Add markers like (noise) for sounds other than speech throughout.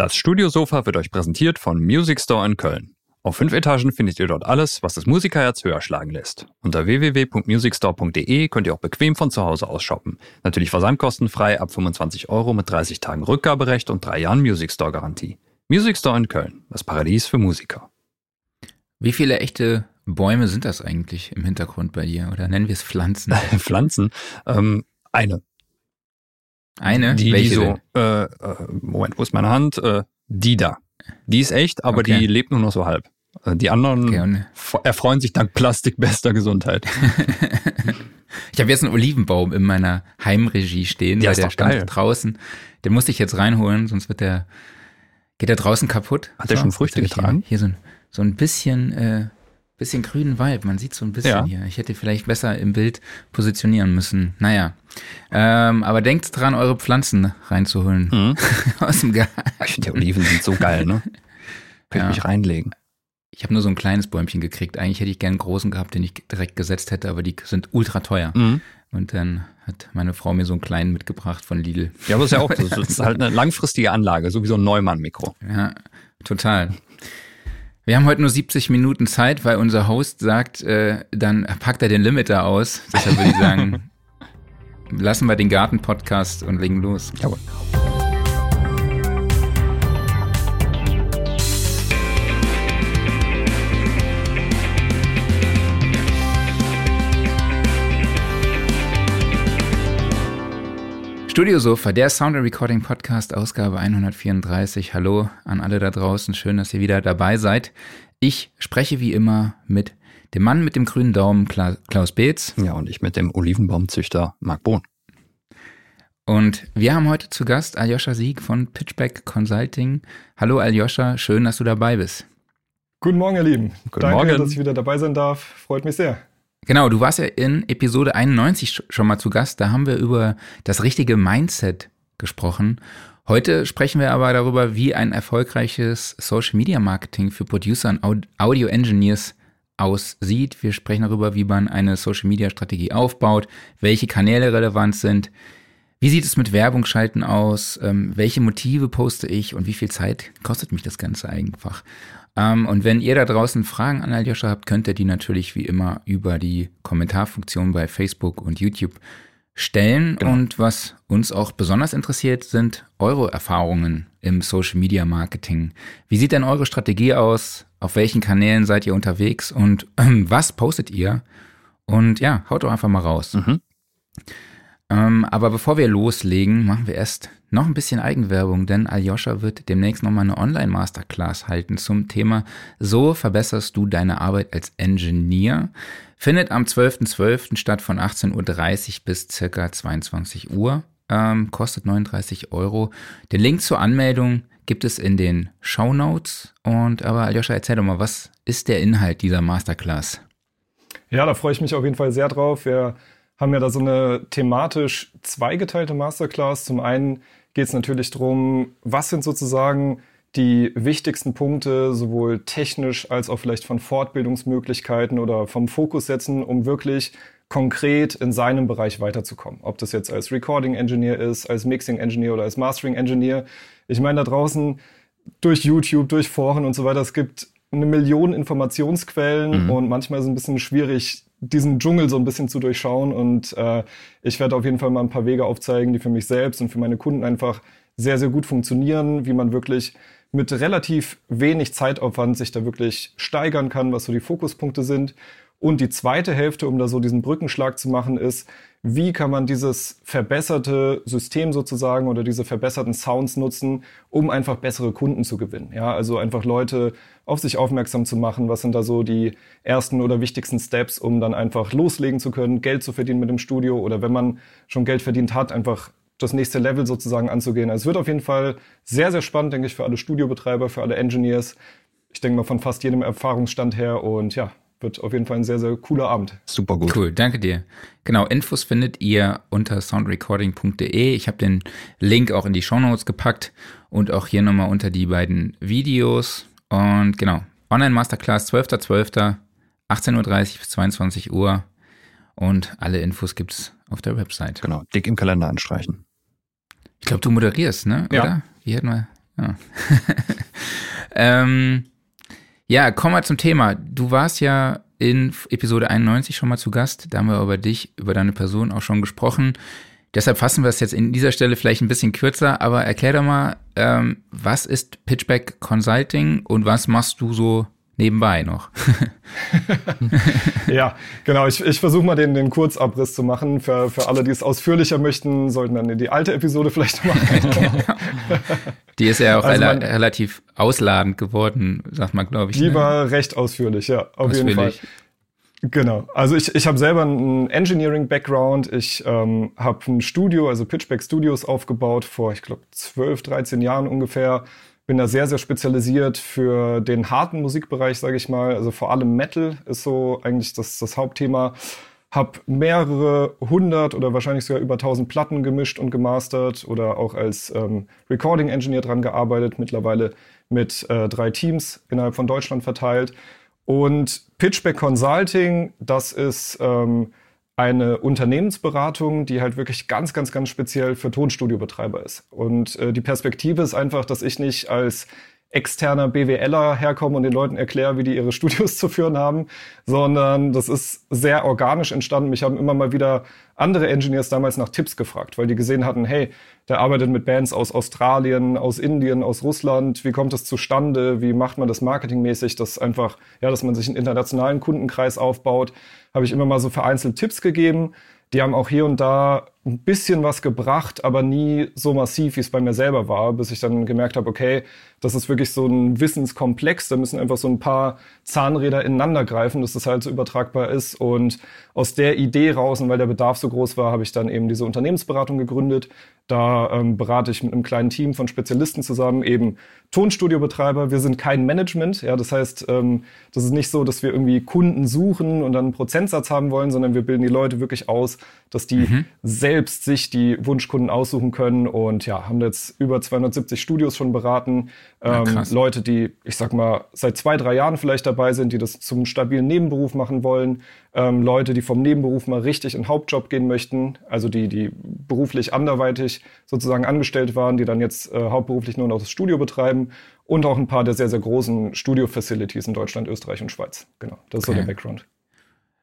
Das Studiosofa wird euch präsentiert von Music Store in Köln. Auf fünf Etagen findet ihr dort alles, was das Musikerherz höher schlagen lässt. Unter www.musicstore.de könnt ihr auch bequem von zu Hause aus shoppen. Natürlich versandkostenfrei ab 25 Euro mit 30 Tagen Rückgaberecht und drei Jahren Music Store Garantie. Music Store in Köln, das Paradies für Musiker. Wie viele echte Bäume sind das eigentlich im Hintergrund bei dir? Oder nennen wir es Pflanzen? (laughs) Pflanzen? Ähm, eine. Eine? Die, die Welche so, denn? äh, äh, Moment, wo ist meine Hand? Äh, die da. Die ist echt, aber Okay. die lebt nur noch so halb. Äh, Die anderen Okay, erfreuen sich dank Plastik bester Gesundheit. (laughs) Ich habe jetzt einen Olivenbaum in meiner Heimregie stehen, Ja, weil ist der stand geil. draußen. Den musste ich jetzt reinholen, sonst wird der, geht der draußen kaputt. Hat der schon Früchte getragen? Hier, hier so, ein, so ein bisschen, äh, bisschen grünen Wald. Man sieht so ein bisschen Ja. hier. Ich hätte vielleicht besser im Bild positionieren müssen. Naja. Ähm, aber denkt dran, eure Pflanzen reinzuholen. Mhm. (laughs) Aus dem Garten. Die Oliven sind so geil, ne? Könnte Ja. ich mich reinlegen. Ich habe nur so ein kleines Bäumchen gekriegt. Eigentlich hätte ich gern einen großen gehabt, den ich direkt gesetzt hätte, aber die sind ultra teuer. Mhm. Und dann hat meine Frau mir so einen kleinen mitgebracht von Lidl. Ja, aber ist ja auch so. (laughs) Das ist halt eine langfristige Anlage, so wie so ein Neumann-Mikro. Ja, total. Wir haben heute nur 70 Minuten Zeit, weil unser Host sagt, äh, dann packt er den Limiter aus. Deshalb würde ich sagen, (laughs) lassen wir den Garten-Podcast und legen los. Jawohl. Studiosofa, der Sound and Recording Podcast, Ausgabe 134. Hallo an alle da draußen, schön, dass ihr wieder dabei seid. Ich spreche wie immer mit dem Mann mit dem grünen Daumen, Kla Klaus Beetz. Ja, und ich mit dem Olivenbaumzüchter Marc Bohn. Und wir haben heute zu Gast Aljoscha Sieg von Pitchback Consulting. Hallo Aljoscha, schön, dass du dabei bist. Guten Morgen, ihr Lieben. Guten Danke, Morgen. dass ich wieder dabei sein darf. Freut mich sehr. Genau, du warst ja in Episode 91 sch- schon mal zu Gast. Da haben wir über das richtige Mindset gesprochen. Heute sprechen wir aber darüber, wie ein erfolgreiches Social Media Marketing für Producer und Aud- Audio Engineers aussieht. Wir sprechen darüber, wie man eine Social Media Strategie aufbaut, welche Kanäle relevant sind. Wie sieht es mit Werbung schalten aus? Ähm, welche Motive poste ich und wie viel Zeit kostet mich das Ganze einfach? Ähm, und wenn ihr da draußen Fragen an Aljoscha habt, könnt ihr die natürlich wie immer über die Kommentarfunktion bei Facebook und YouTube stellen. Und was uns auch besonders interessiert, sind eure Erfahrungen im Social Media Marketing. Wie sieht denn eure Strategie aus? Auf welchen Kanälen seid ihr unterwegs? Und ähm, was postet ihr? Und ja, haut doch einfach mal raus. Mhm. Ähm, aber bevor wir loslegen, machen wir erst noch ein bisschen Eigenwerbung, denn Aljoscha wird demnächst nochmal eine Online-Masterclass halten zum Thema So verbesserst du deine Arbeit als Engineer. Findet am 12.12. statt von 18.30 Uhr bis circa 22 Uhr. Ähm, kostet 39 Euro. Den Link zur Anmeldung gibt es in den Show Notes. Und aber Aljoscha, erzähl doch mal, was ist der Inhalt dieser Masterclass? Ja, da freue ich mich auf jeden Fall sehr drauf. Wir haben ja da so eine thematisch zweigeteilte Masterclass. Zum einen geht es natürlich darum, was sind sozusagen die wichtigsten Punkte, sowohl technisch als auch vielleicht von Fortbildungsmöglichkeiten oder vom Fokus setzen, um wirklich konkret in seinem Bereich weiterzukommen. Ob das jetzt als Recording Engineer ist, als Mixing Engineer oder als Mastering Engineer. Ich meine, da draußen durch YouTube, durch Foren und so weiter, es gibt eine Million Informationsquellen und manchmal ist es ein bisschen schwierig, diesen Dschungel so ein bisschen zu durchschauen. Und äh, ich werde auf jeden Fall mal ein paar Wege aufzeigen, die für mich selbst und für meine Kunden einfach sehr, sehr gut funktionieren, wie man wirklich mit relativ wenig Zeitaufwand sich da wirklich steigern kann, was so die Fokuspunkte sind. Und die zweite Hälfte, um da so diesen Brückenschlag zu machen, ist, wie kann man dieses verbesserte System sozusagen oder diese verbesserten Sounds nutzen, um einfach bessere Kunden zu gewinnen. Ja, also einfach Leute auf sich aufmerksam zu machen. Was sind da so die ersten oder wichtigsten Steps, um dann einfach loslegen zu können, Geld zu verdienen mit dem Studio oder wenn man schon Geld verdient hat, einfach das nächste Level sozusagen anzugehen. Also es wird auf jeden Fall sehr, sehr spannend, denke ich, für alle Studiobetreiber, für alle Engineers. Ich denke mal von fast jedem Erfahrungsstand her und ja, wird auf jeden Fall ein sehr, sehr cooler Abend. Super gut. Cool, danke dir. Genau, Infos findet ihr unter soundrecording.de. Ich habe den Link auch in die Shownotes gepackt und auch hier nochmal unter die beiden Videos. Und genau, Online Masterclass 12.12. 18.30 Uhr bis 22 Uhr. Und alle Infos gibt's auf der Website. Genau, dick im Kalender anstreichen. Ich glaube, du moderierst, ne? Ja. Oder? Wie hätten wir? Ja. (laughs) ähm, ja, kommen wir zum Thema. Du warst ja in Episode 91 schon mal zu Gast. Da haben wir über dich, über deine Person auch schon gesprochen. Deshalb fassen wir es jetzt in dieser Stelle vielleicht ein bisschen kürzer, aber erklär doch mal, ähm, was ist Pitchback Consulting und was machst du so nebenbei noch? (laughs) ja, genau. Ich, ich versuche mal den, den Kurzabriss zu machen. Für, für alle, die es ausführlicher möchten, sollten dann in die alte Episode vielleicht machen. (laughs) die ist ja auch also man, relativ ausladend geworden, sagt man, glaube ich. Die ne? war recht ausführlich, ja, auf ausführlich. jeden Fall. Genau. Also ich, ich habe selber einen Engineering-Background. Ich ähm, habe ein Studio, also Pitchback Studios aufgebaut vor, ich glaube, 12, 13 Jahren ungefähr. Bin da sehr, sehr spezialisiert für den harten Musikbereich, sage ich mal. Also vor allem Metal ist so eigentlich das, das Hauptthema. Hab mehrere hundert oder wahrscheinlich sogar über tausend Platten gemischt und gemastert oder auch als ähm, Recording Engineer dran gearbeitet. Mittlerweile mit äh, drei Teams innerhalb von Deutschland verteilt. Und Pitchback Consulting, das ist ähm, eine Unternehmensberatung, die halt wirklich ganz, ganz, ganz speziell für Tonstudiobetreiber ist. Und äh, die Perspektive ist einfach, dass ich nicht als externer BWLer herkomme und den Leuten erkläre, wie die ihre (laughs) Studios zu führen haben, sondern das ist sehr organisch entstanden. Mich haben immer mal wieder andere Engineers damals nach Tipps gefragt, weil die gesehen hatten, hey, der arbeitet mit Bands aus Australien, aus Indien, aus Russland. Wie kommt das zustande? Wie macht man das marketingmäßig? Das einfach, ja, dass man sich einen internationalen Kundenkreis aufbaut. Habe ich immer mal so vereinzelt Tipps gegeben. Die haben auch hier und da ein bisschen was gebracht, aber nie so massiv, wie es bei mir selber war, bis ich dann gemerkt habe, okay, das ist wirklich so ein Wissenskomplex, da müssen einfach so ein paar Zahnräder ineinander greifen, dass das halt so übertragbar ist. Und aus der Idee raus, und weil der Bedarf so groß war, habe ich dann eben diese Unternehmensberatung gegründet. Da ähm, berate ich mit einem kleinen Team von Spezialisten zusammen, eben Tonstudiobetreiber. Wir sind kein Management, ja, das heißt, ähm, das ist nicht so, dass wir irgendwie Kunden suchen und dann einen Prozentsatz haben wollen, sondern wir bilden die Leute wirklich aus, dass die mhm selbst sich die Wunschkunden aussuchen können und ja, haben jetzt über 270 Studios schon beraten. Ähm, ja, Leute, die, ich sag mal, seit zwei, drei Jahren vielleicht dabei sind, die das zum stabilen Nebenberuf machen wollen. Ähm, Leute, die vom Nebenberuf mal richtig in Hauptjob gehen möchten, also die, die beruflich anderweitig sozusagen angestellt waren, die dann jetzt äh, hauptberuflich nur noch das Studio betreiben und auch ein paar der sehr, sehr großen Studio-Facilities in Deutschland, Österreich und Schweiz. Genau, das ist okay. so der Background.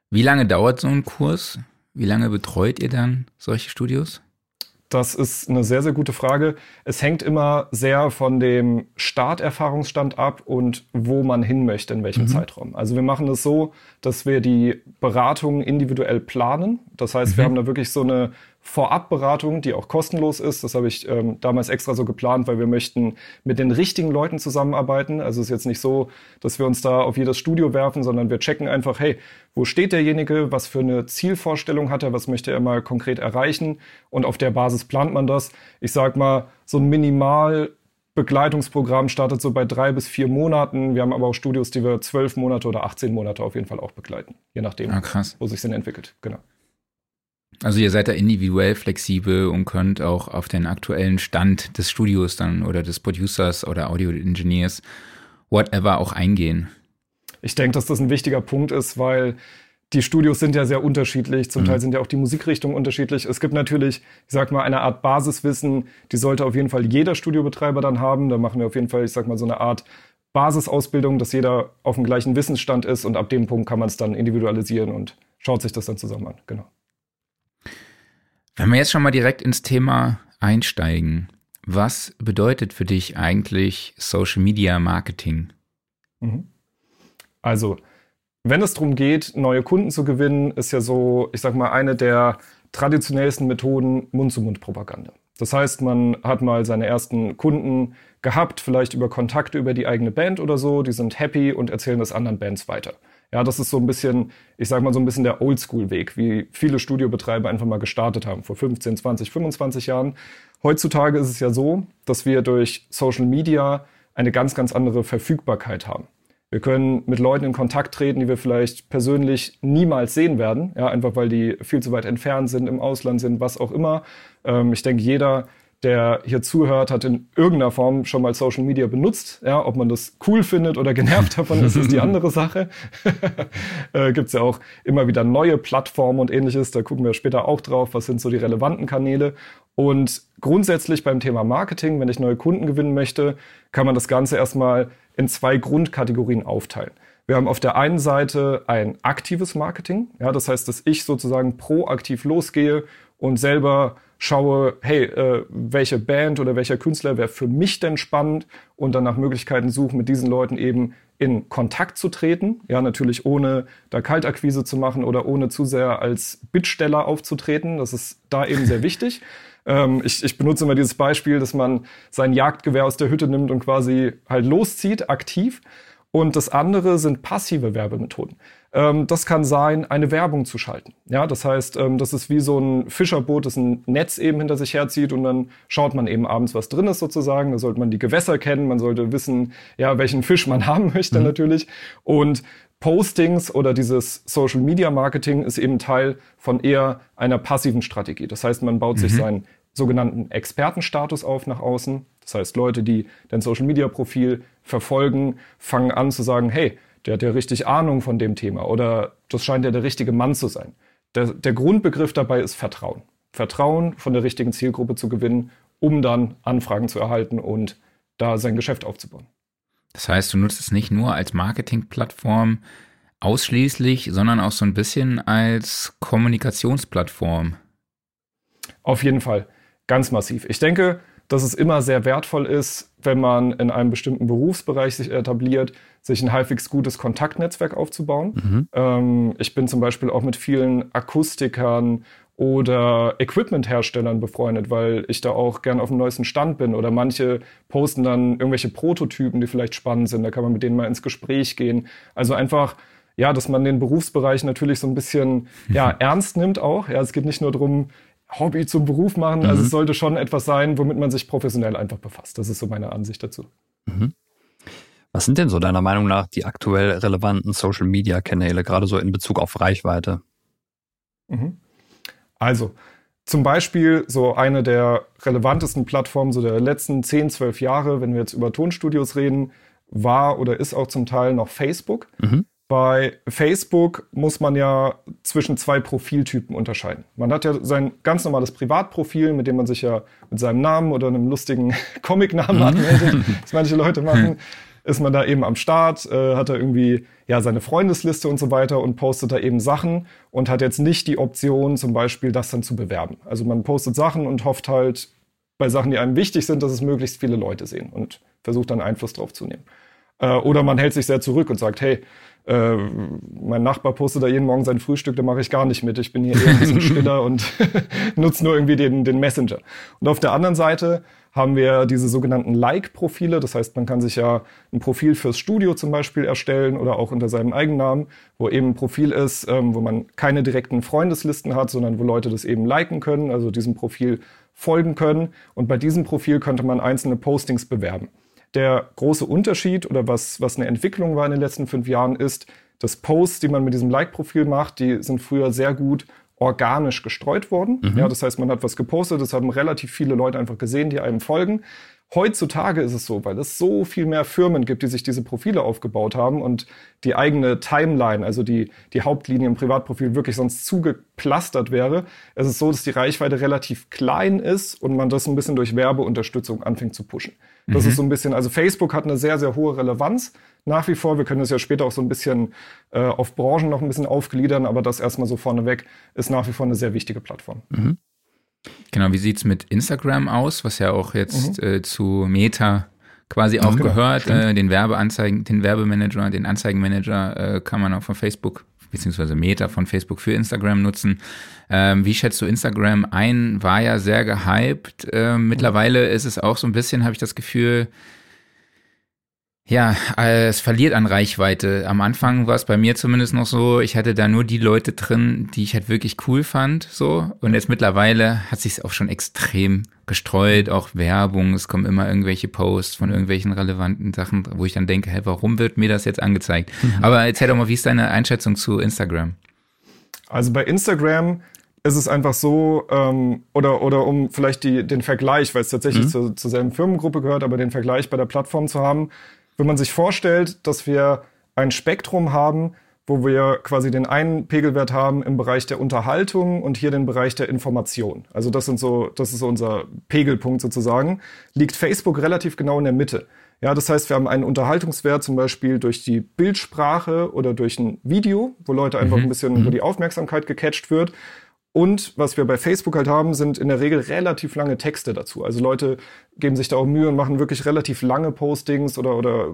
Wie lange dauert so ein Kurs? Wie lange betreut ihr dann solche Studios? Das ist eine sehr, sehr gute Frage. Es hängt immer sehr von dem Starterfahrungsstand ab und wo man hin möchte, in welchem mhm. Zeitraum. Also wir machen es so, dass wir die Beratung individuell planen. Das heißt, mhm. wir haben da wirklich so eine Vorabberatung, die auch kostenlos ist. Das habe ich ähm, damals extra so geplant, weil wir möchten mit den richtigen Leuten zusammenarbeiten. Also es ist jetzt nicht so, dass wir uns da auf jedes Studio werfen, sondern wir checken einfach, hey, wo steht derjenige, was für eine Zielvorstellung hat er, was möchte er mal konkret erreichen und auf der Basis plant man das. Ich sag mal, so ein Minimal Begleitungsprogramm startet so bei drei bis vier Monaten. Wir haben aber auch Studios, die wir zwölf Monate oder 18 Monate auf jeden Fall auch begleiten, je nachdem, ah, wo sich denn entwickelt. Genau. Also ihr seid da individuell flexibel und könnt auch auf den aktuellen Stand des Studios dann oder des Producers oder Audio Engineers, whatever, auch eingehen. Ich denke, dass das ein wichtiger Punkt ist, weil die Studios sind ja sehr unterschiedlich. Zum mhm. Teil sind ja auch die Musikrichtungen unterschiedlich. Es gibt natürlich, ich sag mal, eine Art Basiswissen, die sollte auf jeden Fall jeder Studiobetreiber dann haben. Da machen wir auf jeden Fall, ich sag mal, so eine Art Basisausbildung, dass jeder auf dem gleichen Wissensstand ist und ab dem Punkt kann man es dann individualisieren und schaut sich das dann zusammen an. Genau. Wenn wir jetzt schon mal direkt ins Thema einsteigen, was bedeutet für dich eigentlich Social Media Marketing? Mhm. Also, wenn es darum geht, neue Kunden zu gewinnen, ist ja so, ich sag mal, eine der traditionellsten Methoden Mund-zu-Mund-Propaganda. Das heißt, man hat mal seine ersten Kunden gehabt, vielleicht über Kontakte über die eigene Band oder so, die sind happy und erzählen das anderen Bands weiter. Ja, das ist so ein bisschen, ich sag mal so ein bisschen der Oldschool-Weg, wie viele Studiobetreiber einfach mal gestartet haben, vor 15, 20, 25 Jahren. Heutzutage ist es ja so, dass wir durch Social Media eine ganz, ganz andere Verfügbarkeit haben. Wir können mit Leuten in Kontakt treten, die wir vielleicht persönlich niemals sehen werden, ja, einfach weil die viel zu weit entfernt sind, im Ausland sind, was auch immer. Ähm, ich denke, jeder, der hier zuhört, hat in irgendeiner Form schon mal Social Media benutzt. Ja, ob man das cool findet oder genervt davon ist, ist die andere Sache. (laughs) äh, Gibt ja auch immer wieder neue Plattformen und ähnliches. Da gucken wir später auch drauf, was sind so die relevanten Kanäle. Und grundsätzlich beim Thema Marketing, wenn ich neue Kunden gewinnen möchte, kann man das Ganze erstmal in zwei Grundkategorien aufteilen. Wir haben auf der einen Seite ein aktives Marketing. Ja, das heißt, dass ich sozusagen proaktiv losgehe und selber schaue, hey, äh, welche Band oder welcher Künstler wäre für mich denn spannend und dann nach Möglichkeiten suche, mit diesen Leuten eben in Kontakt zu treten. Ja, natürlich ohne da Kaltakquise zu machen oder ohne zu sehr als Bittsteller aufzutreten. Das ist da eben sehr wichtig. (laughs) Ähm, ich, ich benutze immer dieses Beispiel, dass man sein Jagdgewehr aus der Hütte nimmt und quasi halt loszieht, aktiv. Und das andere sind passive Werbemethoden. Ähm, das kann sein, eine Werbung zu schalten. Ja, das heißt, ähm, das ist wie so ein Fischerboot, das ein Netz eben hinter sich herzieht und dann schaut man eben abends, was drin ist sozusagen. Da sollte man die Gewässer kennen, man sollte wissen, ja, welchen Fisch man (laughs) haben möchte mhm. natürlich. Und Postings oder dieses Social Media Marketing ist eben Teil von eher einer passiven Strategie. Das heißt, man baut mhm. sich seinen sogenannten Expertenstatus auf nach außen. Das heißt, Leute, die dein Social Media Profil verfolgen, fangen an zu sagen, hey, der hat ja richtig Ahnung von dem Thema oder das scheint ja der richtige Mann zu sein. Der, der Grundbegriff dabei ist Vertrauen. Vertrauen von der richtigen Zielgruppe zu gewinnen, um dann Anfragen zu erhalten und da sein Geschäft aufzubauen. Das heißt, du nutzt es nicht nur als Marketingplattform ausschließlich, sondern auch so ein bisschen als Kommunikationsplattform. Auf jeden Fall, ganz massiv. Ich denke, dass es immer sehr wertvoll ist, wenn man in einem bestimmten Berufsbereich sich etabliert, sich ein halbwegs gutes Kontaktnetzwerk aufzubauen. Mhm. Ähm, ich bin zum Beispiel auch mit vielen Akustikern oder Equipment-Herstellern befreundet, weil ich da auch gern auf dem neuesten Stand bin. Oder manche posten dann irgendwelche Prototypen, die vielleicht spannend sind. Da kann man mit denen mal ins Gespräch gehen. Also einfach, ja, dass man den Berufsbereich natürlich so ein bisschen ja, (laughs) ernst nimmt auch. Ja, es geht nicht nur darum, Hobby zum Beruf machen. Also mhm. Also es sollte schon etwas sein, womit man sich professionell einfach befasst. Das ist so meine Ansicht dazu. Mhm. Was sind denn so deiner Meinung nach die aktuell relevanten Social-Media-Kanäle, gerade so in Bezug auf Reichweite? Mhm. Also, zum Beispiel so eine der relevantesten Plattformen so der letzten 10, 12 Jahre, wenn wir jetzt über Tonstudios reden, war oder ist auch zum Teil noch Facebook. Mhm. Bei Facebook muss man ja zwischen zwei Profiltypen unterscheiden. Man hat ja sein ganz normales Privatprofil, mit dem man sich ja mit seinem Namen oder einem lustigen (laughs) Comicnamen mhm. anmeldet, was manche Leute (laughs) machen. Ist man da eben am Start, äh, hat er irgendwie ja seine Freundesliste und so weiter und postet da eben Sachen und hat jetzt nicht die Option, zum Beispiel das dann zu bewerben. Also man postet Sachen und hofft halt bei Sachen, die einem wichtig sind, dass es möglichst viele Leute sehen und versucht dann Einfluss drauf zu nehmen. Äh, oder man hält sich sehr zurück und sagt, hey, äh, mein Nachbar postet da jeden Morgen sein Frühstück, da mache ich gar nicht mit. Ich bin hier eher ein bisschen (laughs) stiller und (laughs) nutze nur irgendwie den, den Messenger. Und auf der anderen Seite haben wir diese sogenannten Like-Profile. Das heißt, man kann sich ja ein Profil fürs Studio zum Beispiel erstellen oder auch unter seinem Eigennamen, wo eben ein Profil ist, ähm, wo man keine direkten Freundeslisten hat, sondern wo Leute das eben liken können, also diesem Profil folgen können. Und bei diesem Profil könnte man einzelne Postings bewerben. Der große Unterschied oder was, was eine Entwicklung war in den letzten fünf Jahren ist, dass Posts, die man mit diesem Like-Profil macht, die sind früher sehr gut organisch gestreut worden. Mhm. Ja, das heißt, man hat was gepostet, das haben relativ viele Leute einfach gesehen, die einem folgen. Heutzutage ist es so, weil es so viel mehr Firmen gibt, die sich diese Profile aufgebaut haben und die eigene Timeline, also die, die Hauptlinie im Privatprofil wirklich sonst zugeplastert wäre. Es ist so, dass die Reichweite relativ klein ist und man das ein bisschen durch Werbeunterstützung anfängt zu pushen. Das mhm. ist so ein bisschen, also Facebook hat eine sehr, sehr hohe Relevanz nach wie vor. Wir können das ja später auch so ein bisschen äh, auf Branchen noch ein bisschen aufgliedern, aber das erstmal so vorneweg ist nach wie vor eine sehr wichtige Plattform. Mhm. Genau, wie sieht's mit Instagram aus, was ja auch jetzt mhm. äh, zu Meta quasi auch genau, gehört. Äh, den Werbeanzeigen, den Werbemanager, den Anzeigenmanager äh, kann man auch von Facebook beziehungsweise Meta von Facebook für Instagram nutzen. Ähm, wie schätzt du Instagram ein? War ja sehr gehypt. Ähm, mittlerweile ist es auch so ein bisschen, habe ich das Gefühl, ja, äh, es verliert an Reichweite. Am Anfang war es bei mir zumindest noch so, ich hatte da nur die Leute drin, die ich halt wirklich cool fand, so. Und jetzt mittlerweile hat sich auch schon extrem gestreut, auch Werbung, es kommen immer irgendwelche Posts von irgendwelchen relevanten Sachen, wo ich dann denke, hey, warum wird mir das jetzt angezeigt? Mhm. Aber erzähl doch mal, wie ist deine Einschätzung zu Instagram? Also bei Instagram ist es einfach so, ähm, oder, oder um vielleicht die, den Vergleich, weil es tatsächlich mhm. zu, zur selben Firmengruppe gehört, aber den Vergleich bei der Plattform zu haben, wenn man sich vorstellt, dass wir ein Spektrum haben, wo wir quasi den einen Pegelwert haben im Bereich der Unterhaltung und hier den Bereich der Information. Also das sind so, das ist so unser Pegelpunkt sozusagen. Liegt Facebook relativ genau in der Mitte. Ja, das heißt, wir haben einen Unterhaltungswert zum Beispiel durch die Bildsprache oder durch ein Video, wo Leute einfach mhm. ein bisschen, wo mhm. die Aufmerksamkeit gecatcht wird. Und was wir bei Facebook halt haben, sind in der Regel relativ lange Texte dazu. Also Leute geben sich da auch Mühe und machen wirklich relativ lange Postings oder, oder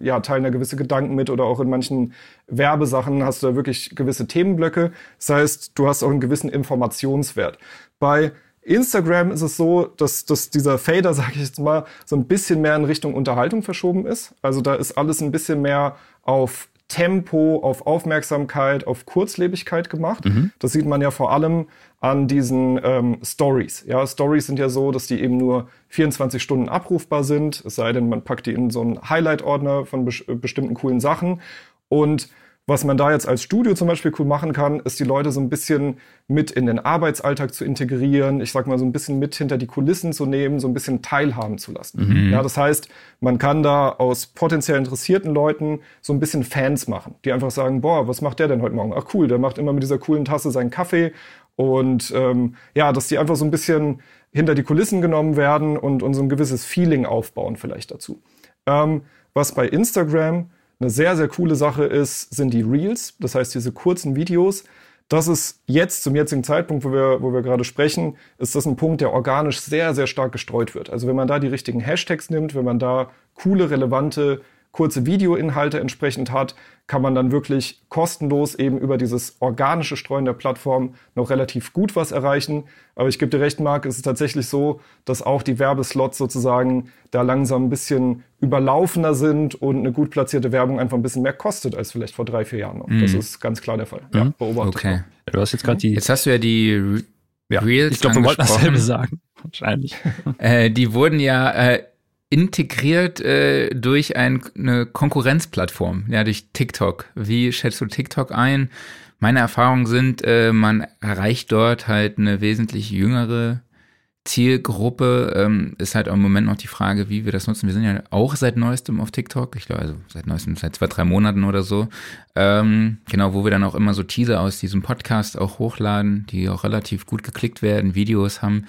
ja, teilen da gewisse Gedanken mit oder auch in manchen Werbesachen hast du da wirklich gewisse Themenblöcke. Das heißt, du hast auch einen gewissen Informationswert. Bei Instagram ist es so, dass, dass dieser Fader, (laughs) sage ich jetzt mal, so ein bisschen mehr in Richtung Unterhaltung verschoben ist. Also da ist alles ein bisschen mehr auf Tempo, auf Aufmerksamkeit, auf Kurzlebigkeit gemacht. Mhm. Das sieht man ja vor allem an diesen ähm, Stories. Ja, Stories sind ja so, dass die eben nur 24 Stunden abrufbar sind. Es sei denn, man packt die in so einen Highlight-Ordner von be bestimmten coolen Sachen. Und was man da jetzt als Studio zum Beispiel cool machen kann, ist die Leute so ein bisschen mit in den Arbeitsalltag zu integrieren. Ich sag mal so ein bisschen mit hinter die Kulissen zu nehmen, so ein bisschen teilhaben zu lassen. Mhm. Ja, das heißt, man kann da aus potenziell interessierten Leuten so ein bisschen Fans machen, die einfach sagen, boah, was macht der denn heute Morgen? Ach cool, der macht immer mit dieser coolen Tasse seinen Kaffee und ähm, ja, dass die einfach so ein bisschen hinter die Kulissen genommen werden und, und so ein gewisses Feeling aufbauen vielleicht dazu. Ähm, was bei Instagram eine sehr, sehr coole Sache ist, sind die Reels, das heißt diese kurzen Videos. Das ist jetzt, zum jetzigen Zeitpunkt, wo wir, wo wir gerade sprechen, ist das ein Punkt, der organisch sehr, sehr stark gestreut wird. Also wenn man da die richtigen Hashtags nimmt, wenn man da coole, relevante kurze Videoinhalte entsprechend hat, kann man dann wirklich kostenlos eben über dieses organische Streuen der Plattform noch relativ gut was erreichen. Aber ich gebe dir recht, Marc, es ist tatsächlich so, dass auch die Werbeslots sozusagen da langsam ein bisschen überlaufener sind und eine gut platzierte Werbung einfach ein bisschen mehr kostet als vielleicht vor drei, vier Jahren noch. Mhm. Das ist ganz klar der Fall. Mhm. Ja, beobachtet. Okay. Du hast jetzt gerade die. Jetzt hast du ja die Re ja, Reels. Ich glaube, wir wollten dasselbe sagen. Wahrscheinlich. äh, die wurden ja äh, integriert äh, durch ein, eine Konkurrenzplattform, ja, durch TikTok. Wie schätzt du TikTok ein? Meine Erfahrungen sind, äh, man erreicht dort halt eine wesentlich jüngere Zielgruppe. Ähm, ist halt im Moment noch die Frage, wie wir das nutzen. Wir sind ja auch seit neuestem auf TikTok. Ich glaube, also seit neuestem, seit zwei, drei Monaten oder so. Ähm, genau, wo wir dann auch immer so Teaser aus diesem Podcast auch hochladen, die auch relativ gut geklickt werden, Videos haben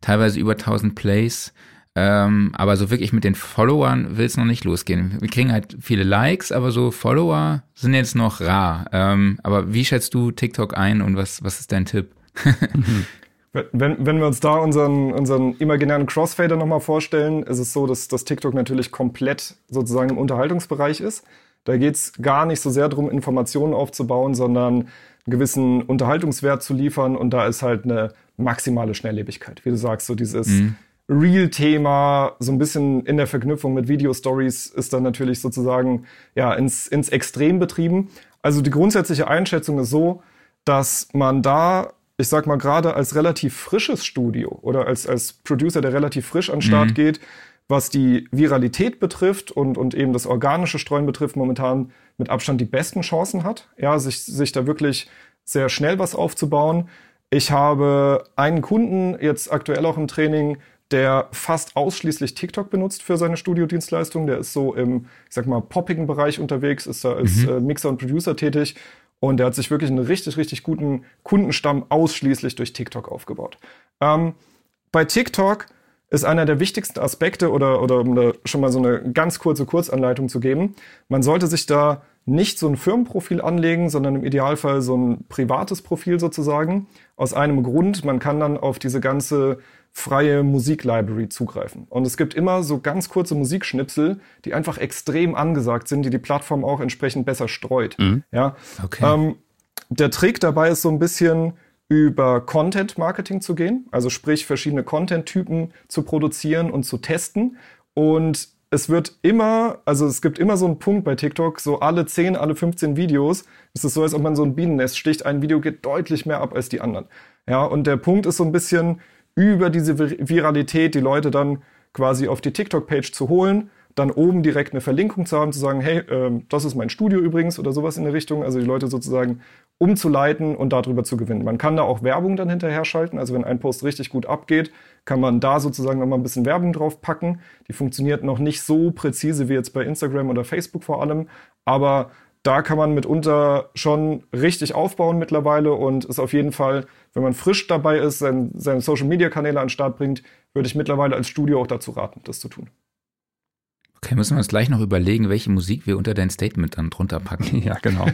teilweise über 1000 Plays. Ähm, aber so wirklich mit den Followern will es noch nicht losgehen. Wir kriegen halt viele Likes, aber so Follower sind jetzt noch rar. Ähm, aber wie schätzt du TikTok ein und was, was ist dein Tipp? wenn, wenn wir uns da unseren, unseren imaginären Crossfader nochmal vorstellen, ist es so, dass, dass TikTok natürlich komplett sozusagen im Unterhaltungsbereich ist. Da geht es gar nicht so sehr darum, Informationen aufzubauen, sondern einen gewissen Unterhaltungswert zu liefern. Und da ist halt eine maximale Schnelllebigkeit. Wie du sagst, so dieses mhm Real-Thema, so ein bisschen in der Verknüpfung mit Video-Stories ist dann natürlich sozusagen ja ins, ins Extrem betrieben. Also die grundsätzliche Einschätzung ist so, dass man da, ich sag mal gerade als relativ frisches Studio oder als, als Producer, der relativ frisch an den Start mhm. geht, was die Viralität betrifft und, und eben das organische Streuen betrifft, momentan mit Abstand die besten Chancen hat, ja, sich, sich da wirklich sehr schnell was aufzubauen. Ich habe einen Kunden jetzt aktuell auch im Training, der fast ausschließlich TikTok benutzt für seine Studiodienstleistung. Der ist so im, ich sag mal, poppigen Bereich unterwegs, ist da als mhm. äh, Mixer und Producer tätig. Und der hat sich wirklich einen richtig, richtig guten Kundenstamm ausschließlich durch TikTok aufgebaut. Ähm, bei TikTok ist einer der wichtigsten Aspekte oder, oder um da schon mal so eine ganz kurze Kurzanleitung zu geben. Man sollte sich da nicht so ein Firmenprofil anlegen, sondern im Idealfall so ein privates Profil sozusagen. Aus einem Grund, man kann dann auf diese ganze freie Musiklibrary zugreifen. Und es gibt immer so ganz kurze Musikschnipsel, die einfach extrem angesagt sind, die die Plattform auch entsprechend besser streut. Mhm. Ja. Okay. Ähm, der Trick dabei ist so ein bisschen über Content Marketing zu gehen, also sprich verschiedene Content-Typen zu produzieren und zu testen. Und es wird immer, also es gibt immer so einen Punkt bei TikTok, so alle 10, alle 15 Videos, es ist so, als ob man so ein Bienennest sticht, ein Video geht deutlich mehr ab als die anderen. Ja, und der Punkt ist so ein bisschen, über diese Viralität die Leute dann quasi auf die TikTok-Page zu holen, dann oben direkt eine Verlinkung zu haben, zu sagen, hey, äh, das ist mein Studio übrigens oder sowas in der Richtung. Also die Leute sozusagen umzuleiten und darüber zu gewinnen. Man kann da auch Werbung dann hinterher schalten. Also wenn ein Post richtig gut abgeht, kann man da sozusagen nochmal ein bisschen Werbung drauf packen. Die funktioniert noch nicht so präzise wie jetzt bei Instagram oder Facebook vor allem, aber da kann man mitunter schon richtig aufbauen mittlerweile und ist auf jeden Fall, wenn man frisch dabei ist, seine, Social Media Kanäle an den Start bringt, würde ich mittlerweile als Studio auch dazu raten, das zu tun. Okay, müssen wir uns gleich noch überlegen, welche Musik wir unter dein Statement dann drunter packen. (laughs) Ja, genau.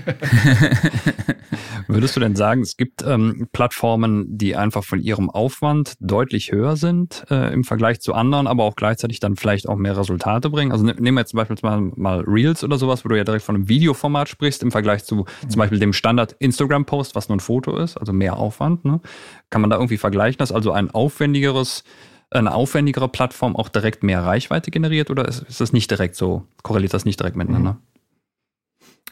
Würdest du denn sagen, es gibt ähm, Plattformen, die einfach von ihrem Aufwand deutlich höher sind äh, im Vergleich zu anderen, aber auch gleichzeitig dann vielleicht auch mehr Resultate bringen? Also ne, nehmen wir jetzt zum Beispiel mal, mal Reels oder sowas, wo du ja direkt von einem Videoformat sprichst, im Vergleich zu mhm. zum Beispiel dem Standard Instagram-Post, was nur ein Foto ist, also mehr Aufwand. Ne? Kann man da irgendwie vergleichen, dass also ein aufwendigeres eine aufwendigere Plattform auch direkt mehr Reichweite generiert oder ist, ist das nicht direkt so? Korreliert das nicht direkt miteinander? Mhm.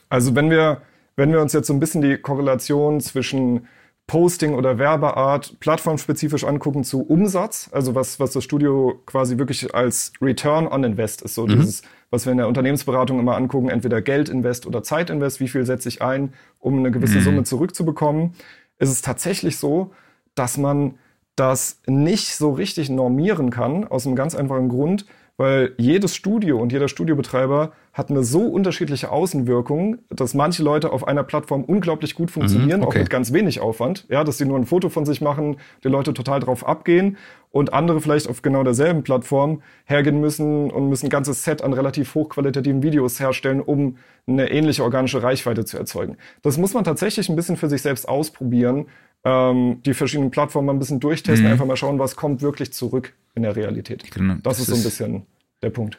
Also wenn wir, wenn wir uns jetzt so ein bisschen die Korrelation zwischen Posting oder Werbeart plattformspezifisch angucken zu Umsatz, also was, was das Studio quasi wirklich als Return on Invest ist, so mhm. dieses, was wir in der Unternehmensberatung immer angucken, entweder Geldinvest oder Zeitinvest, wie viel setze ich ein, um eine gewisse mhm. Summe zurückzubekommen, ist es tatsächlich so, dass man das nicht so richtig normieren kann, aus einem ganz einfachen Grund, weil jedes Studio und jeder Studiobetreiber hat eine so unterschiedliche Außenwirkung, dass manche Leute auf einer Plattform unglaublich gut funktionieren, mhm, okay. auch mit ganz wenig Aufwand. Ja, dass sie nur ein Foto von sich machen, die Leute total drauf abgehen und andere vielleicht auf genau derselben Plattform hergehen müssen und müssen ein ganzes Set an relativ hochqualitativen Videos herstellen, um eine ähnliche organische Reichweite zu erzeugen. Das muss man tatsächlich ein bisschen für sich selbst ausprobieren, ähm, die verschiedenen Plattformen ein bisschen durchtesten, mhm. einfach mal schauen, was kommt wirklich zurück in der Realität. Genau. Das, das, ist so ein bisschen der Punkt.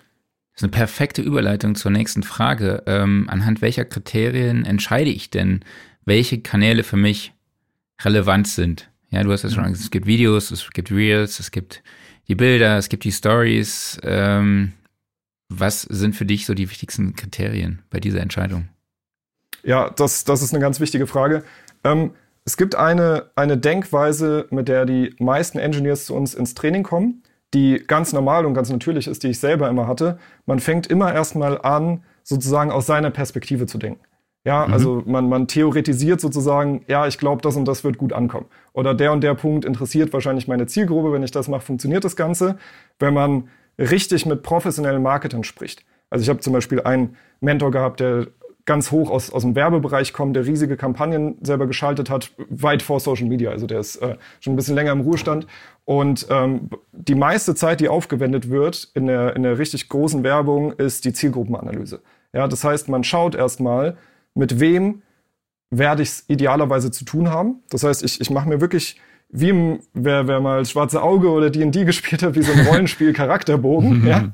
Das ist eine perfekte Überleitung zur nächsten Frage. Ähm, anhand welcher Kriterien entscheide ich denn, welche Kanäle für mich relevant sind? Ja, du hast ja schon gesagt, es gibt Videos, es gibt Reels, es gibt die Bilder, es gibt die Stories. Ähm, was sind für dich so die wichtigsten Kriterien bei dieser Entscheidung? Ja, das, das ist eine ganz wichtige Frage. Ähm, es gibt eine, eine Denkweise, mit der die meisten Engineers zu uns ins Training kommen, die ganz normal und ganz natürlich ist, die ich selber immer hatte. Man fängt immer erstmal an, sozusagen aus seiner Perspektive zu denken. Ja, mhm. also man, man theoretisiert sozusagen, ja, ich glaube, das und das wird gut ankommen. Oder der und der Punkt interessiert wahrscheinlich meine Zielgruppe. Wenn ich das mache, funktioniert das Ganze. Wenn man richtig mit professionellen Marketern spricht. Also ich habe zum Beispiel einen Mentor gehabt, der ganz hoch aus, aus dem Werbebereich kommt, der riesige Kampagnen selber geschaltet hat, weit vor Social Media. Also der ist äh, schon ein bisschen länger im Ruhestand. Und ähm, die meiste Zeit, die aufgewendet wird in der, in der richtig großen Werbung, ist die Zielgruppenanalyse. Ja, das heißt, man schaut erstmal, mit wem werde ich es idealerweise zu tun haben. Das heißt, ich, ich mache mir wirklich wie im, wer, wer mal Schwarze Auge oder D&D (laughs) gespielt hat, wie so ein Rollenspiel Charakterbogen. (laughs) ja?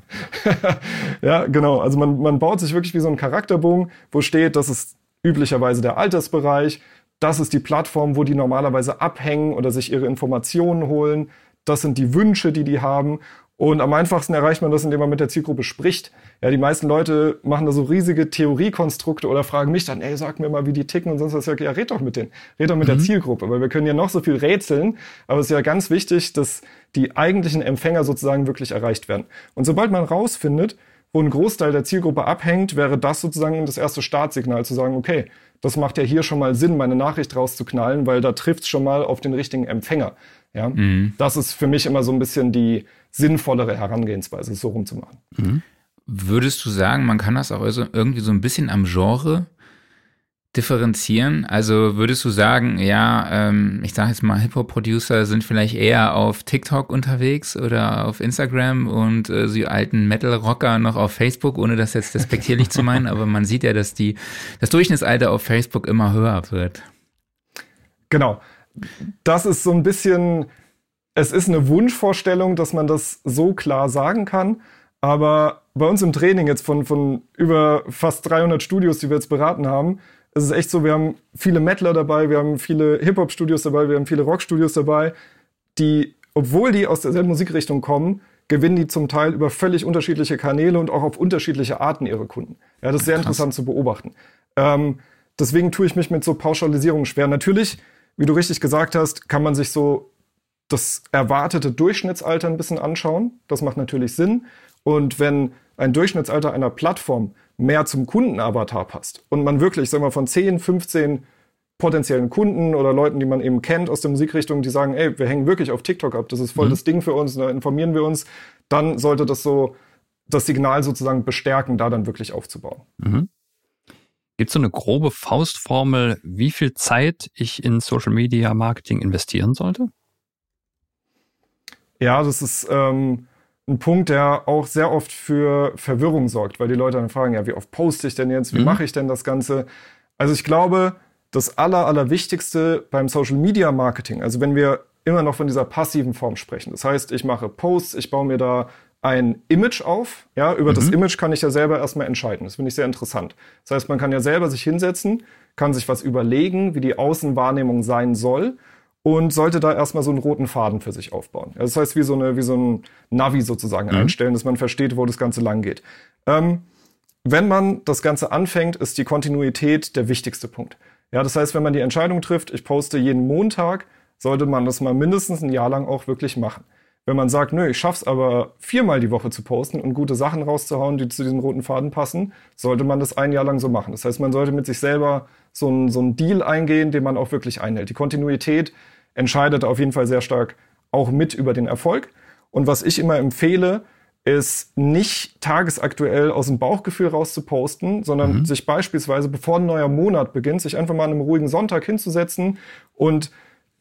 (laughs) ja, genau. Also man, man baut sich wirklich wie so ein Charakterbogen, wo steht, das ist üblicherweise der Altersbereich, das ist die Plattform, wo die normalerweise abhängen oder sich ihre Informationen holen. Das sind die Wünsche, die die haben. Und am einfachsten erreicht man das, indem man mit der Zielgruppe spricht. Ja, die meisten Leute machen da so riesige Theoriekonstrukte oder fragen mich dann, ey, sag mir mal, wie die ticken und sonst was. Ja, red doch mit denen. Red doch mit mhm. der Zielgruppe, weil wir können ja noch so viel rätseln. Aber es ist ja ganz wichtig, dass die eigentlichen Empfänger sozusagen wirklich erreicht werden. Und sobald man rausfindet, wo ein Großteil der Zielgruppe abhängt, wäre das sozusagen das erste Startsignal zu sagen, okay, das macht ja hier schon mal Sinn, meine Nachricht rauszuknallen, weil da trifft es schon mal auf den richtigen Empfänger. Ja, mhm. das ist für mich immer so ein bisschen die sinnvollere Herangehensweise, so rumzumachen. Mhm. Würdest du sagen, man kann das auch irgendwie so ein bisschen am Genre differenzieren? Also würdest du sagen, ja, ähm, ich sage jetzt mal, Hip-Hop-Producer sind vielleicht eher auf TikTok unterwegs oder auf Instagram und äh, die alten Metal-Rocker noch auf Facebook, ohne das jetzt despektierlich zu meinen, (laughs) aber man sieht ja, dass die, das Durchschnittsalter auf Facebook immer höher wird. Genau. Das ist so ein bisschen es ist eine Wunschvorstellung, dass man das so klar sagen kann. Aber bei uns im Training jetzt von, von über fast 300 Studios, die wir jetzt beraten haben, ist es echt so, wir haben viele Metaler dabei, wir haben viele Hip-Hop-Studios dabei, wir haben viele Rock-Studios dabei, die, obwohl die aus derselben Musikrichtung kommen, gewinnen die zum Teil über völlig unterschiedliche Kanäle und auch auf unterschiedliche Arten ihre Kunden. Ja, das ist sehr Krass. interessant zu beobachten. Ähm, deswegen tue ich mich mit so Pauschalisierungen schwer. Natürlich, wie du richtig gesagt hast, kann man sich so das erwartete Durchschnittsalter ein bisschen anschauen. Das macht natürlich Sinn. Und wenn ein Durchschnittsalter einer Plattform mehr zum Kundenavatar passt und man wirklich, sagen wir von 10, 15 potenziellen Kunden oder Leuten, die man eben kennt aus der Musikrichtung, die sagen, ey, wir hängen wirklich auf TikTok ab, das ist voll mhm. das Ding für uns, da informieren wir uns, dann sollte das so das Signal sozusagen bestärken, da dann wirklich aufzubauen. Mhm. Gibt es so eine grobe Faustformel, wie viel Zeit ich in Social Media Marketing investieren sollte? Ja, das ist ähm, ein Punkt, der auch sehr oft für Verwirrung sorgt, weil die Leute dann fragen, ja, wie oft poste ich denn jetzt, wie mhm. mache ich denn das Ganze? Also ich glaube, das Aller, Allerwichtigste beim Social Media Marketing, also wenn wir immer noch von dieser passiven Form sprechen, das heißt, ich mache Posts, ich baue mir da ein Image auf. Ja, über mhm. das Image kann ich ja selber erstmal entscheiden. Das finde ich sehr interessant. Das heißt, man kann ja selber sich hinsetzen, kann sich was überlegen, wie die Außenwahrnehmung sein soll und sollte da erstmal so einen roten Faden für sich aufbauen. Das heißt, wie so, eine, wie so ein Navi sozusagen mhm. einstellen, dass man versteht, wo das Ganze lang geht. Ähm, wenn man das Ganze anfängt, ist die Kontinuität der wichtigste Punkt. Ja, das heißt, wenn man die Entscheidung trifft, ich poste jeden Montag, sollte man das mal mindestens ein Jahr lang auch wirklich machen. Wenn man sagt, nö, ich schaff's aber viermal die Woche zu posten und gute Sachen rauszuhauen, die zu diesem roten Faden passen, sollte man das ein Jahr lang so machen. Das heißt, man sollte mit sich selber so einen so einen Deal eingehen, den man auch wirklich einhält. Die Kontinuität entscheidet auf jeden Fall sehr stark auch mit über den Erfolg. Und was ich immer empfehle, ist nicht tagesaktuell aus dem Bauchgefühl raus zu posten, sondern mhm. sich beispielsweise, bevor ein neuer Monat beginnt, sich einfach mal an einem ruhigen Sonntag hinzusetzen und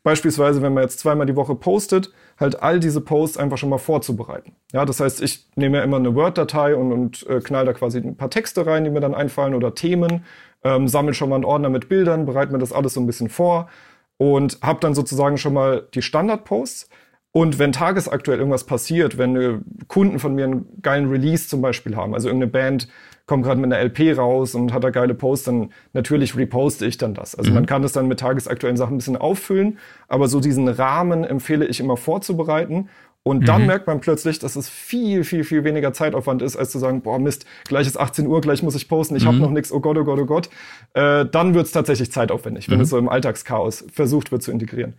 beispielsweise, wenn man jetzt zweimal die Woche postet, halt all diese Posts einfach schon mal vorzubereiten. Ja, das heißt, ich nehme ja immer eine Word-Datei und, und äh, knall da quasi ein paar Texte rein, die mir dann einfallen oder Themen, ähm, sammle schon mal einen Ordner mit Bildern, bereite mir das alles so ein bisschen vor und habe dann sozusagen schon mal die Standard-Posts. Und wenn tagesaktuell irgendwas passiert, wenn äh, Kunden von mir einen geilen Release zum Beispiel haben, also irgendeine Band kommt gerade mit einer LP raus und hat da geile Posts, dann natürlich reposte ich dann das. Also mhm. man kann das dann mit tagesaktuellen Sachen ein bisschen auffüllen, aber so diesen Rahmen empfehle ich immer vorzubereiten. Und dann mhm. merkt man plötzlich, dass es viel, viel, viel weniger Zeitaufwand ist, als zu sagen, boah Mist, gleich ist 18 Uhr, gleich muss ich posten, ich mhm. habe noch nichts, oh Gott, oh Gott, oh Gott. Äh, dann wird es tatsächlich zeitaufwendig, wenn mhm. es so im Alltagschaos versucht wird zu integrieren.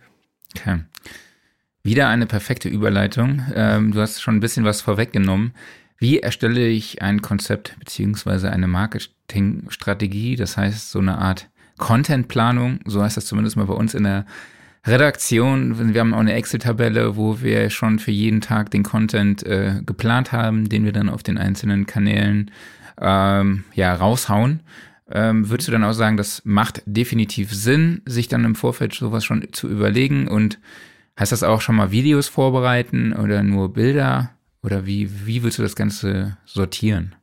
Okay. Wieder eine perfekte Überleitung. Ähm, du hast schon ein bisschen was vorweggenommen. Wie erstelle ich ein Konzept beziehungsweise eine Marketingstrategie? Das heißt, so eine Art Contentplanung, so heißt das zumindest mal bei uns in der Redaktion. Wir haben auch eine Excel-Tabelle, wo wir schon für jeden Tag den Content äh, geplant haben, den wir dann auf den einzelnen Kanälen ähm, ja raushauen. Ähm, würdest du dann auch sagen, das macht definitiv Sinn, sich dann im Vorfeld sowas schon zu überlegen? Und heißt das auch schon mal Videos vorbereiten oder nur Bilder? Oder wie, wie willst du das Ganze sortieren?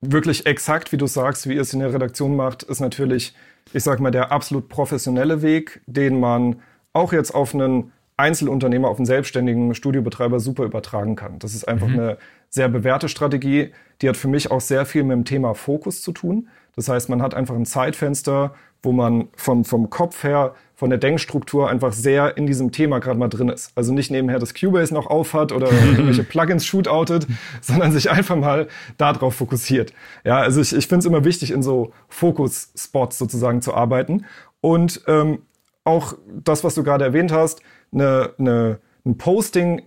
Wirklich exakt, wie du sagst, wie ihr es in der Redaktion macht, ist natürlich, ich sag mal, der absolut professionelle Weg, den man auch jetzt auf einen Einzelunternehmer, auf einen selbstständigen Studiobetreiber super übertragen kann. Das ist einfach mhm. eine sehr bewährte Strategie. Die hat für mich auch sehr viel mit dem Thema Fokus zu tun. Das heißt, man hat einfach ein Zeitfenster, wo man vom, vom Kopf her, von der Denkstruktur einfach sehr in diesem Thema gerade mal drin ist. Also nicht nebenher das Cubase noch aufhat oder (laughs) irgendwelche Plugins shootoutet, sondern sich einfach mal darauf fokussiert. Ja, also ich, ich finde es immer wichtig, in so Fokus-Spots sozusagen zu arbeiten. Und ähm, auch das, was du gerade erwähnt hast, eine, eine, ein Posting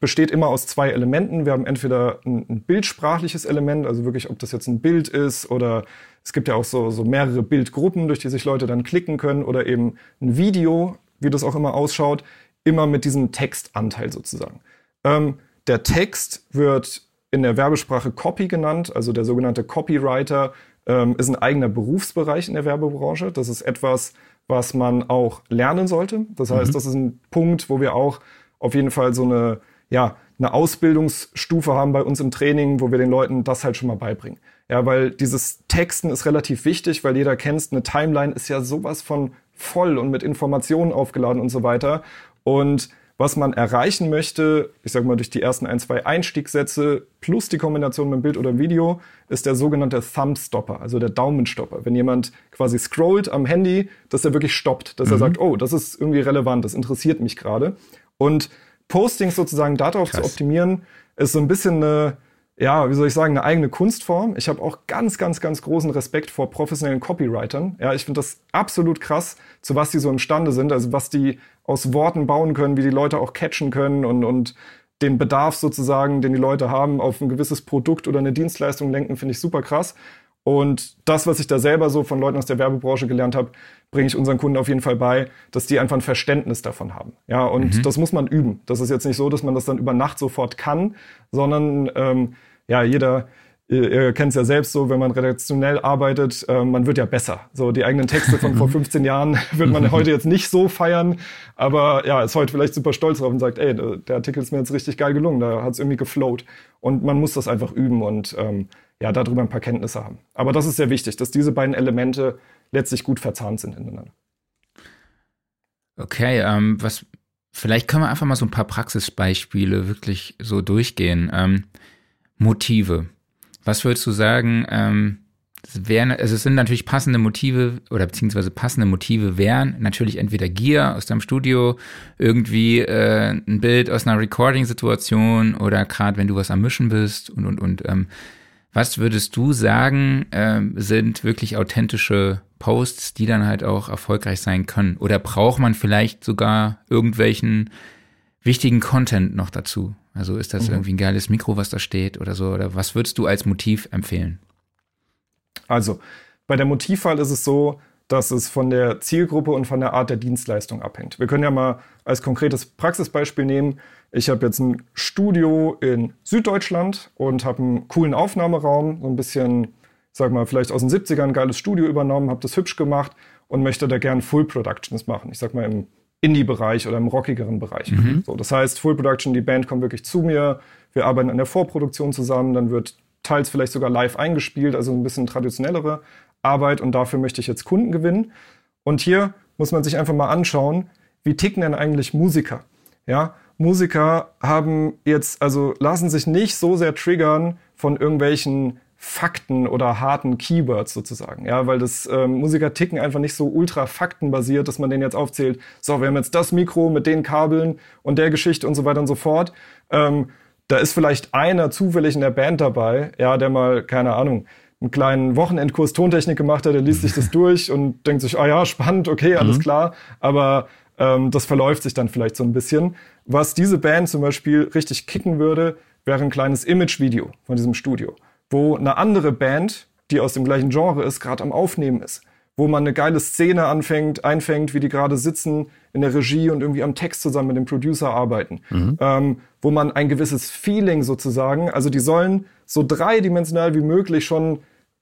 besteht immer aus zwei Elementen. Wir haben entweder ein, ein, bildsprachliches Element, also wirklich, ob das jetzt ein Bild ist oder es gibt ja auch so, so mehrere Bildgruppen, durch die sich Leute dann klicken können oder eben ein Video, wie das auch immer ausschaut, immer mit diesem Textanteil sozusagen. Ähm, der Text wird in der Werbesprache Copy genannt, also der sogenannte Copywriter ähm, ist ein eigener Berufsbereich in der Werbebranche. Das ist etwas, was man auch lernen sollte. Das heißt, mhm. das ist ein Punkt, wo wir auch auf jeden Fall so eine ja, eine Ausbildungsstufe haben bei uns im Training, wo wir den Leuten das halt schon mal beibringen. Ja, weil dieses Texten ist relativ wichtig, weil jeder kennt, eine Timeline ist ja sowas von voll und mit Informationen aufgeladen und so weiter. Und was man erreichen möchte, ich sag mal durch die ersten ein, zwei Einstiegssätze plus die Kombination mit Bild oder Video, ist der sogenannte Thumbstopper, also der Daumenstopper. Wenn jemand quasi scrollt am Handy, dass er wirklich stoppt, dass mhm. er sagt, oh, das ist irgendwie relevant, das interessiert mich gerade. Und Postings sozusagen darauf Krass. zu optimieren, ist so ein bisschen eine, ja, wie soll ich sagen, eine eigene Kunstform. Ich habe auch ganz, ganz, ganz großen Respekt vor professionellen Copywritern. Ja, ich finde das absolut krass, zu was die so imstande sind, also was die aus Worten bauen können, wie die Leute auch catchen können und, und den Bedarf sozusagen, den die Leute haben, auf ein gewisses Produkt oder eine Dienstleistung lenken, finde ich super krass. Und das, was ich da selber so von Leuten aus der Werbebranche gelernt habe, bringe ich unseren Kunden auf jeden Fall bei, dass die einfach ein Verständnis davon haben. Ja, und mhm. das muss man üben. Das ist jetzt nicht so, dass man das dann über Nacht sofort kann, sondern ähm, ja, jeder, ihr, ihr kennt es ja selbst so, wenn man redaktionell arbeitet, äh, man wird ja besser. So die eigenen Texte von vor 15 Jahren (laughs) wird man heute jetzt nicht so feiern, aber ja, ist heute vielleicht super stolz drauf und sagt, ey, der Artikel ist mir jetzt richtig geil gelungen, da hat es irgendwie geflowt. Und man muss das einfach üben und ähm, ja, darüber ein paar Kenntnisse haben. Aber das ist sehr wichtig, dass diese beiden Elemente letztlich gut verzahnt sind ineinander. Okay, ähm, was vielleicht können wir einfach mal so ein paar Praxisbeispiele wirklich so durchgehen. Ähm, Motive. Was würdest du sagen? Ähm, wären, also es sind natürlich passende Motive oder beziehungsweise passende Motive wären natürlich entweder Gier aus deinem Studio, irgendwie äh, ein Bild aus einer Recording-Situation oder gerade wenn du was am Mischen bist und und und. Ähm, was würdest du sagen, äh, sind wirklich authentische Posts, die dann halt auch erfolgreich sein können? Oder braucht man vielleicht sogar irgendwelchen wichtigen Content noch dazu? Also ist das mhm. irgendwie ein geiles Mikro, was da steht oder so? Oder was würdest du als Motiv empfehlen? Also, bei der Motivwahl ist es so, dass es von der Zielgruppe und von der Art der Dienstleistung abhängt. Wir können ja mal als konkretes Praxisbeispiel nehmen. Ich habe jetzt ein Studio in Süddeutschland und habe einen coolen Aufnahmeraum, so ein bisschen, sag mal, vielleicht aus den 70ern ein geiles Studio übernommen, habe das hübsch gemacht und möchte da gern Full Productions machen. Ich sag mal im Indie-Bereich oder im rockigeren Bereich. Mhm. So, das heißt, Full Production, die Band kommt wirklich zu mir, wir arbeiten an der Vorproduktion zusammen, dann wird teils vielleicht sogar live eingespielt, also ein bisschen traditionellere Arbeit und dafür möchte ich jetzt Kunden gewinnen. Und hier muss man sich einfach mal anschauen, wie ticken denn eigentlich Musiker? Ja, Musiker haben jetzt, also lassen sich nicht so sehr triggern von irgendwelchen Fakten oder harten Keywords sozusagen, ja, weil das ähm, Musiker ticken einfach nicht so ultra faktenbasiert, dass man den jetzt aufzählt. So, wir haben jetzt das Mikro mit den Kabeln und der Geschichte und so weiter und so fort. Ähm, da ist vielleicht einer zufällig in der Band dabei, ja, der mal keine Ahnung einen kleinen Wochenendkurs Tontechnik gemacht hat, der liest sich das (laughs) durch und denkt sich, ah ja, spannend, okay, alles mhm. klar, aber ähm, das verläuft sich dann vielleicht so ein bisschen. Was diese Band zum Beispiel richtig kicken würde, wäre ein kleines Image-Video von diesem Studio, wo eine andere Band, die aus dem gleichen Genre ist, gerade am Aufnehmen ist wo man eine geile Szene anfängt, einfängt, wie die gerade sitzen in der Regie und irgendwie am Text zusammen mit dem Producer arbeiten, mhm. ähm, wo man ein gewisses Feeling sozusagen, also die sollen so dreidimensional wie möglich schon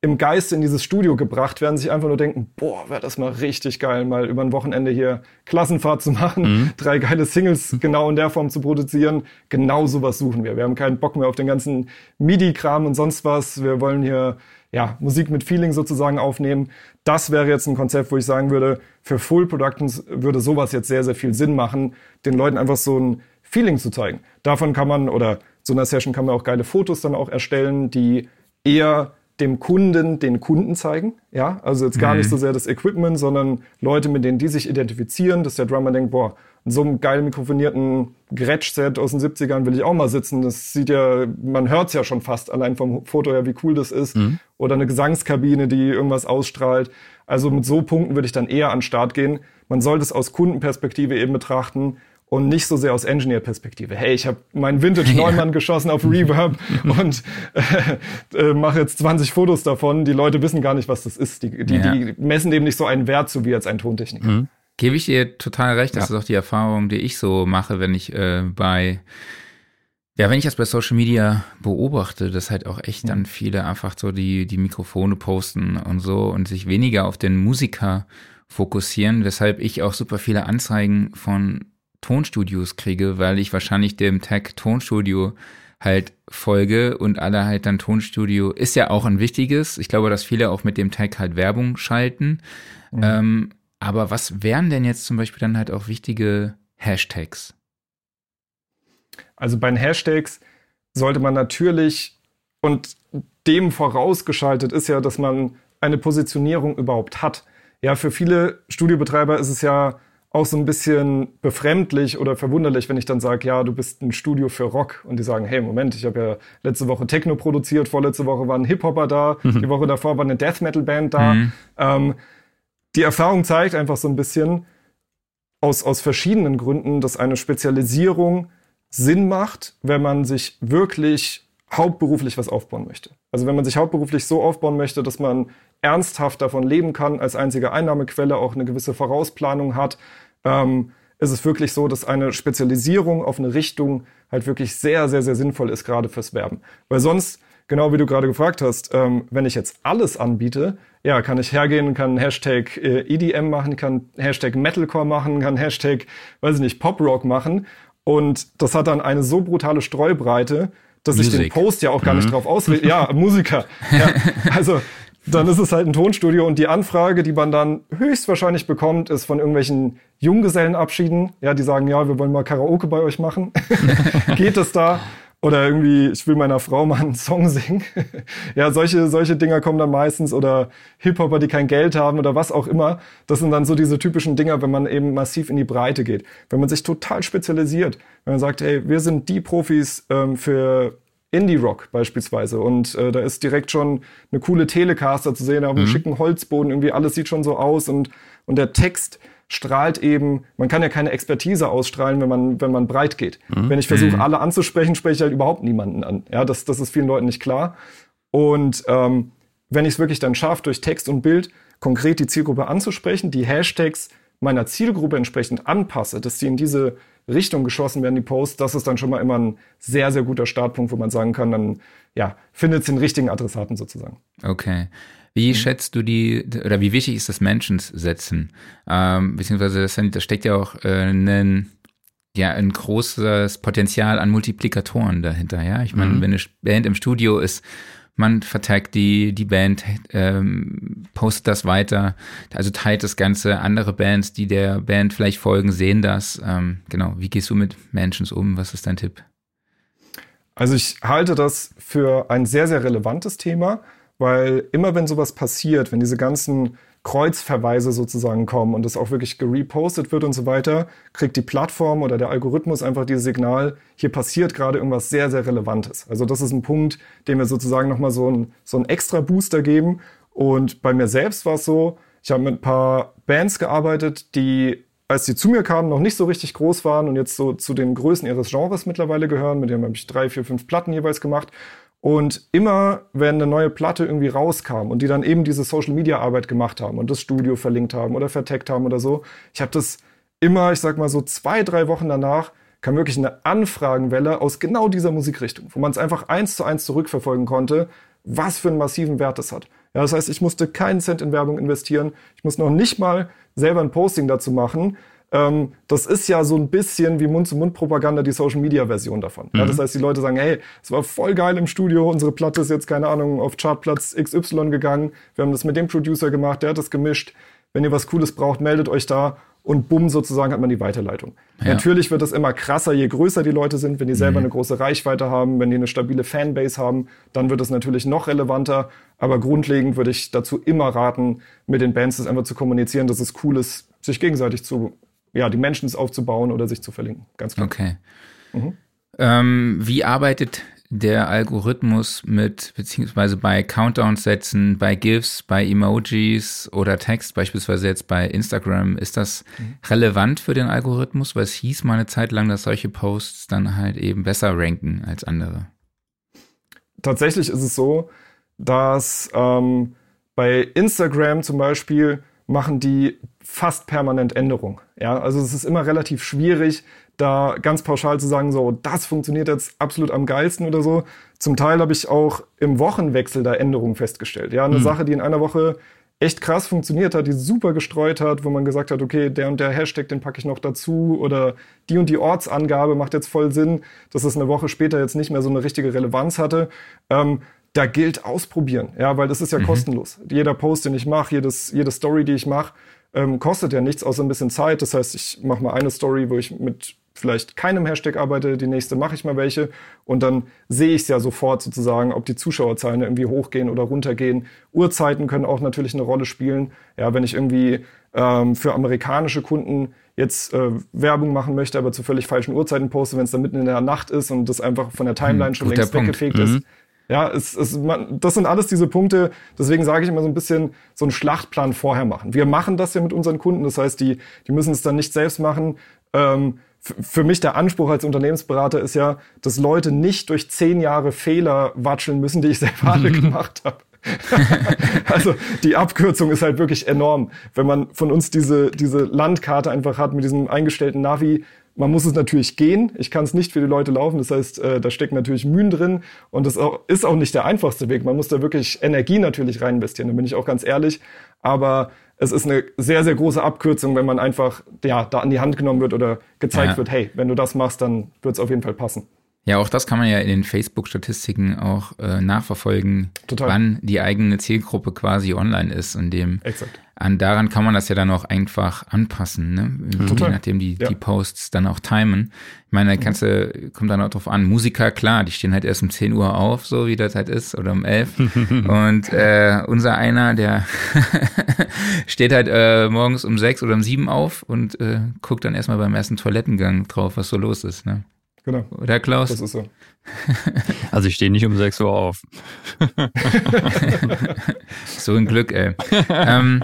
im Geiste in dieses Studio gebracht werden, sich einfach nur denken, boah, wäre das mal richtig geil, mal über ein Wochenende hier Klassenfahrt zu machen, mhm. drei geile Singles genau in der Form zu produzieren. Genau sowas suchen wir. Wir haben keinen Bock mehr auf den ganzen MIDI-Kram und sonst was. Wir wollen hier ja, Musik mit Feeling sozusagen aufnehmen. Das wäre jetzt ein Konzept, wo ich sagen würde, für Full Productions würde sowas jetzt sehr, sehr viel Sinn machen, den Leuten einfach so ein Feeling zu zeigen. Davon kann man, oder so einer Session kann man auch geile Fotos dann auch erstellen, die eher dem Kunden den Kunden zeigen. Ja, also jetzt gar mhm. nicht so sehr das Equipment, sondern Leute, mit denen die sich identifizieren, dass der Drummer denkt, boah, in so einem geil mikrofonierten Gretsch-Set aus den 70ern will ich auch mal sitzen. Das sieht ja, man hört es ja schon fast allein vom Foto her, wie cool das ist. Mhm. Oder eine Gesangskabine, die irgendwas ausstrahlt. Also mit so Punkten würde ich dann eher an den Start gehen. Man sollte es aus Kundenperspektive eben betrachten und nicht so sehr aus Engineer-Perspektive. Hey, ich habe meinen Vintage (laughs) Neumann ja. geschossen auf Reverb und äh, äh, mache jetzt 20 Fotos davon. Die Leute wissen gar nicht, was das ist. Die, die, ja. die messen dem nicht so einen Wert zu wie jetzt ein Tontechniker. Mhm. Gebe ich dir total recht. Das ja. ist auch die Erfahrung, die ich so mache, wenn ich äh, bei ja, wenn ich das bei Social Media beobachte, dass halt auch echt dann viele einfach so die, die Mikrofone posten und so und sich weniger auf den Musiker fokussieren, weshalb ich auch super viele Anzeigen von Tonstudios kriege, weil ich wahrscheinlich dem Tag Tonstudio halt folge und alle halt dann Tonstudio ist ja auch ein wichtiges. Ich glaube, dass viele auch mit dem Tag halt Werbung schalten. Mhm. Ähm, aber was wären denn jetzt zum Beispiel dann halt auch wichtige Hashtags? Also bei den Hashtags sollte man natürlich und dem vorausgeschaltet ist ja, dass man eine Positionierung überhaupt hat. Ja, für viele Studiobetreiber ist es ja auch so ein bisschen befremdlich oder verwunderlich, wenn ich dann sage, ja, du bist ein Studio für Rock und die sagen, hey, Moment, ich habe ja letzte Woche Techno produziert, vorletzte Woche war ein Hip-Hopper da, mhm. die Woche davor war eine Death Metal Band da. Mhm. Ähm, die Erfahrung zeigt einfach so ein bisschen aus, aus verschiedenen Gründen, dass eine Spezialisierung Sinn macht, wenn man sich wirklich hauptberuflich was aufbauen möchte. Also wenn man sich hauptberuflich so aufbauen möchte, dass man ernsthaft davon leben kann, als einzige Einnahmequelle auch eine gewisse Vorausplanung hat, ähm, ist es wirklich so, dass eine Spezialisierung auf eine Richtung halt wirklich sehr, sehr, sehr sinnvoll ist, gerade fürs Werben. Weil sonst, genau wie du gerade gefragt hast, ähm, wenn ich jetzt alles anbiete, ja, kann ich hergehen, kann Hashtag äh, EDM machen, kann Hashtag Metalcore machen, kann Hashtag, weiß ich nicht, Poprock machen. Und das hat dann eine so brutale Streubreite, dass Musik. ich den Post ja auch gar nicht mhm. drauf auswähle. Ja, (laughs) Musiker. Ja, also dann ist es halt ein Tonstudio und die Anfrage, die man dann höchstwahrscheinlich bekommt, ist von irgendwelchen Junggesellenabschieden. Ja, die sagen, ja, wir wollen mal Karaoke bei euch machen. (laughs) Geht es da? Oder irgendwie, ich will meiner Frau mal einen Song singen. (laughs) ja, solche, solche Dinger kommen dann meistens oder Hip-Hopper, die kein Geld haben oder was auch immer. Das sind dann so diese typischen Dinger, wenn man eben massiv in die Breite geht. Wenn man sich total spezialisiert. Wenn man sagt, hey, wir sind die Profis ähm, für Indie-Rock beispielsweise. Und äh, da ist direkt schon eine coole Telecaster zu sehen, auf einem mhm. schicken Holzboden, irgendwie alles sieht schon so aus und, und der Text strahlt eben, man kann ja keine Expertise ausstrahlen, wenn man, wenn man breit geht. Mhm. Wenn ich versuche, mhm. alle anzusprechen, spreche ich halt überhaupt niemanden an. Ja, das, das ist vielen Leuten nicht klar. Und ähm, wenn ich es wirklich dann schaffe, durch Text und Bild konkret die Zielgruppe anzusprechen, die Hashtags meiner Zielgruppe entsprechend anpasse, dass die in diese Richtung geschossen werden, die Posts, das ist dann schon mal immer ein sehr, sehr guter Startpunkt, wo man sagen kann, dann ja, findet es den richtigen Adressaten sozusagen. Okay. Wie mhm. schätzt du die, oder wie wichtig ist das Mentions setzen? Ähm, beziehungsweise das, da steckt ja auch äh, ein, ja, ein großes Potenzial an Multiplikatoren dahinter, ja. Ich meine, mhm. wenn eine Band im Studio ist, man vertagt die, die Band ähm, postet das weiter, also teilt das Ganze. Andere Bands, die der Band vielleicht folgen, sehen das. Ähm, genau, wie gehst du mit Mentions um? Was ist dein Tipp? Also ich halte das für ein sehr, sehr relevantes Thema, weil immer wenn sowas passiert, wenn diese ganzen Kreuzverweise sozusagen kommen und das auch wirklich gerepostet wird und so weiter, kriegt die Plattform oder der Algorithmus einfach dieses Signal, hier passiert gerade irgendwas sehr, sehr Relevantes. Also das ist ein Punkt, dem wir sozusagen nochmal so ein, so extra Booster geben. Und bei mir selbst war es so, ich habe mit ein paar Bands gearbeitet, die, als die zu mir kamen, noch nicht so richtig groß waren und jetzt so zu den Größen ihres Genres mittlerweile gehören. Mit denen habe ich drei, vier, fünf Platten jeweils gemacht. Und immer, wenn eine neue Platte irgendwie rauskam und die dann eben diese Social-Media-Arbeit gemacht haben und das Studio verlinkt haben oder verteckt haben oder so, ich habe das immer, ich sag mal so zwei, drei Wochen danach, kam wirklich eine Anfragenwelle aus genau dieser Musikrichtung, wo man es einfach eins zu eins zurückverfolgen konnte, was für einen massiven Wert es hat. Ja, das heißt, ich musste keinen Cent in Werbung investieren. Ich muss noch nicht mal selber ein Posting dazu machen, ähm, das ist ja so ein bisschen wie Mund-zu-Mund-Propaganda, die Social-Media-Version davon. Mhm. Ja, das heißt, die Leute sagen, hey, es war voll geil im Studio, unsere Platte ist jetzt, keine Ahnung, auf Chartplatz XY gegangen, wir haben das mit dem Producer gemacht, der hat das gemischt. Wenn ihr was Cooles braucht, meldet euch da und bumm, sozusagen hat man die Weiterleitung. Ja. Natürlich wird das immer krasser, je größer die Leute sind, wenn die selber mhm. eine große Reichweite haben, wenn die eine stabile Fanbase haben, dann wird es natürlich noch relevanter. Aber grundlegend würde ich dazu immer raten, mit den Bands das einfach zu kommunizieren, dass es cool ist, sich gegenseitig zu ja, die Menschen aufzubauen oder sich zu verlinken. Ganz klar. Okay. Mhm. Ähm, wie arbeitet der Algorithmus mit, beziehungsweise bei Countdown-Sätzen, bei GIFs, bei Emojis oder Text, beispielsweise jetzt bei Instagram, ist das mhm. relevant für den Algorithmus? Weil es hieß mal eine Zeit lang, dass solche Posts dann halt eben besser ranken als andere. Tatsächlich ist es so, dass ähm, bei Instagram zum Beispiel machen die fast permanent Änderungen. Ja, also es ist immer relativ schwierig, da ganz pauschal zu sagen, so, das funktioniert jetzt absolut am geilsten oder so. Zum Teil habe ich auch im Wochenwechsel da Änderungen festgestellt. Ja, eine mhm. Sache, die in einer Woche echt krass funktioniert hat, die super gestreut hat, wo man gesagt hat, okay, der und der Hashtag, den packe ich noch dazu oder die und die Ortsangabe macht jetzt voll Sinn, dass es eine Woche später jetzt nicht mehr so eine richtige Relevanz hatte. Ähm, da gilt ausprobieren, ja, weil das ist ja mhm. kostenlos. Jeder Post, den ich mache, jedes, jede Story, die ich mache, ähm, kostet ja nichts außer ein bisschen Zeit. Das heißt, ich mache mal eine Story, wo ich mit vielleicht keinem Hashtag arbeite, die nächste mache ich mal welche und dann sehe ich es ja sofort sozusagen, ob die Zuschauerzahlen irgendwie hochgehen oder runtergehen. Uhrzeiten können auch natürlich eine Rolle spielen. Ja, wenn ich irgendwie ähm, für amerikanische Kunden jetzt äh, Werbung machen möchte, aber zu völlig falschen Uhrzeiten poste, wenn es dann mitten in der Nacht ist und das einfach von der Timeline hm, schon längst Punkt. weggefegt mhm. ist, ja, es, es, man, das sind alles diese Punkte. Deswegen sage ich immer so ein bisschen so einen Schlachtplan vorher machen. Wir machen das ja mit unseren Kunden. Das heißt, die, die müssen es dann nicht selbst machen. Ähm, für mich der Anspruch als Unternehmensberater ist ja, dass Leute nicht durch zehn Jahre Fehler watscheln müssen, die ich selber (laughs) alle gemacht habe. (laughs) also die Abkürzung ist halt wirklich enorm. Wenn man von uns diese, diese Landkarte einfach hat mit diesem eingestellten Navi, man muss es natürlich gehen. Ich kann es nicht für die Leute laufen. Das heißt, äh, da steckt natürlich Mühen drin und das ist auch nicht der einfachste Weg. Man muss da wirklich Energie natürlich rein investieren. Da bin ich auch ganz ehrlich. Aber es ist eine sehr, sehr große Abkürzung, wenn man einfach ja, da an die Hand genommen wird oder gezeigt ja. wird, hey, wenn du das machst, dann wird es auf jeden Fall passen. Ja, auch das kann man ja in den Facebook-Statistiken auch äh, nachverfolgen, Total. wann die eigene Zielgruppe quasi online ist und dem Exakt. An, daran kann man das ja dann auch einfach anpassen, ne? Total. Je nachdem die, ja. die Posts dann auch timen. Ich meine, da kannst du, kommt dann auch drauf an, Musiker, klar, die stehen halt erst um 10 Uhr auf, so wie das halt ist, oder um 11. (laughs) und äh, unser einer, der (laughs) steht halt äh, morgens um 6 oder um 7 auf und äh, guckt dann erstmal beim ersten Toilettengang drauf, was so los ist, ne? Genau. Oder Klaus? Das ist so. (laughs) Also ich stehe nicht um 6 Uhr auf. so ein Glück, ey. ähm,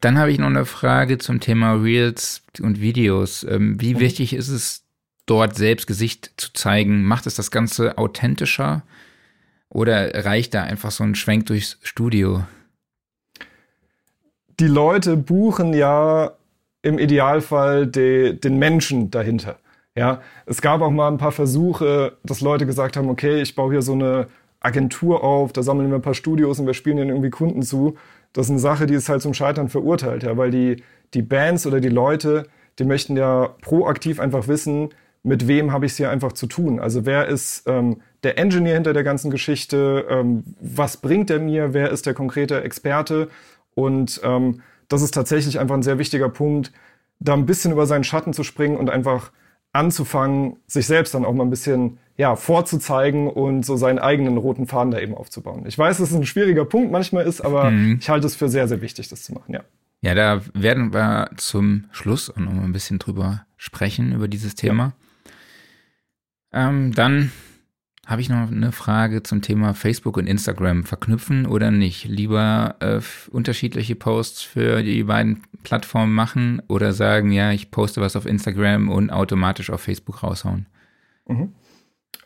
dann habe ich noch eine Frage zum Thema Reels und Videos. Ähm, wie mhm. wichtig ist es, dort selbst Gesicht zu zeigen? Macht es das Ganze authentischer? Oder reicht da einfach so ein Schwenk durchs Studio? Die Leute buchen ja im Idealfall de, den Menschen dahinter. Ja, es gab auch mal ein paar Versuche, dass Leute gesagt haben, okay, ich baue hier so eine Agentur auf, da sammeln wir ein paar Studios und wir spielen denen irgendwie Kunden zu. Das ist eine Sache, die ist halt zum Scheitern verurteilt, ja, weil die, die Bands oder die Leute, die möchten ja proaktiv einfach wissen, mit wem habe ich es hier einfach zu tun. Also wer ist ähm, der Engineer hinter der ganzen Geschichte, ähm, was bringt er mir, wer ist der konkrete Experte. Und ähm, das ist tatsächlich einfach ein sehr wichtiger Punkt, da ein bisschen über seinen Schatten zu springen und einfach anzufangen, sich selbst dann auch mal ein bisschen ja, vorzuzeigen und so seinen eigenen roten Faden da eben aufzubauen. Ich weiß, dass es ein schwieriger Punkt manchmal ist, aber mhm. ich halte es für sehr, sehr wichtig, das zu machen, ja. Ja, da werden wir zum Schluss auch noch mal ein bisschen drüber sprechen, über dieses Thema. Ja. Ähm, dann habe ich noch eine Frage zum Thema Facebook und Instagram. Verknüpfen oder nicht? Lieber äh, unterschiedliche Posts für die beiden Plattformen machen oder sagen, ja, ich poste was auf Instagram und automatisch auf Facebook raushauen? Mhm.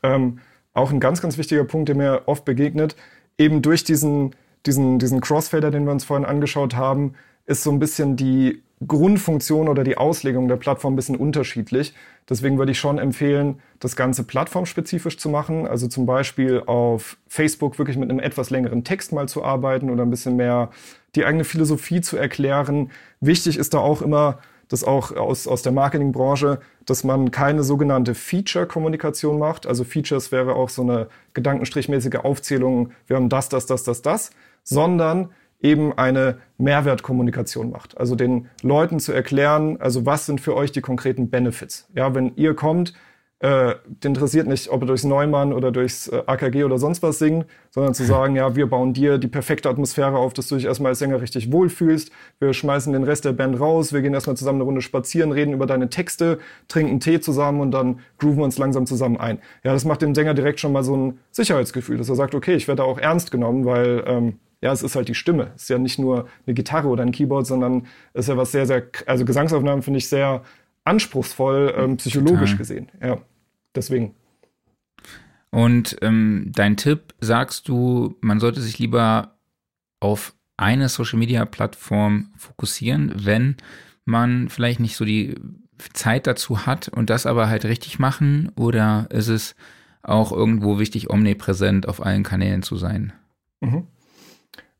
Ähm, auch ein ganz, ganz wichtiger Punkt, der mir oft begegnet, eben durch diesen, diesen, diesen Crossfader, den wir uns vorhin angeschaut haben, ist so ein bisschen die Grundfunktion oder die Auslegung der Plattform ein bisschen unterschiedlich. Deswegen würde ich schon empfehlen, das Ganze plattformspezifisch zu machen. Also zum Beispiel auf Facebook wirklich mit einem etwas längeren Text mal zu arbeiten oder ein bisschen mehr die eigene Philosophie zu erklären. Wichtig ist da auch immer, das auch aus, aus der Marketingbranche, dass man keine sogenannte Feature-Kommunikation macht. Also Features wäre auch so eine gedankenstrichmäßige Aufzählung, wir haben das, das, das, das, das, sondern eben eine Mehrwertkommunikation macht. Also den Leuten zu erklären, also was sind für euch die konkreten Benefits. Ja, wenn ihr kommt, äh, interessiert nicht, ob ihr durchs Neumann oder durchs äh, AKG oder sonst was singt, sondern zu sagen, ja, wir bauen dir die perfekte Atmosphäre auf, dass du dich erstmal als Sänger richtig wohlfühlst. Wir schmeißen den Rest der Band raus, wir gehen erstmal zusammen eine Runde spazieren, reden über deine Texte, trinken Tee zusammen und dann grooven wir uns langsam zusammen ein. Ja, das macht dem Sänger direkt schon mal so ein Sicherheitsgefühl, dass er sagt, okay, ich werde da auch ernst genommen, weil ähm, ja, es ist halt die Stimme. Es ist ja nicht nur eine Gitarre oder ein Keyboard, sondern es ist ja was sehr, sehr, also Gesangsaufnahmen finde ich sehr anspruchsvoll, ähm, psychologisch Total. gesehen. Ja, deswegen. Und ähm, dein Tipp, sagst du, man sollte sich lieber auf eine Social-Media-Plattform fokussieren, wenn man vielleicht nicht so die Zeit dazu hat und das aber halt richtig machen? Oder ist es auch irgendwo wichtig, omnipräsent auf allen Kanälen zu sein? Mhm.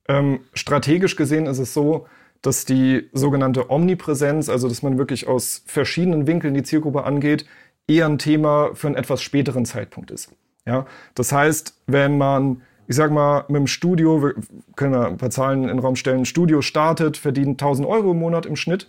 Ähm, strategisch gesehen ist es so, dass die sogenannte Omnipräsenz, also dass man wirklich aus verschiedenen Winkeln die Zielgruppe angeht, eher ein Thema für einen etwas späteren Zeitpunkt ist. Ja, das heißt, wenn man, ich sag mal, mit dem Studio, wir können wir ein paar Zahlen in den Raum stellen, Studio startet, verdient 1000 Euro im Monat im Schnitt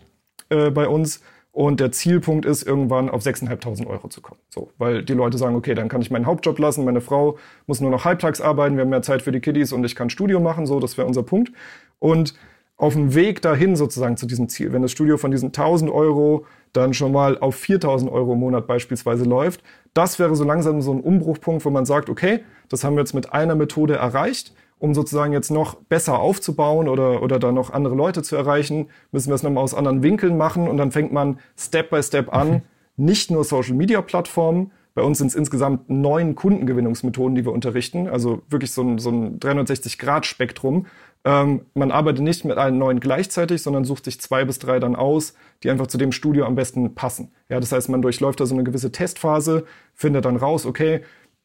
äh, bei uns und der Zielpunkt ist, irgendwann auf 6.500 Euro zu kommen. So, weil die Leute sagen, okay, dann kann ich meinen Hauptjob lassen, meine Frau muss nur noch halbtags arbeiten, wir haben mehr Zeit für die Kiddies und ich kann Studio machen, so, das wäre unser Punkt. Und auf dem Weg dahin sozusagen zu diesem Ziel, wenn das Studio von diesen 1000 Euro dann schon mal auf 4000 Euro im Monat beispielsweise läuft, das wäre so langsam so ein Umbruchpunkt, wo man sagt, okay, das haben wir jetzt mit einer Methode erreicht. Um sozusagen jetzt noch besser aufzubauen oder, oder da noch andere Leute zu erreichen, müssen wir es nochmal aus anderen Winkeln machen. Und dann fängt man Step by Step an, mhm. nicht nur Social Media Plattformen, bei uns sind es insgesamt neun Kundengewinnungsmethoden, die wir unterrichten, also wirklich so ein, so ein 360-Grad-Spektrum. Ähm, man arbeitet nicht mit allen neun gleichzeitig, sondern sucht sich zwei bis drei dann aus, die einfach zu dem Studio am besten passen. Ja, das heißt, man durchläuft da so eine gewisse Testphase, findet dann raus, okay,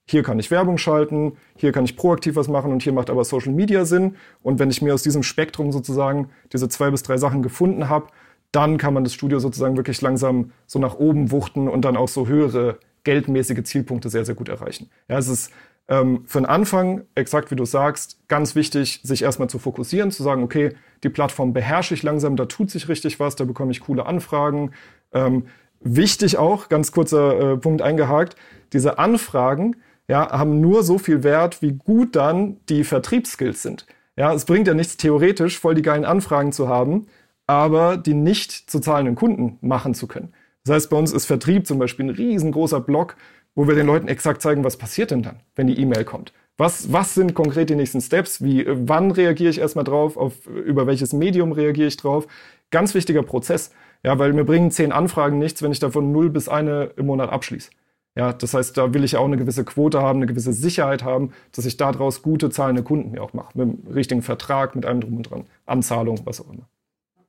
hier kann ich Werbung schalten, hier kann ich proaktiv was machen und hier macht aber Social Media Sinn. Und wenn ich mir aus diesem Spektrum sozusagen diese zwei bis drei Sachen gefunden habe, dann kann man das Studio sozusagen wirklich langsam so nach oben wuchten und dann auch so höhere geldmäßige Zielpunkte sehr, sehr gut erreichen. Ja, es ist ähm, für den Anfang, exakt wie du sagst, ganz wichtig, sich erstmal zu fokussieren, zu sagen, okay, die Plattform beherrsche ich langsam, da tut sich richtig was, da bekomme ich coole Anfragen. Ähm, wichtig auch, ganz kurzer äh, Punkt eingehakt, diese Anfragen ja, haben nur so viel Wert, wie gut dann die Vertriebsskills sind. Ja, es bringt ja nichts theoretisch, voll die geilen Anfragen zu haben, aber die nicht zu zahlenden Kunden machen zu können. Das heißt, bei uns ist Vertrieb zum Beispiel ein riesengroßer Block, wo wir den Leuten exakt zeigen, was passiert denn dann, wenn die E-Mail kommt. Was, was sind konkret die nächsten Steps? Wie, wann reagiere ich erstmal drauf? Auf, über welches Medium reagiere ich drauf? Ganz wichtiger Prozess. Ja, weil mir bringen zehn Anfragen nichts, wenn ich davon null bis eine im Monat abschließe. Ja, das heißt, da will ich auch eine gewisse Quote haben, eine gewisse Sicherheit haben, dass ich daraus gute zahlende Kunden mir auch mache. Mit dem richtigen Vertrag, mit allem drum und dran. Anzahlung, was auch immer.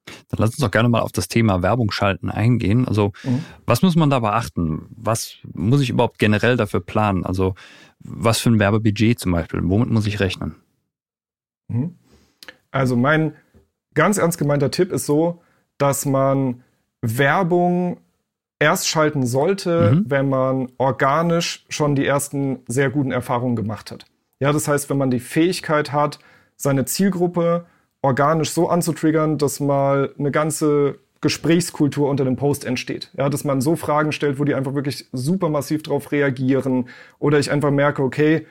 Dann lass uns doch gerne mal auf das Thema Werbung schalten eingehen. Also, mhm. was muss man da beachten? Was muss ich überhaupt generell dafür planen? Also, was für ein Werbebudget zum Beispiel? Womit muss ich rechnen? Mhm. Also, mein ganz ernst gemeinter Tipp ist so, dass man Werbung erst schalten sollte, mhm. wenn man organisch schon die ersten sehr guten Erfahrungen gemacht hat. Ja, das heißt, wenn man die Fähigkeit hat, seine Zielgruppe organisch so anzutriggern, dass mal eine ganze Gesprächskultur unter dem Post entsteht. Ja, dass man so Fragen stellt, wo die einfach wirklich super massiv drauf reagieren. Oder ich einfach merke, okay,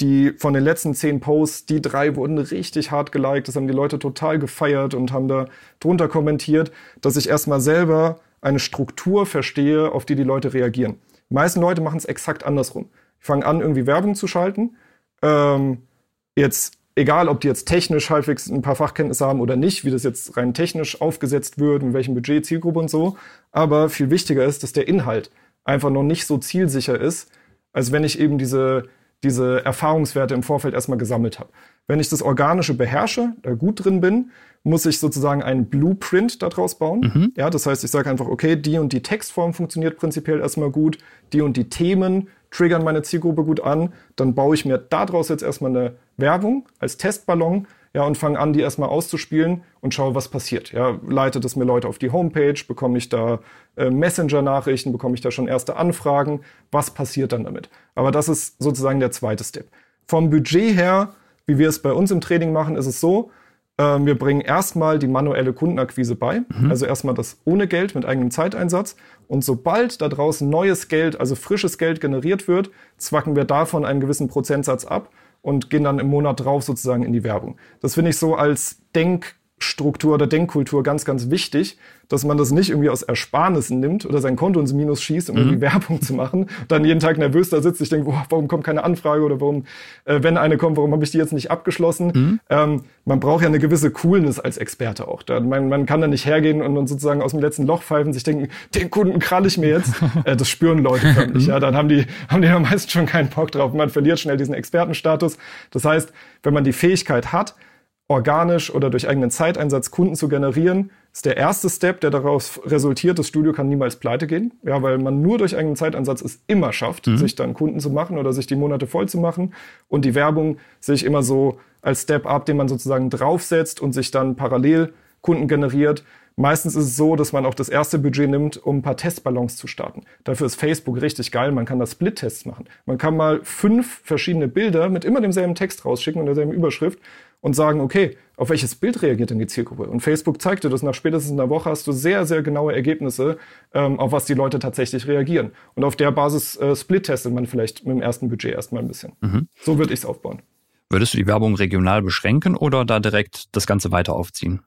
die von den letzten zehn Posts, die drei wurden richtig hart geliked. Das haben die Leute total gefeiert und haben da drunter kommentiert, dass ich erstmal selber eine Struktur verstehe, auf die die Leute reagieren. Die meisten Leute machen es exakt andersrum. Die fangen an, irgendwie Werbung zu schalten. Ähm, jetzt egal ob die jetzt technisch halbwegs ein paar Fachkenntnisse haben oder nicht, wie das jetzt rein technisch aufgesetzt wird, mit welchem Budget, Zielgruppe und so. Aber viel wichtiger ist, dass der Inhalt einfach noch nicht so zielsicher ist, als wenn ich eben diese, diese Erfahrungswerte im Vorfeld erstmal gesammelt habe. Wenn ich das Organische beherrsche, da gut drin bin, muss ich sozusagen einen Blueprint daraus bauen. Mhm. Ja, das heißt, ich sage einfach, okay, die und die Textform funktioniert prinzipiell erstmal gut, die und die Themen triggern meine Zielgruppe gut an, dann baue ich mir daraus jetzt erstmal eine Werbung als Testballon, ja, und fange an, die erstmal auszuspielen und schaue, was passiert. Ja, leitet es mir Leute auf die Homepage, bekomme ich da äh, Messenger-Nachrichten, bekomme ich da schon erste Anfragen, was passiert dann damit? Aber das ist sozusagen der zweite Step. Vom Budget her, wie wir es bei uns im Training machen, ist es so, wir bringen erstmal die manuelle Kundenakquise bei, mhm. also erstmal das ohne Geld mit eigenem Zeiteinsatz. Und sobald da draußen neues Geld, also frisches Geld generiert wird, zwacken wir davon einen gewissen Prozentsatz ab und gehen dann im Monat drauf sozusagen in die Werbung. Das finde ich so als Denk Struktur oder Denkkultur ganz, ganz wichtig, dass man das nicht irgendwie aus Ersparnissen nimmt oder sein Konto ins Minus schießt, um mhm. irgendwie Werbung zu machen, dann jeden Tag nervös da sitzt, ich denke, boah, warum kommt keine Anfrage oder warum, äh, wenn eine kommt, warum habe ich die jetzt nicht abgeschlossen? Mhm. Ähm, man braucht ja eine gewisse Coolness als Experte auch. Da, man, man kann da nicht hergehen und, und sozusagen aus dem letzten Loch pfeifen, sich denken, den Kunden kralle ich mir jetzt. (laughs) äh, das spüren Leute förmlich. ja, dann haben die, haben die am meisten schon keinen Bock drauf. Man verliert schnell diesen Expertenstatus. Das heißt, wenn man die Fähigkeit hat, organisch oder durch eigenen Zeiteinsatz Kunden zu generieren, ist der erste Step, der daraus resultiert, das Studio kann niemals pleite gehen. Ja, weil man nur durch eigenen Zeiteinsatz es immer schafft, mhm. sich dann Kunden zu machen oder sich die Monate voll zu machen. Und die Werbung sehe ich immer so als Step up, den man sozusagen draufsetzt und sich dann parallel Kunden generiert. Meistens ist es so, dass man auch das erste Budget nimmt, um ein paar Testballons zu starten. Dafür ist Facebook richtig geil. Man kann da Split-Tests machen. Man kann mal fünf verschiedene Bilder mit immer demselben Text rausschicken und derselben Überschrift und sagen, okay, auf welches Bild reagiert denn die Zielgruppe? Und Facebook zeigt dir das, nach spätestens einer Woche hast du sehr, sehr genaue Ergebnisse, ähm, auf was die Leute tatsächlich reagieren. Und auf der Basis äh, split-testet man vielleicht mit dem ersten Budget erstmal ein bisschen. Mhm. So würde ich es aufbauen. Würdest du die Werbung regional beschränken oder da direkt das Ganze weiter aufziehen?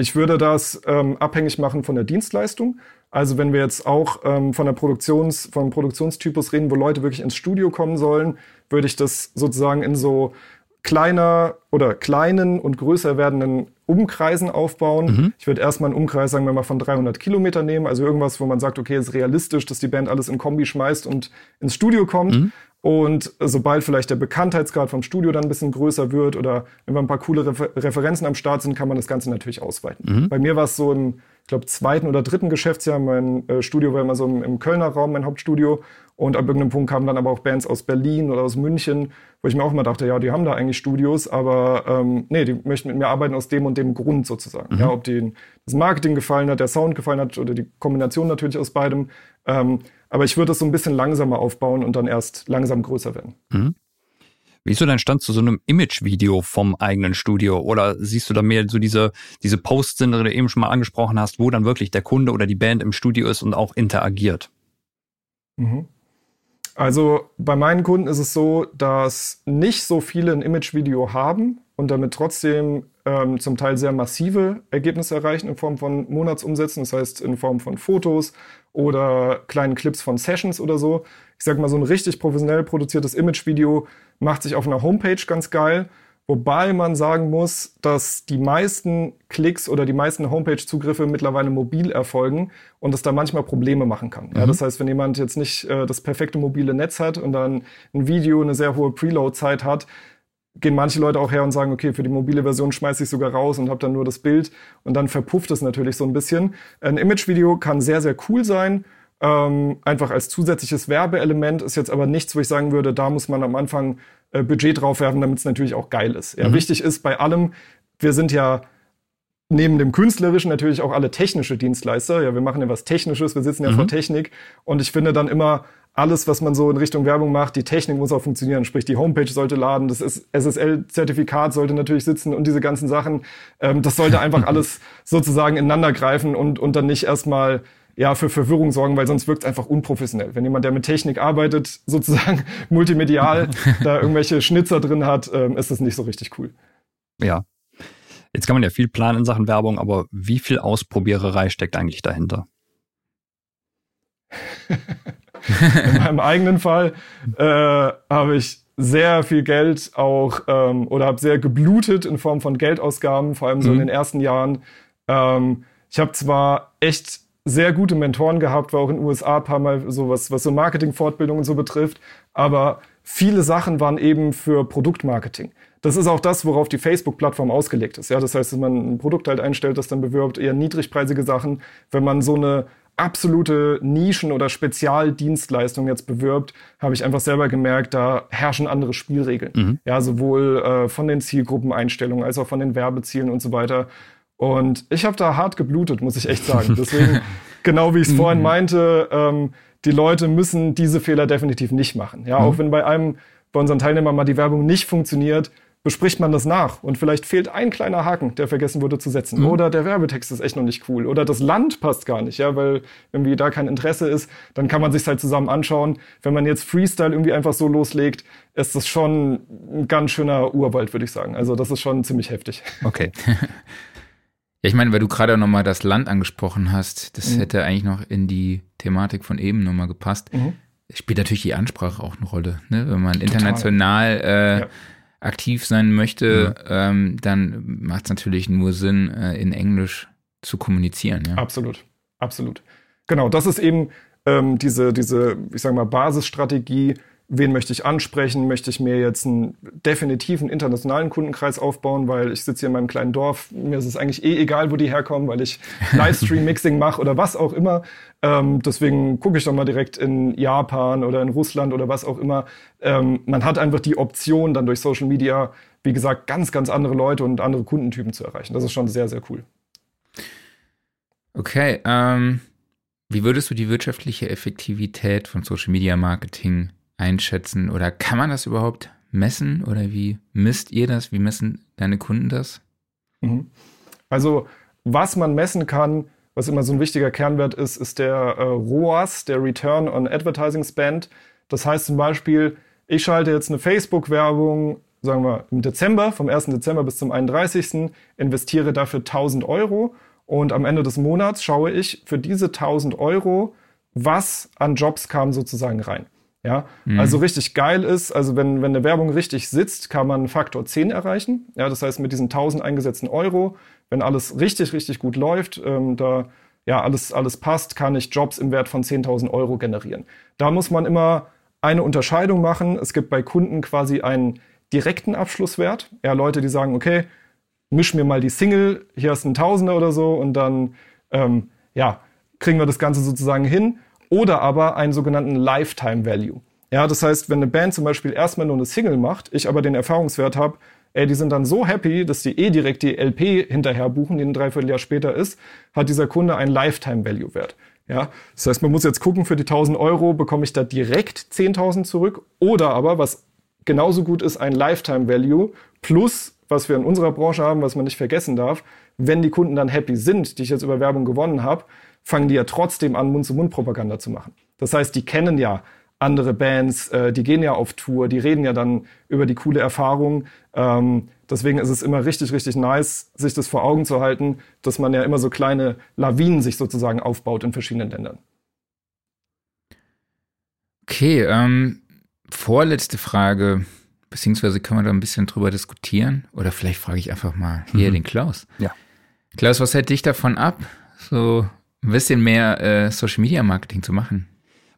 Ich würde das ähm, abhängig machen von der Dienstleistung. Also wenn wir jetzt auch ähm, von der Produktions, vom Produktionstypus reden, wo Leute wirklich ins Studio kommen sollen, würde ich das sozusagen in so kleiner oder kleinen und größer werdenden Umkreisen aufbauen. Mhm. Ich würde erstmal einen Umkreis, sagen wir mal, von 300 Kilometer nehmen. Also irgendwas, wo man sagt, okay, ist realistisch, dass die Band alles in Kombi schmeißt und ins Studio kommt. Mhm. Und sobald vielleicht der Bekanntheitsgrad vom Studio dann ein bisschen größer wird oder wenn wir ein paar coole Refer Referenzen am Start sind, kann man das Ganze natürlich ausweiten. Mhm. Bei mir war es so im, ich glaube, zweiten oder dritten Geschäftsjahr. Mein äh, Studio war immer so im, im Kölner Raum, mein Hauptstudio. Und ab irgendeinem Punkt kamen dann aber auch Bands aus Berlin oder aus München, wo ich mir auch immer dachte, ja, die haben da eigentlich Studios, aber ähm, nee, die möchten mit mir arbeiten aus dem und dem Grund sozusagen. Mhm. Ja, ob denen das Marketing gefallen hat, der Sound gefallen hat oder die Kombination natürlich aus beidem. Ähm, aber ich würde es so ein bisschen langsamer aufbauen und dann erst langsam größer werden. Mhm. Wie ist so dein Stand zu so einem Image-Video vom eigenen Studio? Oder siehst du da mehr so diese, diese Posts, die du eben schon mal angesprochen hast, wo dann wirklich der Kunde oder die Band im Studio ist und auch interagiert? Mhm. Also bei meinen Kunden ist es so, dass nicht so viele ein Image-Video haben und damit trotzdem ähm, zum Teil sehr massive Ergebnisse erreichen in Form von Monatsumsätzen, das heißt in Form von Fotos oder kleinen Clips von Sessions oder so. Ich sag mal, so ein richtig professionell produziertes Image-Video macht sich auf einer Homepage ganz geil Wobei man sagen muss, dass die meisten Klicks oder die meisten Homepage-Zugriffe mittlerweile mobil erfolgen und es da manchmal Probleme machen kann. Mhm. Ja, das heißt, wenn jemand jetzt nicht äh, das perfekte mobile Netz hat und dann ein Video eine sehr hohe Preload-Zeit hat, gehen manche Leute auch her und sagen, okay, für die mobile Version schmeiße ich sogar raus und habe dann nur das Bild und dann verpufft es natürlich so ein bisschen. Ein Image-Video kann sehr, sehr cool sein. Ähm, einfach als zusätzliches Werbeelement ist jetzt aber nichts, wo ich sagen würde, da muss man am Anfang äh, Budget draufwerfen, damit es natürlich auch geil ist. Ja, mhm. Wichtig ist bei allem, wir sind ja neben dem künstlerischen natürlich auch alle technische Dienstleister. Ja, wir machen ja was Technisches, wir sitzen ja mhm. vor Technik und ich finde dann immer alles, was man so in Richtung Werbung macht, die Technik muss auch funktionieren. Sprich, die Homepage sollte laden, das SSL-Zertifikat sollte natürlich sitzen und diese ganzen Sachen. Ähm, das sollte einfach (laughs) alles sozusagen ineinander greifen und, und dann nicht erstmal ja, für Verwirrung sorgen, weil sonst wirkt es einfach unprofessionell. Wenn jemand, der mit Technik arbeitet, (laughs) sozusagen multimedial (laughs) da irgendwelche Schnitzer drin hat, ähm, ist das nicht so richtig cool. Ja. Jetzt kann man ja viel planen in Sachen Werbung, aber wie viel Ausprobiererei steckt eigentlich dahinter? (laughs) in meinem eigenen Fall äh, habe ich sehr viel Geld auch ähm, oder habe sehr geblutet in Form von Geldausgaben, vor allem so mhm. in den ersten Jahren. Ähm, ich habe zwar echt sehr gute Mentoren gehabt, war auch in den USA ein paar Mal sowas, was so Marketing-Fortbildung und so betrifft. Aber viele Sachen waren eben für Produktmarketing. Das ist auch das, worauf die Facebook-Plattform ausgelegt ist. Ja, das heißt, wenn man ein Produkt halt einstellt, das dann bewirbt, eher niedrigpreisige Sachen. Wenn man so eine absolute Nischen- oder Spezialdienstleistung jetzt bewirbt, habe ich einfach selber gemerkt, da herrschen andere Spielregeln. Mhm. Ja, sowohl äh, von den Zielgruppeneinstellungen als auch von den Werbezielen und so weiter. Und ich habe da hart geblutet, muss ich echt sagen. Deswegen, (laughs) genau wie ich es vorhin mhm. meinte, ähm, die Leute müssen diese Fehler definitiv nicht machen. Ja, mhm. auch wenn bei einem, bei unseren Teilnehmern mal die Werbung nicht funktioniert, bespricht man das nach. Und vielleicht fehlt ein kleiner Haken, der vergessen wurde zu setzen. Mhm. Oder der Werbetext ist echt noch nicht cool. Oder das Land passt gar nicht, ja, weil irgendwie da kein Interesse ist. Dann kann man sich halt zusammen anschauen. Wenn man jetzt Freestyle irgendwie einfach so loslegt, ist das schon ein ganz schöner Urwald, würde ich sagen. Also das ist schon ziemlich heftig. Okay. (laughs) Ja, ich meine, weil du gerade nochmal das Land angesprochen hast, das mhm. hätte eigentlich noch in die Thematik von eben nochmal gepasst. Mhm. Spielt natürlich die Ansprache auch eine Rolle. Ne? Wenn man international äh, ja. aktiv sein möchte, mhm. ähm, dann macht es natürlich nur Sinn, äh, in Englisch zu kommunizieren. Ja? Absolut, absolut. Genau, das ist eben ähm, diese, diese, ich sag mal, Basisstrategie, wen möchte ich ansprechen? Möchte ich mir jetzt einen definitiven internationalen Kundenkreis aufbauen, weil ich sitze hier in meinem kleinen Dorf, mir ist es eigentlich eh egal, wo die herkommen, weil ich (laughs) Livestream-Mixing mache oder was auch immer. Ähm, deswegen gucke ich doch mal direkt in Japan oder in Russland oder was auch immer. Ähm, man hat einfach die Option, dann durch Social Media, wie gesagt, ganz, ganz andere Leute und andere Kundentypen zu erreichen. Das ist schon sehr, sehr cool. Okay, ähm, wie würdest du die wirtschaftliche Effektivität von Social Media Marketing einschätzen oder kann man das überhaupt messen oder wie misst ihr das? Wie messen deine Kunden das? Mhm. Also was man messen kann, was immer so ein wichtiger Kernwert ist, ist der äh, ROAS, der Return on Advertising Spend. Das heißt zum Beispiel, ich schalte jetzt eine Facebook-Werbung, sagen wir im Dezember, vom 1. Dezember bis zum 31. investiere dafür 1000 Euro und am Ende des Monats schaue ich für diese 1000 Euro, was an Jobs kam sozusagen rein. Ja, mhm. also richtig geil ist, also wenn, wenn eine Werbung richtig sitzt, kann man Faktor 10 erreichen. Ja, das heißt, mit diesen 1000 eingesetzten Euro, wenn alles richtig, richtig gut läuft, ähm, da ja, alles, alles passt, kann ich Jobs im Wert von 10.000 Euro generieren. Da muss man immer eine Unterscheidung machen. Es gibt bei Kunden quasi einen direkten Abschlusswert. Ja, Leute, die sagen, okay, misch mir mal die Single, hier hast du ein Tausender oder so und dann, ähm, ja, kriegen wir das Ganze sozusagen hin oder aber einen sogenannten Lifetime Value. Ja, das heißt, wenn eine Band zum Beispiel erstmal nur eine Single macht, ich aber den Erfahrungswert habe, ey, die sind dann so happy, dass die eh direkt die LP hinterher buchen, die ein Dreivierteljahr später ist, hat dieser Kunde einen Lifetime Value Wert. Ja, das heißt, man muss jetzt gucken, für die 1000 Euro bekomme ich da direkt 10.000 zurück oder aber, was genauso gut ist, ein Lifetime Value plus, was wir in unserer Branche haben, was man nicht vergessen darf, wenn die Kunden dann happy sind, die ich jetzt über Werbung gewonnen habe, fangen die ja trotzdem an, Mund-zu-Mund-Propaganda zu machen. Das heißt, die kennen ja andere Bands, äh, die gehen ja auf Tour, die reden ja dann über die coole Erfahrung. Ähm, deswegen ist es immer richtig, richtig nice, sich das vor Augen zu halten, dass man ja immer so kleine Lawinen sich sozusagen aufbaut in verschiedenen Ländern. Okay, ähm, vorletzte Frage, beziehungsweise können wir da ein bisschen drüber diskutieren? Oder vielleicht frage ich einfach mal hier mhm. den Klaus. Ja. Klaus, was hält dich davon ab, so ein bisschen mehr äh, Social Media Marketing zu machen?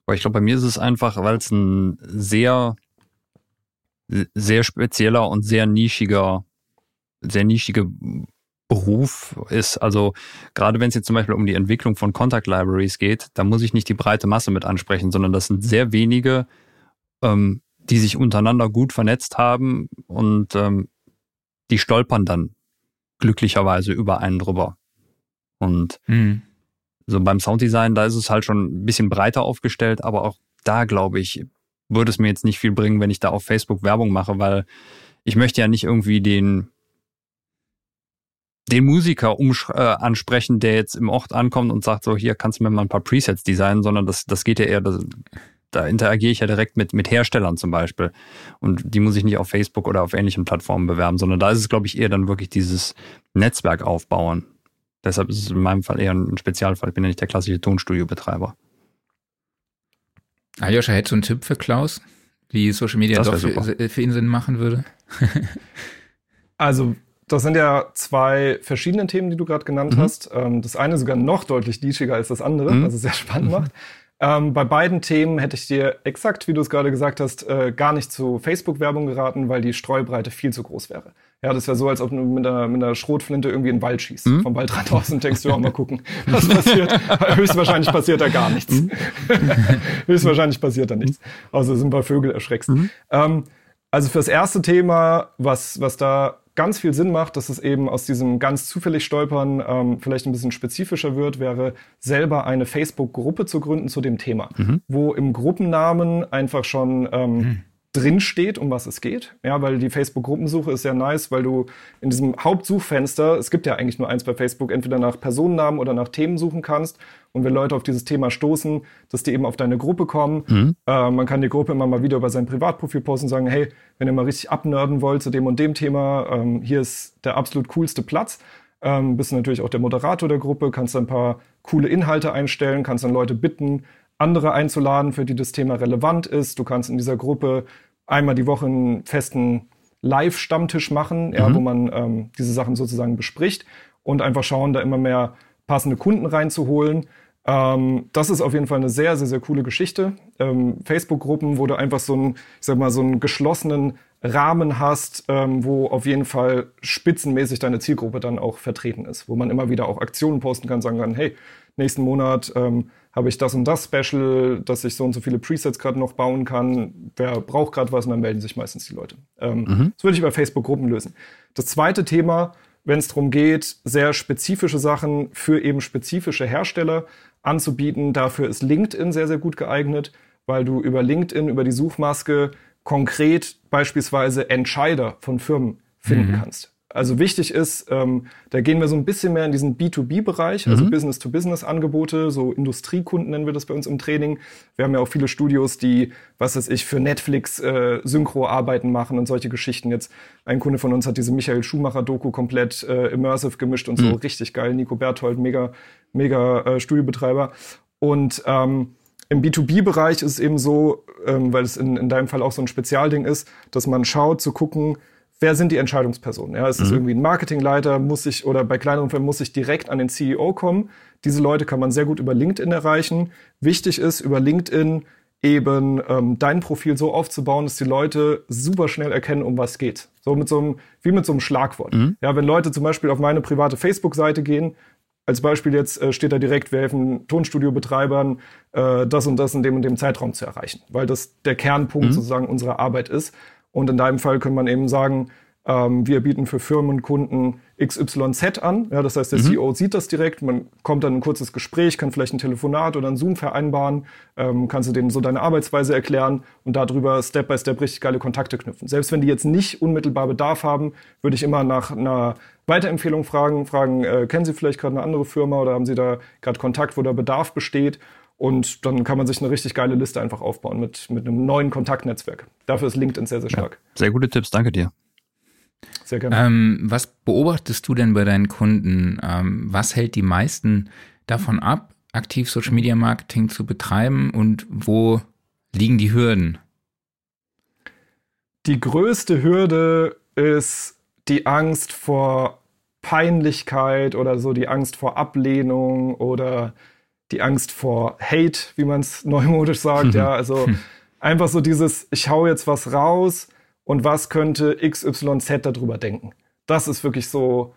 Aber ich glaube, bei mir ist es einfach, weil es ein sehr, sehr spezieller und sehr nischiger, sehr nischiger Beruf ist. Also gerade wenn es jetzt zum Beispiel um die Entwicklung von Contact Libraries geht, da muss ich nicht die breite Masse mit ansprechen, sondern das sind sehr wenige, ähm, die sich untereinander gut vernetzt haben und ähm, die stolpern dann glücklicherweise über einen drüber. Und mhm. So beim Sounddesign, da ist es halt schon ein bisschen breiter aufgestellt, aber auch da glaube ich, würde es mir jetzt nicht viel bringen, wenn ich da auf Facebook Werbung mache, weil ich möchte ja nicht irgendwie den den Musiker äh, ansprechen, der jetzt im Ort ankommt und sagt so, hier kannst du mir mal ein paar Presets designen, sondern das, das geht ja eher, das, da interagiere ich ja direkt mit, mit Herstellern zum Beispiel. Und die muss ich nicht auf Facebook oder auf ähnlichen Plattformen bewerben, sondern da ist es, glaube ich, eher dann wirklich dieses Netzwerk aufbauen. Deshalb ist es in meinem Fall eher ein Spezialfall. Ich bin ja nicht der klassische Tonstudio-Betreiber. Aljoscha, hättest du einen Tipp für Klaus, wie Social Media doch für, für, ihn Sinn machen würde? (laughs) also, das sind ja zwei verschiedene Themen, die du gerade genannt mhm. hast. Ähm, das eine sogar noch deutlich nischiger als das andere, mhm. was es sehr spannend mhm. macht. Ähm, bei beiden Themen hätte ich dir exakt, wie du es gerade gesagt hast, äh, gar nicht zu Facebook-Werbung geraten, weil die Streubreite viel zu groß wäre. Ja, das wäre so, als ob du mit einer, mit einer Schrotflinte irgendwie in den Wald schießt. Mhm. Vom Waldrand aus und denkst du auch mal gucken, was passiert. (laughs) Höchstwahrscheinlich passiert da gar nichts. Mhm. (laughs) Höchstwahrscheinlich passiert da nichts. Außer sind ein paar Vögel erschreckst. Mhm. Ähm, also fürs erste Thema, was, was da ganz viel Sinn macht, dass es eben aus diesem ganz zufällig Stolpern ähm, vielleicht ein bisschen spezifischer wird, wäre selber eine Facebook-Gruppe zu gründen zu dem Thema, mhm. wo im Gruppennamen einfach schon ähm, mhm drin steht, um was es geht. Ja, weil die Facebook-Gruppensuche ist sehr nice, weil du in diesem Hauptsuchfenster, es gibt ja eigentlich nur eins bei Facebook, entweder nach Personennamen oder nach Themen suchen kannst. Und wenn Leute auf dieses Thema stoßen, dass die eben auf deine Gruppe kommen. Mhm. Äh, man kann die Gruppe immer mal wieder über sein Privatprofil posten und sagen, hey, wenn ihr mal richtig abnörden wollt zu dem und dem Thema, ähm, hier ist der absolut coolste Platz. Ähm, bist natürlich auch der Moderator der Gruppe, kannst ein paar coole Inhalte einstellen, kannst dann Leute bitten, andere einzuladen, für die das Thema relevant ist. Du kannst in dieser Gruppe einmal die Woche einen festen Live-Stammtisch machen, ja, mhm. wo man ähm, diese Sachen sozusagen bespricht und einfach schauen, da immer mehr passende Kunden reinzuholen. Ähm, das ist auf jeden Fall eine sehr, sehr, sehr coole Geschichte. Ähm, Facebook-Gruppen, wo du einfach so einen, ich sag mal, so einen geschlossenen Rahmen hast, ähm, wo auf jeden Fall spitzenmäßig deine Zielgruppe dann auch vertreten ist, wo man immer wieder auch Aktionen posten kann, sagen kann, hey, nächsten Monat ähm, habe ich das und das Special, dass ich so und so viele Presets gerade noch bauen kann. Wer braucht gerade was und dann melden sich meistens die Leute. Ähm, mhm. Das würde ich über Facebook-Gruppen lösen. Das zweite Thema, wenn es darum geht, sehr spezifische Sachen für eben spezifische Hersteller anzubieten, dafür ist LinkedIn sehr, sehr gut geeignet, weil du über LinkedIn, über die Suchmaske konkret beispielsweise Entscheider von Firmen finden mhm. kannst. Also wichtig ist, ähm, da gehen wir so ein bisschen mehr in diesen B2B-Bereich, also mhm. Business-to-Business-Angebote, so Industriekunden nennen wir das bei uns im Training. Wir haben ja auch viele Studios, die, was weiß ich, für Netflix äh, Synchro-Arbeiten machen und solche Geschichten. Jetzt ein Kunde von uns hat diese Michael Schumacher-Doku komplett äh, immersive gemischt und mhm. so richtig geil. Nico Berthold, mega, mega äh, Studiobetreiber. Und ähm, im B2B-Bereich ist es eben so, ähm, weil es in, in deinem Fall auch so ein Spezialding ist, dass man schaut zu gucken, wer sind die Entscheidungspersonen? Ja, ist es mhm. irgendwie ein Marketingleiter, muss ich, oder bei kleineren Firmen muss ich direkt an den CEO kommen. Diese Leute kann man sehr gut über LinkedIn erreichen. Wichtig ist, über LinkedIn eben ähm, dein Profil so aufzubauen, dass die Leute super schnell erkennen, um was geht. So mit so einem, wie mit so einem Schlagwort. Mhm. Ja, wenn Leute zum Beispiel auf meine private Facebook-Seite gehen, als Beispiel jetzt äh, steht da direkt, wir helfen Tonstudiobetreibern, äh, das und das in dem und dem Zeitraum zu erreichen, weil das der Kernpunkt mhm. sozusagen unserer Arbeit ist. Und in deinem Fall kann man eben sagen, ähm, wir bieten für Firmen und Kunden XYZ an. Ja, das heißt, der mhm. CEO sieht das direkt. Man kommt dann ein kurzes Gespräch, kann vielleicht ein Telefonat oder ein Zoom vereinbaren, ähm, kannst du denen so deine Arbeitsweise erklären und darüber Step by Step richtig geile Kontakte knüpfen. Selbst wenn die jetzt nicht unmittelbar Bedarf haben, würde ich immer nach einer Weiterempfehlung fragen, fragen, äh, kennen Sie vielleicht gerade eine andere Firma oder haben Sie da gerade Kontakt, wo der Bedarf besteht? Und dann kann man sich eine richtig geile Liste einfach aufbauen mit, mit einem neuen Kontaktnetzwerk. Dafür ist LinkedIn sehr, sehr stark. Ja, sehr gute Tipps, danke dir. Sehr gerne. Ähm, was beobachtest du denn bei deinen Kunden? Ähm, was hält die meisten davon ab, aktiv Social Media Marketing zu betreiben und wo liegen die Hürden? Die größte Hürde ist die Angst vor Peinlichkeit oder so die Angst vor Ablehnung oder die Angst vor Hate, wie man es (laughs) neumodisch sagt. ja, also einfach so dieses, ich hau jetzt was raus und was könnte XYZ darüber denken. Das ist wirklich so,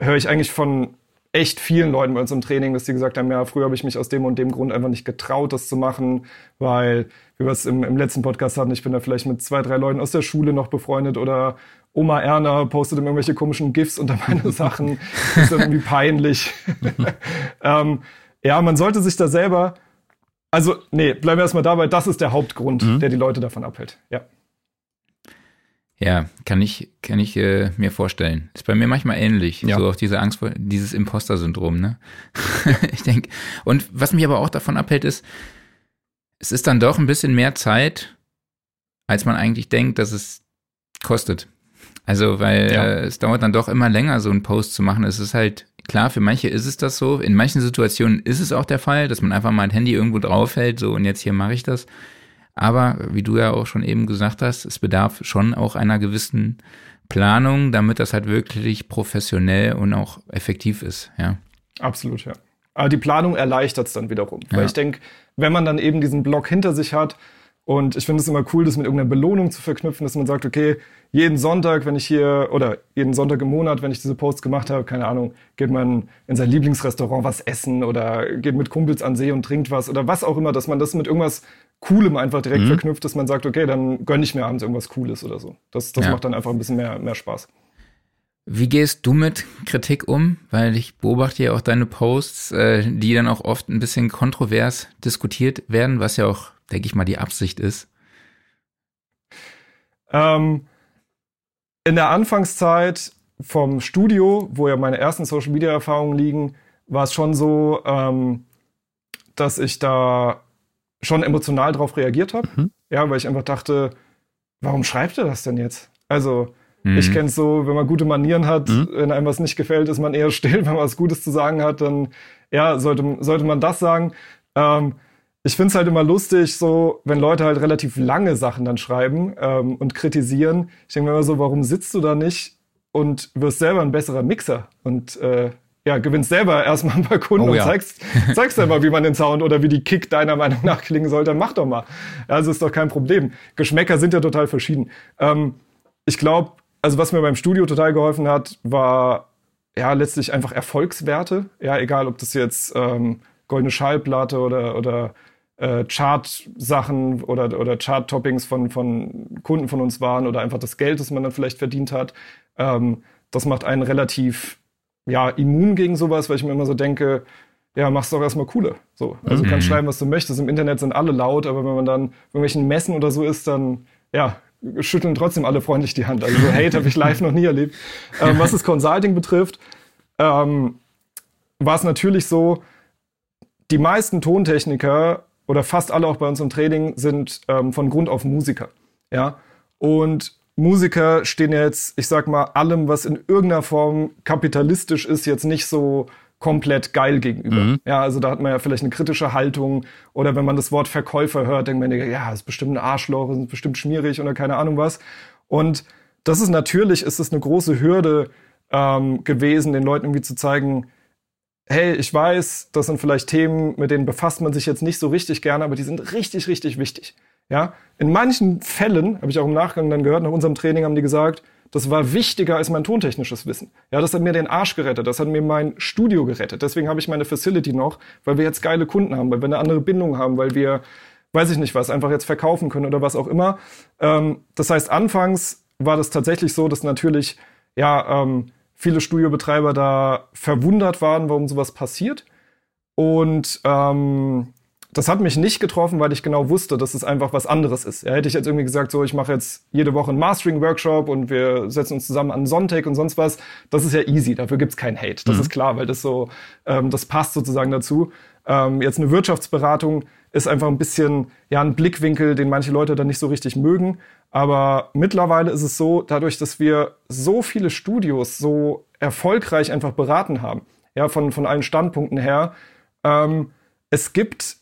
höre ich eigentlich von echt vielen Leuten bei uns im Training, dass die gesagt haben, ja, früher habe ich mich aus dem und dem Grund einfach nicht getraut, das zu machen, weil, wie wir es im, im letzten Podcast hatten, ich bin da vielleicht mit zwei, drei Leuten aus der Schule noch befreundet oder Oma Erna postet immer irgendwelche komischen GIFs unter meine (laughs) Sachen. Das ist irgendwie peinlich. (laughs) ähm, ja, man sollte sich da selber, also, nee, bleiben wir erstmal dabei, das ist der Hauptgrund, mhm. der die Leute davon abhält. Ja. Ja, kann ich, kann ich äh, mir vorstellen. Ist bei mir manchmal ähnlich. Ja. So auch diese Angst vor, dieses Imposter-Syndrom, ne? (laughs) ich denke. Und was mich aber auch davon abhält, ist, es ist dann doch ein bisschen mehr Zeit, als man eigentlich denkt, dass es kostet. Also, weil ja. äh, es dauert dann doch immer länger, so einen Post zu machen. Es ist halt, klar, für manche ist es das so. In manchen Situationen ist es auch der Fall, dass man einfach mal ein Handy irgendwo draufhält, so und jetzt hier mache ich das. Aber wie du ja auch schon eben gesagt hast, es bedarf schon auch einer gewissen Planung, damit das halt wirklich professionell und auch effektiv ist, ja. Absolut, ja. Aber die Planung erleichtert es dann wiederum. Ja. Weil ich denke, wenn man dann eben diesen Block hinter sich hat, und ich finde es immer cool, das mit irgendeiner Belohnung zu verknüpfen, dass man sagt, okay, jeden Sonntag, wenn ich hier, oder jeden Sonntag im Monat, wenn ich diese Posts gemacht habe, keine Ahnung, geht man in sein Lieblingsrestaurant was essen oder geht mit Kumpels an See und trinkt was oder was auch immer, dass man das mit irgendwas Coolem einfach direkt mhm. verknüpft, dass man sagt, okay, dann gönne ich mir abends irgendwas Cooles oder so. Das, das ja. macht dann einfach ein bisschen mehr, mehr Spaß. Wie gehst du mit Kritik um? Weil ich beobachte ja auch deine Posts, äh, die dann auch oft ein bisschen kontrovers diskutiert werden, was ja auch, denke ich mal, die Absicht ist. Ähm, in der Anfangszeit vom Studio, wo ja meine ersten Social Media Erfahrungen liegen, war es schon so, ähm, dass ich da schon emotional darauf reagiert habe. Mhm. Ja, weil ich einfach dachte, warum schreibt er das denn jetzt? Also, mhm. ich kenne es so, wenn man gute Manieren hat, mhm. wenn einem was nicht gefällt, ist man eher still. (laughs) Wenn man was Gutes zu sagen hat, dann ja, sollte, sollte man das sagen. Ähm, ich finde es halt immer lustig, so, wenn Leute halt relativ lange Sachen dann schreiben ähm, und kritisieren. Ich denke mir immer so, warum sitzt du da nicht und wirst selber ein besserer Mixer und äh, ja, gewinnst selber erstmal ein paar Kunden oh, ja. und zeigst, (laughs) zeigst selber, wie man den Sound oder wie die Kick deiner Meinung nach klingen sollte. Mach doch mal. Also ist doch kein Problem. Geschmäcker sind ja total verschieden. Ähm, ich glaube, also was mir beim Studio total geholfen hat, war ja letztlich einfach Erfolgswerte. Ja, egal, ob das jetzt ähm, goldene Schallplatte oder, oder äh, Chart-Sachen oder, oder Chart-Toppings von, von Kunden von uns waren oder einfach das Geld, das man dann vielleicht verdient hat. Ähm, das macht einen relativ ja, immun gegen sowas, weil ich mir immer so denke, ja, mach's doch erstmal coole. So. Also mhm. kannst schreiben, was du möchtest. Im Internet sind alle laut, aber wenn man dann irgendwelchen Messen oder so ist, dann ja, schütteln trotzdem alle freundlich die Hand. Also so Hate habe ich live noch nie erlebt. (laughs) Ähm, was das Consulting betrifft, ähm, war es natürlich so, die meisten Tontechniker oder fast alle auch bei uns im Training sind ähm, von Grund auf Musiker. Ja. Und Musiker stehen jetzt, ich sag mal, allem, was in irgendeiner Form kapitalistisch ist, jetzt nicht so komplett geil gegenüber. Mhm. Ja, also da hat man ja vielleicht eine kritische Haltung oder wenn man das Wort Verkäufer hört, denkt man, ja, ist bestimmt ein Arschloch, ist bestimmt schmierig oder keine Ahnung was. Und das ist natürlich, ist es eine große Hürde ähm, gewesen, den Leuten irgendwie zu zeigen, hey, ich weiß, das sind vielleicht Themen, mit denen befasst man sich jetzt nicht so richtig gerne, aber die sind richtig, richtig wichtig. Ja, in manchen Fällen, habe ich auch im Nachgang dann gehört, nach unserem Training haben die gesagt, das war wichtiger als mein tontechnisches Wissen. Ja, das hat mir den Arsch gerettet, das hat mir mein Studio gerettet. Deswegen habe ich meine Facility noch, weil wir jetzt geile Kunden haben, weil wir eine andere Bindung haben, weil wir, weiß ich nicht was, einfach jetzt verkaufen können oder was auch immer. Ähm, das heißt, anfangs war das tatsächlich so, dass natürlich, ja, ähm, viele Studiobetreiber da verwundert waren, warum sowas passiert. Und ähm, das hat mich nicht getroffen, weil ich genau wusste, dass es einfach was anderes ist. Ja, hätte ich jetzt irgendwie gesagt, so ich mache jetzt jede Woche einen Mastering-Workshop und wir setzen uns zusammen an Sonntag und sonst was, das ist ja easy, dafür gibt's keinen Hate. Das mhm. ist klar, weil das so, ähm, das passt sozusagen dazu. Ähm, jetzt eine Wirtschaftsberatung ist einfach ein bisschen ja ein Blickwinkel, den manche Leute dann nicht so richtig mögen. Aber mittlerweile ist es so, dadurch, dass wir so viele Studios so erfolgreich einfach beraten haben, ja, von, von allen Standpunkten her, ähm, es gibt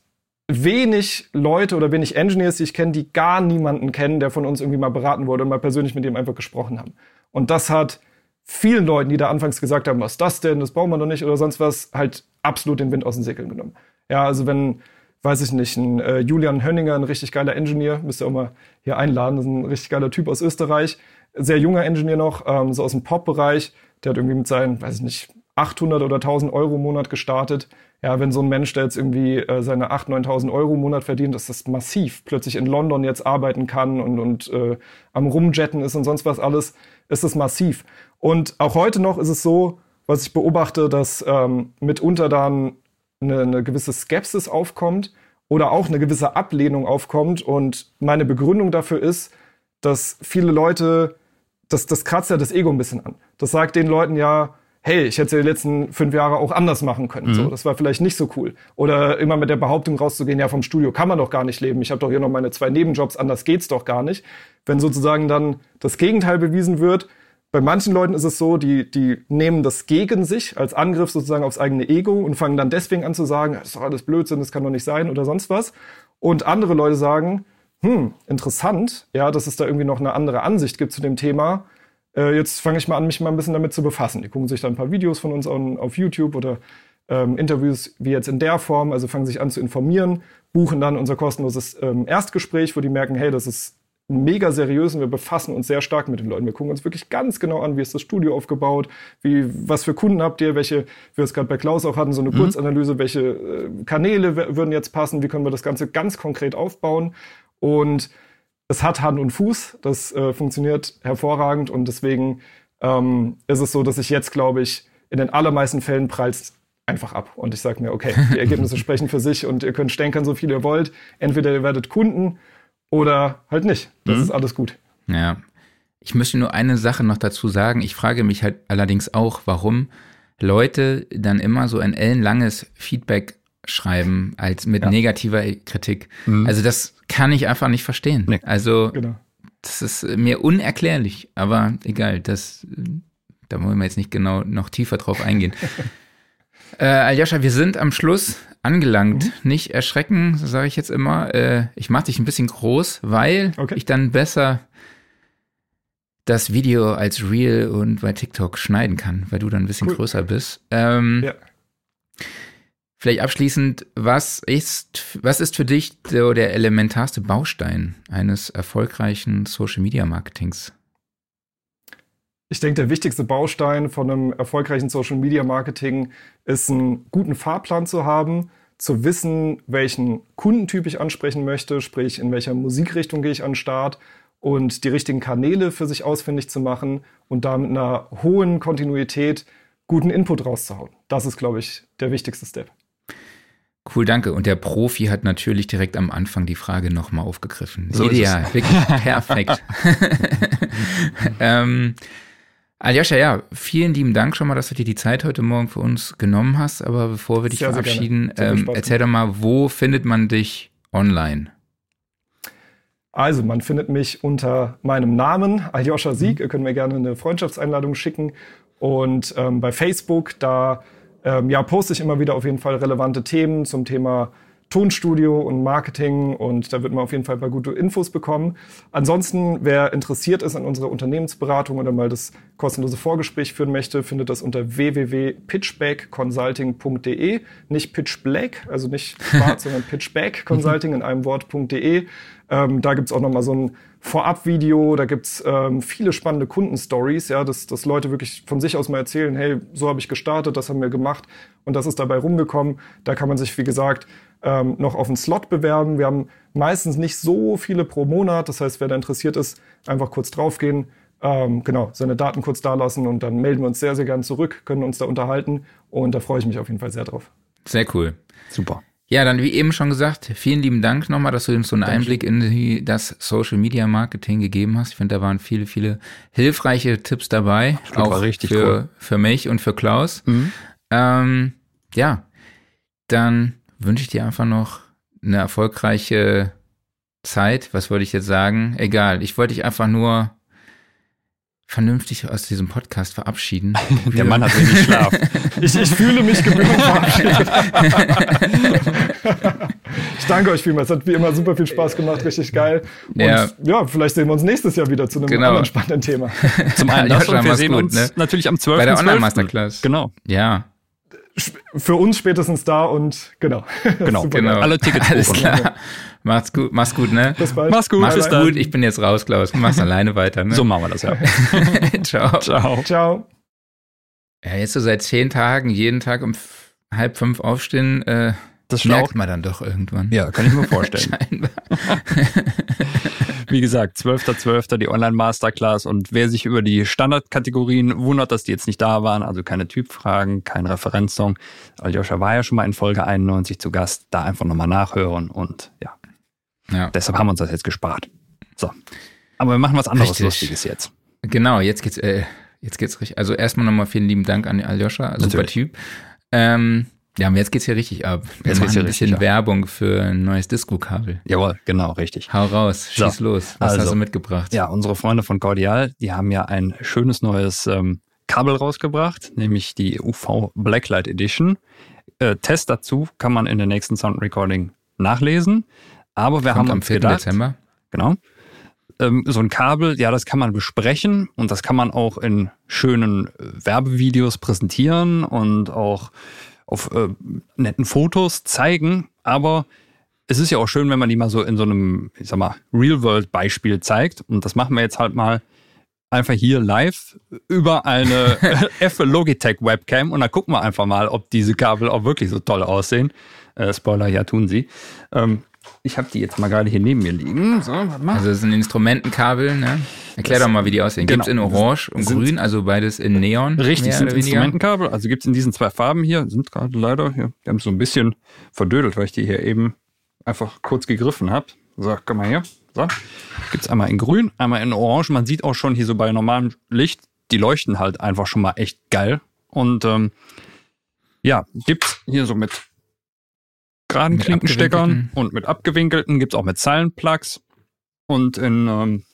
wenig Leute oder wenig Engineers, die ich kenne, die gar niemanden kennen, der von uns irgendwie mal beraten wurde und mal persönlich mit dem einfach gesprochen haben. Und das hat vielen Leuten, die da anfangs gesagt haben, was ist das denn, das brauchen wir doch nicht oder sonst was, halt absolut den Wind aus den Segeln genommen. Ja, also wenn, weiß ich nicht, ein äh, Julian Hönninger, ein richtig geiler Engineer, müsst ihr auch mal hier einladen, das ist ein richtig geiler Typ aus Österreich, sehr junger Engineer noch, ähm, so aus dem Pop-Bereich, der hat irgendwie mit seinen, weiß ich nicht, 800 oder 1000 Euro im Monat gestartet, ja, wenn so ein Mensch, der jetzt irgendwie äh, seine 8.000, 9.000 Euro im Monat verdient, dass das massiv plötzlich in London jetzt arbeiten kann und, und äh, am Rumjetten ist und sonst was alles, ist es massiv. Und auch heute noch ist es so, was ich beobachte, dass ähm, mitunter dann eine, eine gewisse Skepsis aufkommt oder auch eine gewisse Ablehnung aufkommt. Und meine Begründung dafür ist, dass viele Leute, das, das kratzt ja das Ego ein bisschen an. Das sagt den Leuten ja, hey, ich hätte die letzten fünf Jahre auch anders machen können. Mhm. So, das war vielleicht nicht so cool. Oder immer mit der Behauptung rauszugehen, ja, vom Studio kann man doch gar nicht leben. Ich habe doch hier noch meine zwei Nebenjobs, anders geht's doch gar nicht. Wenn sozusagen dann das Gegenteil bewiesen wird, bei manchen Leuten ist es so, die, die nehmen das gegen sich als Angriff sozusagen aufs eigene Ego und fangen dann deswegen an zu sagen, das ist doch alles Blödsinn, das kann doch nicht sein oder sonst was. Und andere Leute sagen, hm, interessant, ja, dass es da irgendwie noch eine andere Ansicht gibt zu dem Thema äh, jetzt fange ich mal an, mich mal ein bisschen damit zu befassen. Die gucken sich dann ein paar Videos von uns an, auf YouTube oder ähm, Interviews wie jetzt in der Form, also fangen sich an zu informieren, buchen dann unser kostenloses ähm, Erstgespräch, wo die merken, hey, das ist mega seriös und wir befassen uns sehr stark mit den Leuten. Wir gucken uns wirklich ganz genau an, wie ist das Studio aufgebaut, wie, was für Kunden habt ihr, welche, wie wir es gerade bei Klaus auch hatten, so eine mhm. Kurzanalyse, welche äh, Kanäle würden jetzt passen, wie können wir das Ganze ganz konkret aufbauen und es hat Hand und Fuß, das äh, funktioniert hervorragend und deswegen ähm, ist es so, dass ich jetzt, glaube ich, in den allermeisten Fällen prallt einfach ab. Und ich sage mir, okay, die Ergebnisse (laughs) sprechen für sich und ihr könnt stänkern, so viel ihr wollt. Entweder ihr werdet Kunden oder halt nicht. Das mhm. ist alles gut. Ja. Ich möchte nur eine Sache noch dazu sagen. Ich frage mich halt allerdings auch, warum Leute dann immer so ein ellenlanges Feedback schreiben als mit ja. negativer Kritik. Mhm. Also das kann ich einfach nicht verstehen. Nee. Also genau. das ist mir unerklärlich, aber egal, das da wollen wir jetzt nicht genau noch tiefer drauf eingehen. (laughs) äh, Aljoscha, wir sind am Schluss angelangt. Mhm. Nicht erschrecken, so sage ich jetzt immer. Äh, ich mache dich ein bisschen groß, weil okay. ich dann besser das Video als Reel und bei TikTok schneiden kann, weil du dann ein bisschen cool. größer bist. Ähm, ja. Vielleicht abschließend, was ist, was ist für dich so der elementarste Baustein eines erfolgreichen Social Media Marketings? Ich denke, der wichtigste Baustein von einem erfolgreichen Social Media Marketing ist, einen guten Fahrplan zu haben, zu wissen, welchen Kundentyp ich ansprechen möchte, sprich, in welcher Musikrichtung gehe ich an den Start und die richtigen Kanäle für sich ausfindig zu machen und da mit einer hohen Kontinuität guten Input rauszuhauen. Das ist, glaube ich, der wichtigste Step. Cool, danke. Und der Profi hat natürlich direkt am Anfang die Frage nochmal aufgegriffen. So Ideal, wirklich perfekt. (laughs) (laughs) ähm, Aljoscha, ja, vielen lieben Dank schon mal, dass du dir die Zeit heute Morgen für uns genommen hast. Aber bevor wir dich sehr, verabschieden, sehr ähm, erzähl doch mal, wo findet man dich online? Also, man findet mich unter meinem Namen, Aljoscha Sieg. Mhm. Ihr könnt mir gerne eine Freundschaftseinladung schicken. Und ähm, bei Facebook, da ähm, ja, poste ich immer wieder auf jeden Fall relevante Themen zum Thema Tonstudio und Marketing und da wird man auf jeden Fall ein paar gute Infos bekommen. Ansonsten, wer interessiert ist an unserer Unternehmensberatung oder mal das kostenlose Vorgespräch führen möchte, findet das unter www.pitchbackconsulting.de. Nicht pitchblack, also nicht schwarz, (laughs) sondern pitchbackconsulting in einem Wort.de. Ähm, da gibt's auch nochmal so ein Vorab-Video, da gibt's ähm, viele spannende Kundenstories, ja, dass, dass Leute wirklich von sich aus mal erzählen, hey, so habe ich gestartet, das haben wir gemacht und das ist dabei rumgekommen. Da kann man sich, wie gesagt, ähm, noch auf einen Slot bewerben. Wir haben meistens nicht so viele pro Monat, das heißt, wer da interessiert ist, einfach kurz draufgehen, ähm, genau, seine Daten kurz dalassen und dann melden wir uns sehr, sehr gern zurück, können uns da unterhalten und da freue ich mich auf jeden Fall sehr drauf. Sehr cool. Super. Ja, dann wie eben schon gesagt, vielen lieben Dank nochmal, dass du uns so einen Dankeschön. Einblick in die, das Social Media Marketing gegeben hast. Ich finde, da waren viele, viele hilfreiche Tipps dabei. Das auch richtig für, cool. für mich und für Klaus. Mhm. Ähm, ja, dann wünsche ich dir einfach noch eine erfolgreiche Zeit. Was wollte ich jetzt sagen? Egal. Ich wollte dich einfach nur vernünftig aus diesem Podcast verabschieden. (laughs) Der Mann hat wenig (laughs) Schlaf. ich, ich fühle mich gebührend verabschiedet. (laughs) ich danke euch vielmals. Es hat wie immer super viel Spaß gemacht, richtig geil. Und ja, ja vielleicht sehen wir uns nächstes Jahr wieder zu einem genau. anderen spannenden Thema. Zum einen das und wir sehen gut, uns ne? natürlich am 12. Bei der Online-Masterclass. Genau. Ja. Für uns spätestens da und genau. (laughs) Genau, genau. alle Tickets Alles klar. Macht's gut, mach's gut, ne? Bis bald. Mach's gut, Mach's gut. Ich bin jetzt raus, Klaus. Mach's (laughs) alleine weiter, ne? So machen wir das, ja. (laughs) Ciao. Ciao. Ciao. Ja, jetzt so seit zehn Tagen, jeden Tag um halb fünf aufstehen, äh, das merkt man dann doch irgendwann. Ja, kann ich mir vorstellen. (laughs) Wie gesagt, 12.12. .12. die Online-Masterclass und wer sich über die Standardkategorien wundert, dass die jetzt nicht da waren, also keine Typfragen, kein Referenzsong. Aljoscha war ja schon mal in Folge 91 zu Gast, da einfach nochmal nachhören und ja. ja. Deshalb haben wir uns das jetzt gespart. So. Aber wir machen was anderes Richtig. Lustiges jetzt. Genau, jetzt geht's, äh, jetzt geht's richtig. Also erstmal nochmal vielen lieben Dank an Aljoscha, super Typ. Ähm, ja, und jetzt geht's hier richtig ab. Wir jetzt machen ein bisschen ab. Werbung für ein neues Disco-Kabel. Jawohl, genau, richtig. Hau raus, schieß so. los. Was also, hast du mitgebracht? Ja, unsere Freunde von Cordial, die haben ja ein schönes neues ähm, Kabel rausgebracht, nämlich die UV Blacklight Edition. Äh, Test dazu kann man in der nächsten Sound Recording nachlesen. Aber wir Kommt haben am 4. gedacht, Dezember. Genau. Ähm, so ein Kabel, ja, das kann man besprechen und das kann man auch in schönen äh, Werbevideos präsentieren und auch auf äh, netten Fotos zeigen, aber es ist ja auch schön, wenn man die mal so in so einem, ich sag mal, Real-World-Beispiel zeigt. Und das machen wir jetzt halt mal einfach hier live über eine (laughs) F Logitech Webcam und dann gucken wir einfach mal, ob diese Kabel auch wirklich so toll aussehen. Äh, Spoiler, ja, tun sie. Ähm, ich habe die jetzt mal gerade hier neben mir liegen. So, warte mal. Also das ist ein Instrumentenkabel, ne? Erklär das, doch mal, wie die aussehen. Genau. Gibt es in Orange und sind, Grün, also beides in Neon? Richtig, sind Instrumentenkabel. Also gibt es in diesen zwei Farben hier, sind gerade leider, hier, die haben so ein bisschen verdödelt, weil ich die hier eben einfach kurz gegriffen habe. So, komm mal hier. So. Gibt es einmal in Grün, einmal in Orange. Man sieht auch schon hier so bei normalem Licht, die leuchten halt einfach schon mal echt geil. Und ähm, ja, gibt's hier so mit geraden Klinkensteckern und mit abgewinkelten, gibt es auch mit Zeilenplugs. Und in, ähm,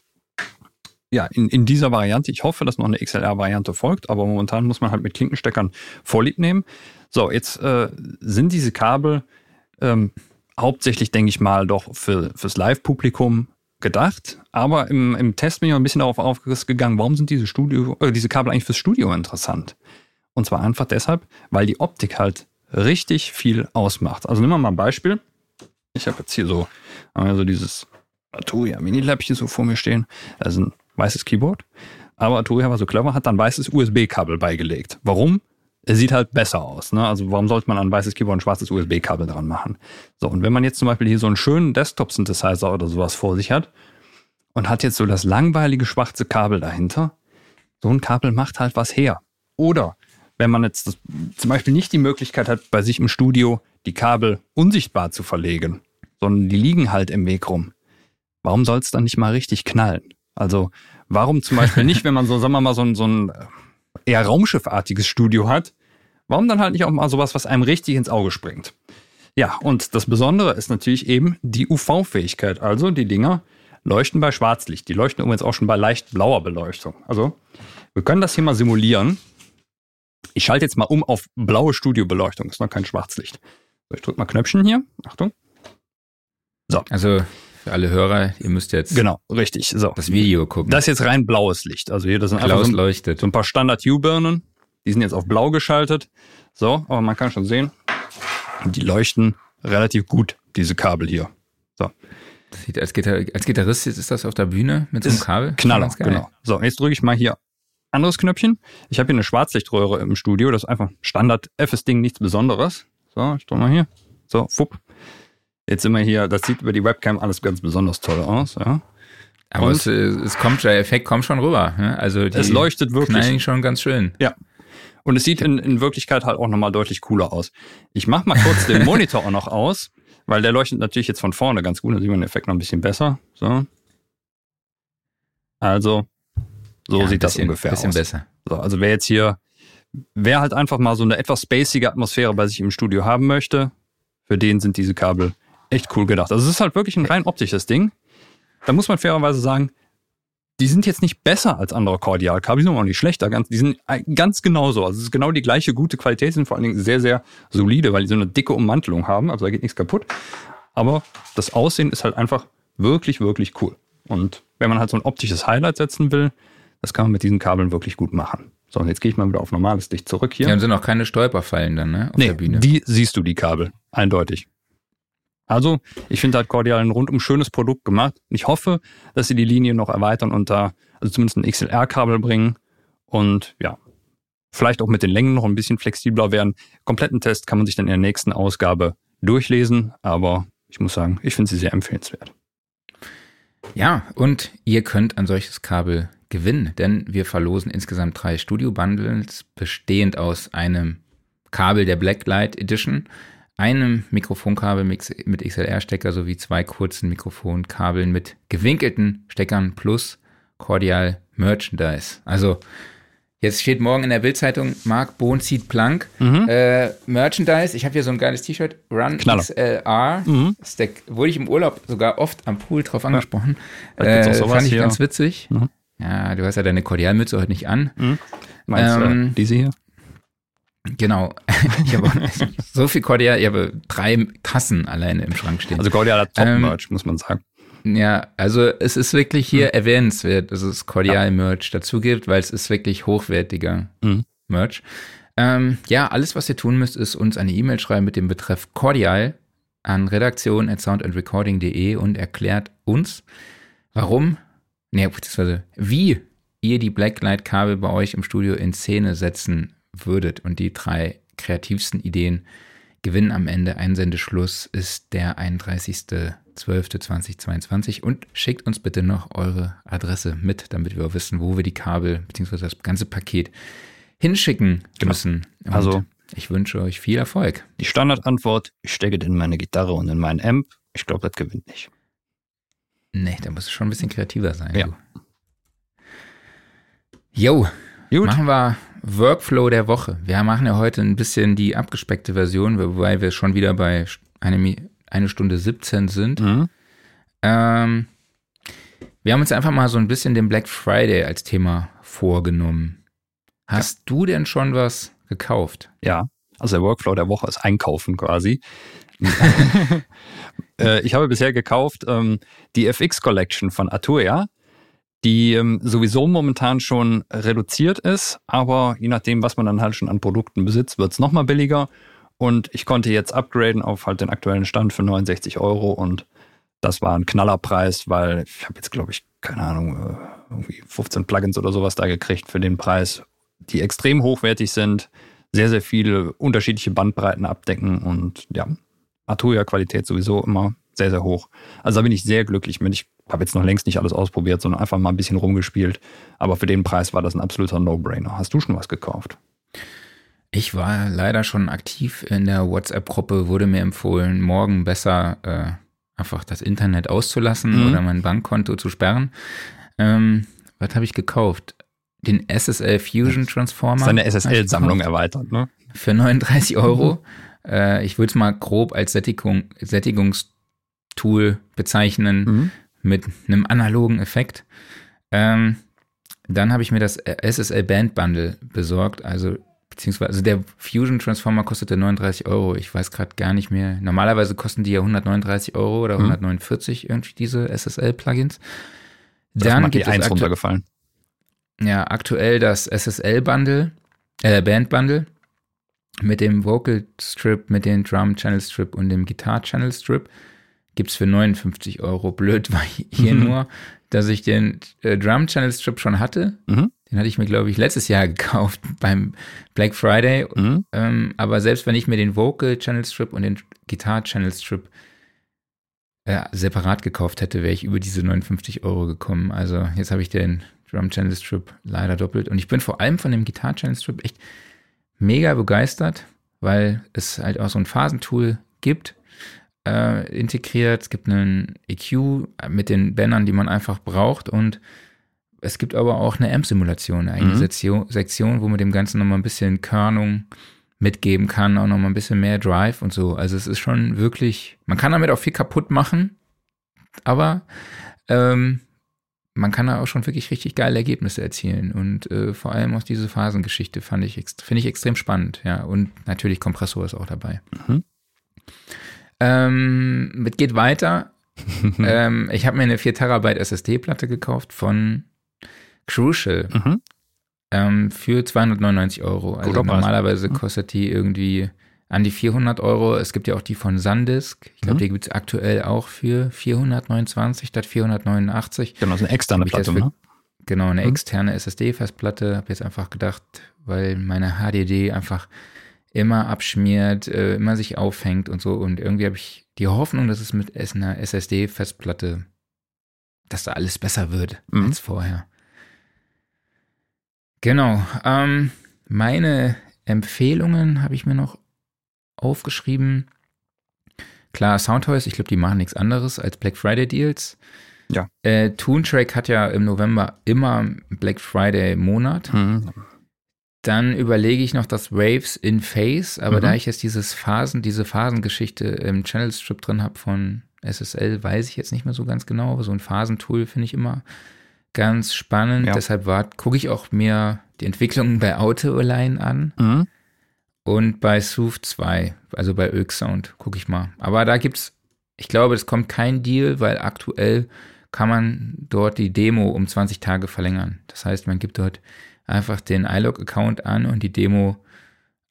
ja, in, in dieser Variante, ich hoffe, dass noch eine XLR-Variante folgt, aber momentan muss man halt mit Klinkensteckern Vorlieb nehmen. So, jetzt äh, sind diese Kabel ähm, hauptsächlich, denke ich mal, doch für, fürs Live-Publikum gedacht. Aber im, im Test bin ich ein bisschen darauf aufgegangen, warum sind diese, Studio, äh, diese Kabel eigentlich fürs Studio interessant? Und zwar einfach deshalb, weil die Optik halt richtig viel ausmacht. Also nehmen wir mal ein Beispiel. Ich habe jetzt hier so also dieses Arturia Mini-Läppchen so vor mir stehen. Das ist ein weißes Keyboard. Aber Arturia war so clever, hat dann weißes USB-Kabel beigelegt. Warum? Es sieht halt besser aus. Ne? Also warum sollte man an ein weißes Keyboard ein schwarzes USB-Kabel dran machen? So, und wenn man jetzt zum Beispiel hier so einen schönen Desktop-Synthesizer oder sowas vor sich hat und hat jetzt so das langweilige schwarze Kabel dahinter, so ein Kabel macht halt was her. Oder wenn man jetzt das, zum Beispiel nicht die Möglichkeit hat, bei sich im Studio die Kabel unsichtbar zu verlegen, sondern die liegen halt im Weg rum. Warum soll es dann nicht mal richtig knallen? Also warum zum Beispiel nicht, (laughs) wenn man so, sagen wir mal, so ein, so ein eher raumschiffartiges Studio hat, warum dann halt nicht auch mal sowas, was einem richtig ins Auge springt? Ja, und das Besondere ist natürlich eben die UV-Fähigkeit. Also die Dinger leuchten bei Schwarzlicht. Die leuchten übrigens auch schon bei leicht blauer Beleuchtung. Also wir können das hier mal simulieren. Ich schalte jetzt mal um auf blaue Studiobeleuchtung. Ist noch kein Schwarzlicht. So, ich drücke mal Knöpfchen hier. Achtung. Also für alle Hörer, ihr müsst jetzt Genau, richtig. So. das Video gucken. Das ist jetzt rein blaues Licht. Also hier, das sind einfach Klaus so ein, leuchtet. so ein paar Standard-U-Birnen. Die sind jetzt auf blau geschaltet. So, aber man kann schon sehen, die leuchten relativ gut, diese Kabel hier. Sieht, als, Gitar als Gitarrist ist das auf der Bühne mit so einem Kabel. Knaller, genau. So, jetzt drücke ich mal hier anderes Knöpfchen. Ich habe hier eine Schwarzlichtröhre im Studio. Das ist einfach Standard FS-Ding, nichts Besonderes. So, ich drücke mal hier. So, fupp. Jetzt sind wir hier, das sieht über die Webcam alles ganz besonders toll aus. Ja. Aber es, es kommt, der Effekt kommt schon rüber. Ne? Also die Es leuchtet wirklich. knallen schon ganz schön. Und es sieht in, in Wirklichkeit halt auch nochmal deutlich cooler aus. Ich mache mal kurz den (laughs) Monitor auch noch aus, weil der leuchtet natürlich jetzt von vorne ganz gut. Da sieht man den Effekt noch ein bisschen besser. So. Also, so Ja, sieht das bisschen, ungefähr bisschen aus. besser. So, also wer jetzt hier, wer halt einfach mal so eine etwas spacige Atmosphäre bei sich im Studio haben möchte, für den sind diese Kabel echt cool gedacht. Also es ist halt wirklich ein rein optisches Ding. Da muss man fairerweise sagen, die sind jetzt nicht besser als andere Cordial-Kabel, die sind auch nicht schlechter. Ganz, die sind ganz genauso. Also es ist genau die gleiche gute Qualität, sind vor allen Dingen sehr, sehr solide, weil die so eine dicke Ummantelung haben. Also da geht nichts kaputt. Aber das Aussehen ist halt einfach wirklich, wirklich cool. Und wenn man halt so ein optisches Highlight setzen will, das kann man mit diesen Kabeln wirklich gut machen. So, und jetzt gehe ich mal wieder auf normales Licht zurück hier. Ja, und sind auch keine Stolperfallen dann, ne? Auf nee, der Bühne. die siehst du, die Kabel. Eindeutig. Also, ich finde halt Cordial ein rundum schönes Produkt gemacht. Ich hoffe, dass sie die Linie noch erweitern und da, also zumindest ein XLR-Kabel bringen. Und ja, vielleicht auch mit den Längen noch ein bisschen flexibler werden. Kompletten Test kann man sich dann in der nächsten Ausgabe durchlesen. Aber ich muss sagen, ich finde sie sehr empfehlenswert. Ja, und ihr könnt ein solches Kabel gewinnen, denn wir verlosen insgesamt drei Studio-Bundles, bestehend aus einem Kabel der Blacklight Edition, einem Mikrofonkabel mit XLR-Stecker sowie zwei kurzen Mikrofonkabeln mit gewinkelten Steckern plus Cordial Merchandise. Also jetzt steht morgen in der Bildzeitung, Marc Bohn zieht Plank. Äh, Merchandise, ich habe hier so ein geiles T-Shirt, Run Knaller. XLR. Mhm. Der, wurde ich im Urlaub sogar oft am Pool drauf angesprochen. Auch Äh, sowas fand ich hier. ganz witzig. Mhm. Ja, du hast ja deine Kordialmütze heute nicht an. Meinst du Ähm, äh, diese hier? Genau. (laughs) Ich habe so viel Kordial, ich habe drei Tassen alleine im Schrank stehen. Also Cordial hat Ähm, Top-Merch, muss man sagen. Ja, also es ist wirklich hier erwähnenswert, dass es Kordial-Merch dazu gibt, weil es ist wirklich hochwertiger Mhm. Merch. Ähm, ja, alles, was ihr tun müsst, ist uns eine E-Mail schreiben mit dem Betreff Cordial an redaktion.soundandrecording.de und erklärt uns, warum, nee, beziehungsweise wie ihr die Blacklight-Kabel bei euch im Studio in Szene setzen würdet. Und die drei kreativsten Ideen gewinnen am Ende. Einsendeschluss ist der 31.12.2022 und schickt uns bitte noch eure Adresse mit, damit wir auch wissen, wo wir die Kabel bzw. das ganze Paket hinschicken müssen. Und Also- ich wünsche euch viel Erfolg. Die Standardantwort, ich stecke in meine Gitarre und in meinen Amp. Ich glaube, das gewinnt nicht. Nee, da muss es schon ein bisschen kreativer sein. Ja. Jo, Gut. machen wir Workflow der Woche. Wir machen ja heute ein bisschen die abgespeckte Version, wobei wir schon wieder bei eine, Mi- eine Stunde 17 sind. Mhm. Ähm, wir haben uns einfach mal so ein bisschen den Black Friday als Thema vorgenommen. Hast du denn schon was gekauft? Ja, also der Workflow der Woche ist Einkaufen quasi. (laughs) (laughs) äh, ich habe bisher gekauft ähm, die FX Collection von Atuya, die ähm, sowieso momentan schon reduziert ist, aber je nachdem, was man dann halt schon an Produkten besitzt, wird es nochmal billiger. Und ich konnte jetzt upgraden auf halt den aktuellen Stand für 69 Euro und das war ein Knallerpreis, weil ich habe jetzt, glaube ich, keine Ahnung, äh, irgendwie 15 Plugins oder sowas da gekriegt für den Preis, die extrem hochwertig sind, sehr, sehr viele unterschiedliche Bandbreiten abdecken und ja, Arturia-Qualität sowieso immer sehr, sehr hoch. Also da bin ich sehr glücklich mit. Ich habe jetzt noch längst nicht alles ausprobiert, sondern einfach mal ein bisschen rumgespielt. Aber für den Preis war das ein absoluter No-Brainer. Hast du schon was gekauft? Ich war leider schon aktiv in der WhatsApp-Gruppe, wurde mir empfohlen, morgen besser äh, einfach das Internet auszulassen Mhm. oder mein Bankkonto zu sperren. Ähm, was habe ich gekauft? Den SSL Fusion Transformer. Seine SSL-Sammlung erweitert, ne? Für 39 Euro. Äh, ich würde es mal grob als Sättigung, Sättigungstool bezeichnen Mhm. mit einem analogen Effekt. Ähm, dann habe ich mir das SSL Band Bundle besorgt, also beziehungsweise also der Fusion Transformer kostete 39 Euro. Ich weiß gerade gar nicht mehr. Normalerweise kosten die ja 139 Euro oder 149 mhm. irgendwie diese SSL-Plugins. Dann gibt es runtergefallen. Ja, aktuell das SSL-Bundle, äh, Band-Bundle mit dem Vocal Strip, mit dem Drum Channel Strip und dem Guitar Channel Strip gibt es für 59 Euro. Blöd war hier mhm. nur, dass ich den äh, Drum Channel Strip schon hatte. Mhm. Den hatte ich mir, glaube ich, letztes Jahr (laughs) gekauft beim Black Friday. Mhm. Ähm, aber selbst wenn ich mir den Vocal Channel Strip und den Guitar Channel Strip äh, separat gekauft hätte, wäre ich über diese 59 Euro gekommen. Also jetzt habe ich den Drum Channel Strip leider doppelt. Und ich bin vor allem von dem Guitar Channel Strip echt mega begeistert, weil es halt auch so ein Phasentool gibt, äh, integriert. Es gibt einen EQ mit den Bändern, die man einfach braucht und es gibt aber auch eine Amp-Simulation, eine mhm. Sektion, Sektion, wo man dem Ganzen nochmal ein bisschen Körnung mitgeben kann, auch nochmal ein bisschen mehr Drive und so. Also es ist schon wirklich, man kann damit auch viel kaputt machen, aber ähm, man kann da auch schon wirklich richtig geile Ergebnisse erzielen. Und äh, vor allem auch diese Phasengeschichte fand ich, finde ich extrem spannend, ja. Und natürlich Kompressor ist auch dabei. Mhm. Ähm, es geht weiter. (laughs) ähm, ich habe mir eine 4 Terabyte SSD-Platte gekauft von Crucial mhm. ähm, für 299 Euro. Also Guter normalerweise Preis. kostet die irgendwie an die 400 Euro. Es gibt ja auch die von Sandisk. Ich glaube, mhm. die gibt es aktuell auch für 429 statt 489. Genau, so eine externe Platte, ne? Genau, eine mhm. externe SSD-Festplatte. Habe jetzt einfach gedacht, weil meine HDD einfach immer abschmiert, äh, immer sich aufhängt und so. Und irgendwie habe ich die Hoffnung, dass es mit einer SSD-Festplatte, dass da alles besser wird mhm. als vorher. Genau. Ähm, meine Empfehlungen habe ich mir noch aufgeschrieben. Klar, Soundtoys, ich glaube, die machen nichts anderes als Black Friday Deals. Ja. Äh, Toontrack hat ja im November immer Black Friday Monat. Mhm. Dann überlege ich noch das Waves in Phase, aber mhm. da ich jetzt dieses Phasen, diese Phasengeschichte im Channel Strip drin habe von SSL, weiß ich jetzt nicht mehr so ganz genau, aber so ein Phasentool finde ich immer ganz spannend. Ja. Deshalb gucke ich auch mir die Entwicklungen bei Auto-Align an. Mhm. Und bei Sooth 2, also bei Oak Sound, gucke ich mal. Aber da gibt's, ich glaube, es kommt kein Deal, weil aktuell kann man dort die Demo um 20 Tage verlängern. Das heißt, man gibt dort einfach den iLog-Account an und die Demo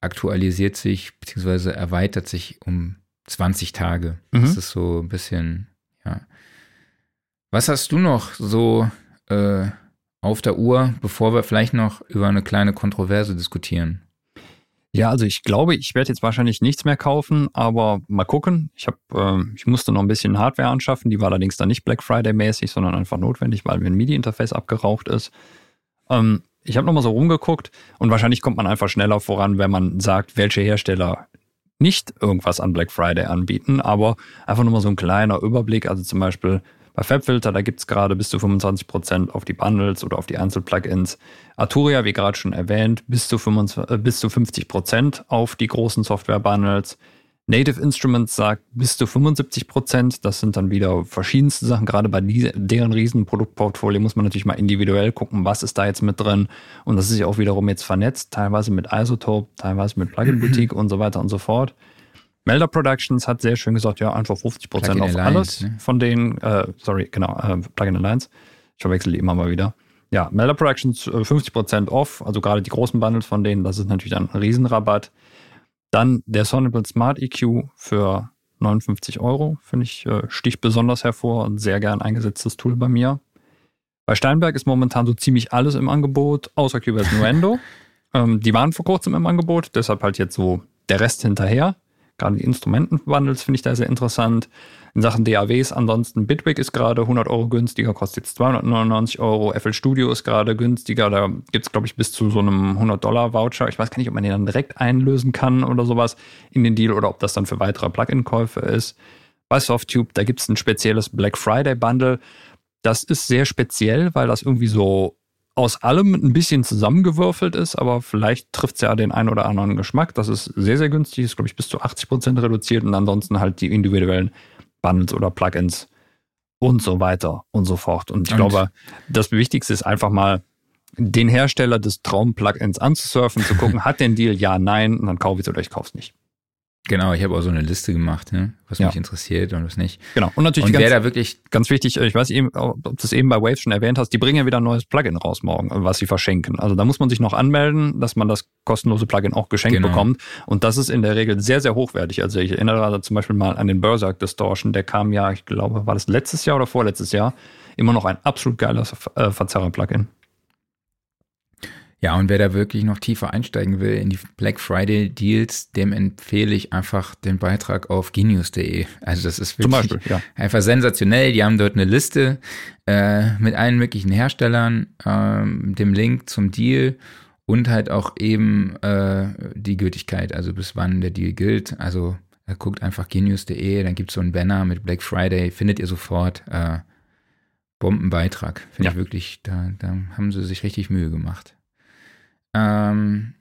aktualisiert sich bzw. erweitert sich um 20 Tage. Mhm. Das ist so ein bisschen, ja. Was hast du noch so äh, auf der Uhr, bevor wir vielleicht noch über eine kleine Kontroverse diskutieren? Ja, also ich glaube, ich werde jetzt wahrscheinlich nichts mehr kaufen, aber mal gucken. Ich habe, äh, ich musste noch ein bisschen Hardware anschaffen, die war allerdings dann nicht Black Friday mäßig, sondern einfach notwendig, weil mir ein MIDI-Interface abgeraucht ist. Ähm, ich habe nochmal so rumgeguckt und wahrscheinlich kommt man einfach schneller voran, wenn man sagt, welche Hersteller nicht irgendwas an Black Friday anbieten, aber einfach nur mal so ein kleiner Überblick. Also zum Beispiel bei FabFilter, da gibt es gerade bis zu 25% auf die Bundles oder auf die Einzelplugins. Arturia, wie gerade schon erwähnt, bis zu, 25, äh, bis zu 50% auf die großen Software-Bundles. Native Instruments sagt bis zu 75% Das sind dann wieder verschiedenste Sachen. Gerade bei die, deren riesen Produktportfolio muss man natürlich mal individuell gucken, was ist da jetzt mit drin. Und das ist ja auch wiederum jetzt vernetzt, teilweise mit Isotope, teilweise mit Plugin Boutique (clears throat) und so weiter und so fort. Melder Productions hat sehr schön gesagt, ja, einfach 50 Prozent auf Alliance, alles ne? von denen, äh, sorry, genau, äh, Plugin Alliance. Ich verwechsel die immer mal wieder. Ja, Melder Productions äh, 50 Prozent off, also gerade die großen Bundles von denen, das ist natürlich ein Riesenrabatt. Dann der Sonable Smart EQ für 59 Euro, finde ich, äh, sticht besonders hervor und sehr gern eingesetztes Tool bei mir. Bei Steinberg ist momentan so ziemlich alles im Angebot, außer Cubase Nuendo. (laughs) ähm, die waren vor kurzem im Angebot, deshalb halt jetzt so der Rest hinterher. Gerade die Instrumentenbundles finde ich da sehr interessant. In Sachen DAWs ansonsten Bitwig ist gerade 100 Euro günstiger, kostet jetzt 299 Euro. FL Studio ist gerade günstiger. Da gibt es, glaube ich, bis zu so einem 100-Dollar-Voucher. Ich weiß gar nicht, ob man den dann direkt einlösen kann oder sowas in den Deal oder ob das dann für weitere Plugin-Käufe ist. Bei Softtube, da gibt es ein spezielles Black Friday-Bundle. Das ist sehr speziell, weil das irgendwie so aus allem ein bisschen zusammengewürfelt ist, aber vielleicht trifft es ja den einen oder anderen Geschmack. Das ist sehr, sehr günstig, ist, glaube ich, bis zu 80 Prozent reduziert und ansonsten halt die individuellen Bundles oder Plugins und so weiter und so fort. Und ich und? glaube, das Wichtigste ist einfach mal, den Hersteller des Traum-Plugins anzusurfen, zu gucken, (laughs) hat den Deal, ja, nein, und dann kaufe ich es oder ich kaufe es nicht. Genau, ich habe auch so eine Liste gemacht, ne? was Ja. mich interessiert und was nicht. Genau. Und natürlich Und ganz, da wirklich, ganz wichtig, ich weiß eben, ob du es eben bei Waves schon erwähnt hast, die bringen ja wieder ein neues Plugin raus morgen, was sie verschenken. Also da muss man sich noch anmelden, dass man das kostenlose Plugin auch geschenkt Genau. bekommt. Und das ist in der Regel sehr, sehr hochwertig. Also ich erinnere da zum Beispiel mal an den Berserk Distortion, der kam ja, ich glaube, war das letztes Jahr oder vorletztes Jahr, immer noch ein absolut geiles äh, Verzerrer-Plugin. Ja, und wer da wirklich noch tiefer einsteigen will in die Black Friday Deals, dem empfehle ich einfach den Beitrag auf genius.de. Also das ist wirklich Beispiel, ja. einfach sensationell. Die haben dort eine Liste äh, mit allen möglichen Herstellern, ähm, dem Link zum Deal und halt auch eben äh, die Gültigkeit, also bis wann der Deal gilt. Also äh, guckt einfach genius.de, dann gibt es so einen Banner mit Black Friday, findet ihr sofort. Äh, Bombenbeitrag, finde Ja. ich wirklich, da, da haben sie sich richtig Mühe gemacht. Ähm,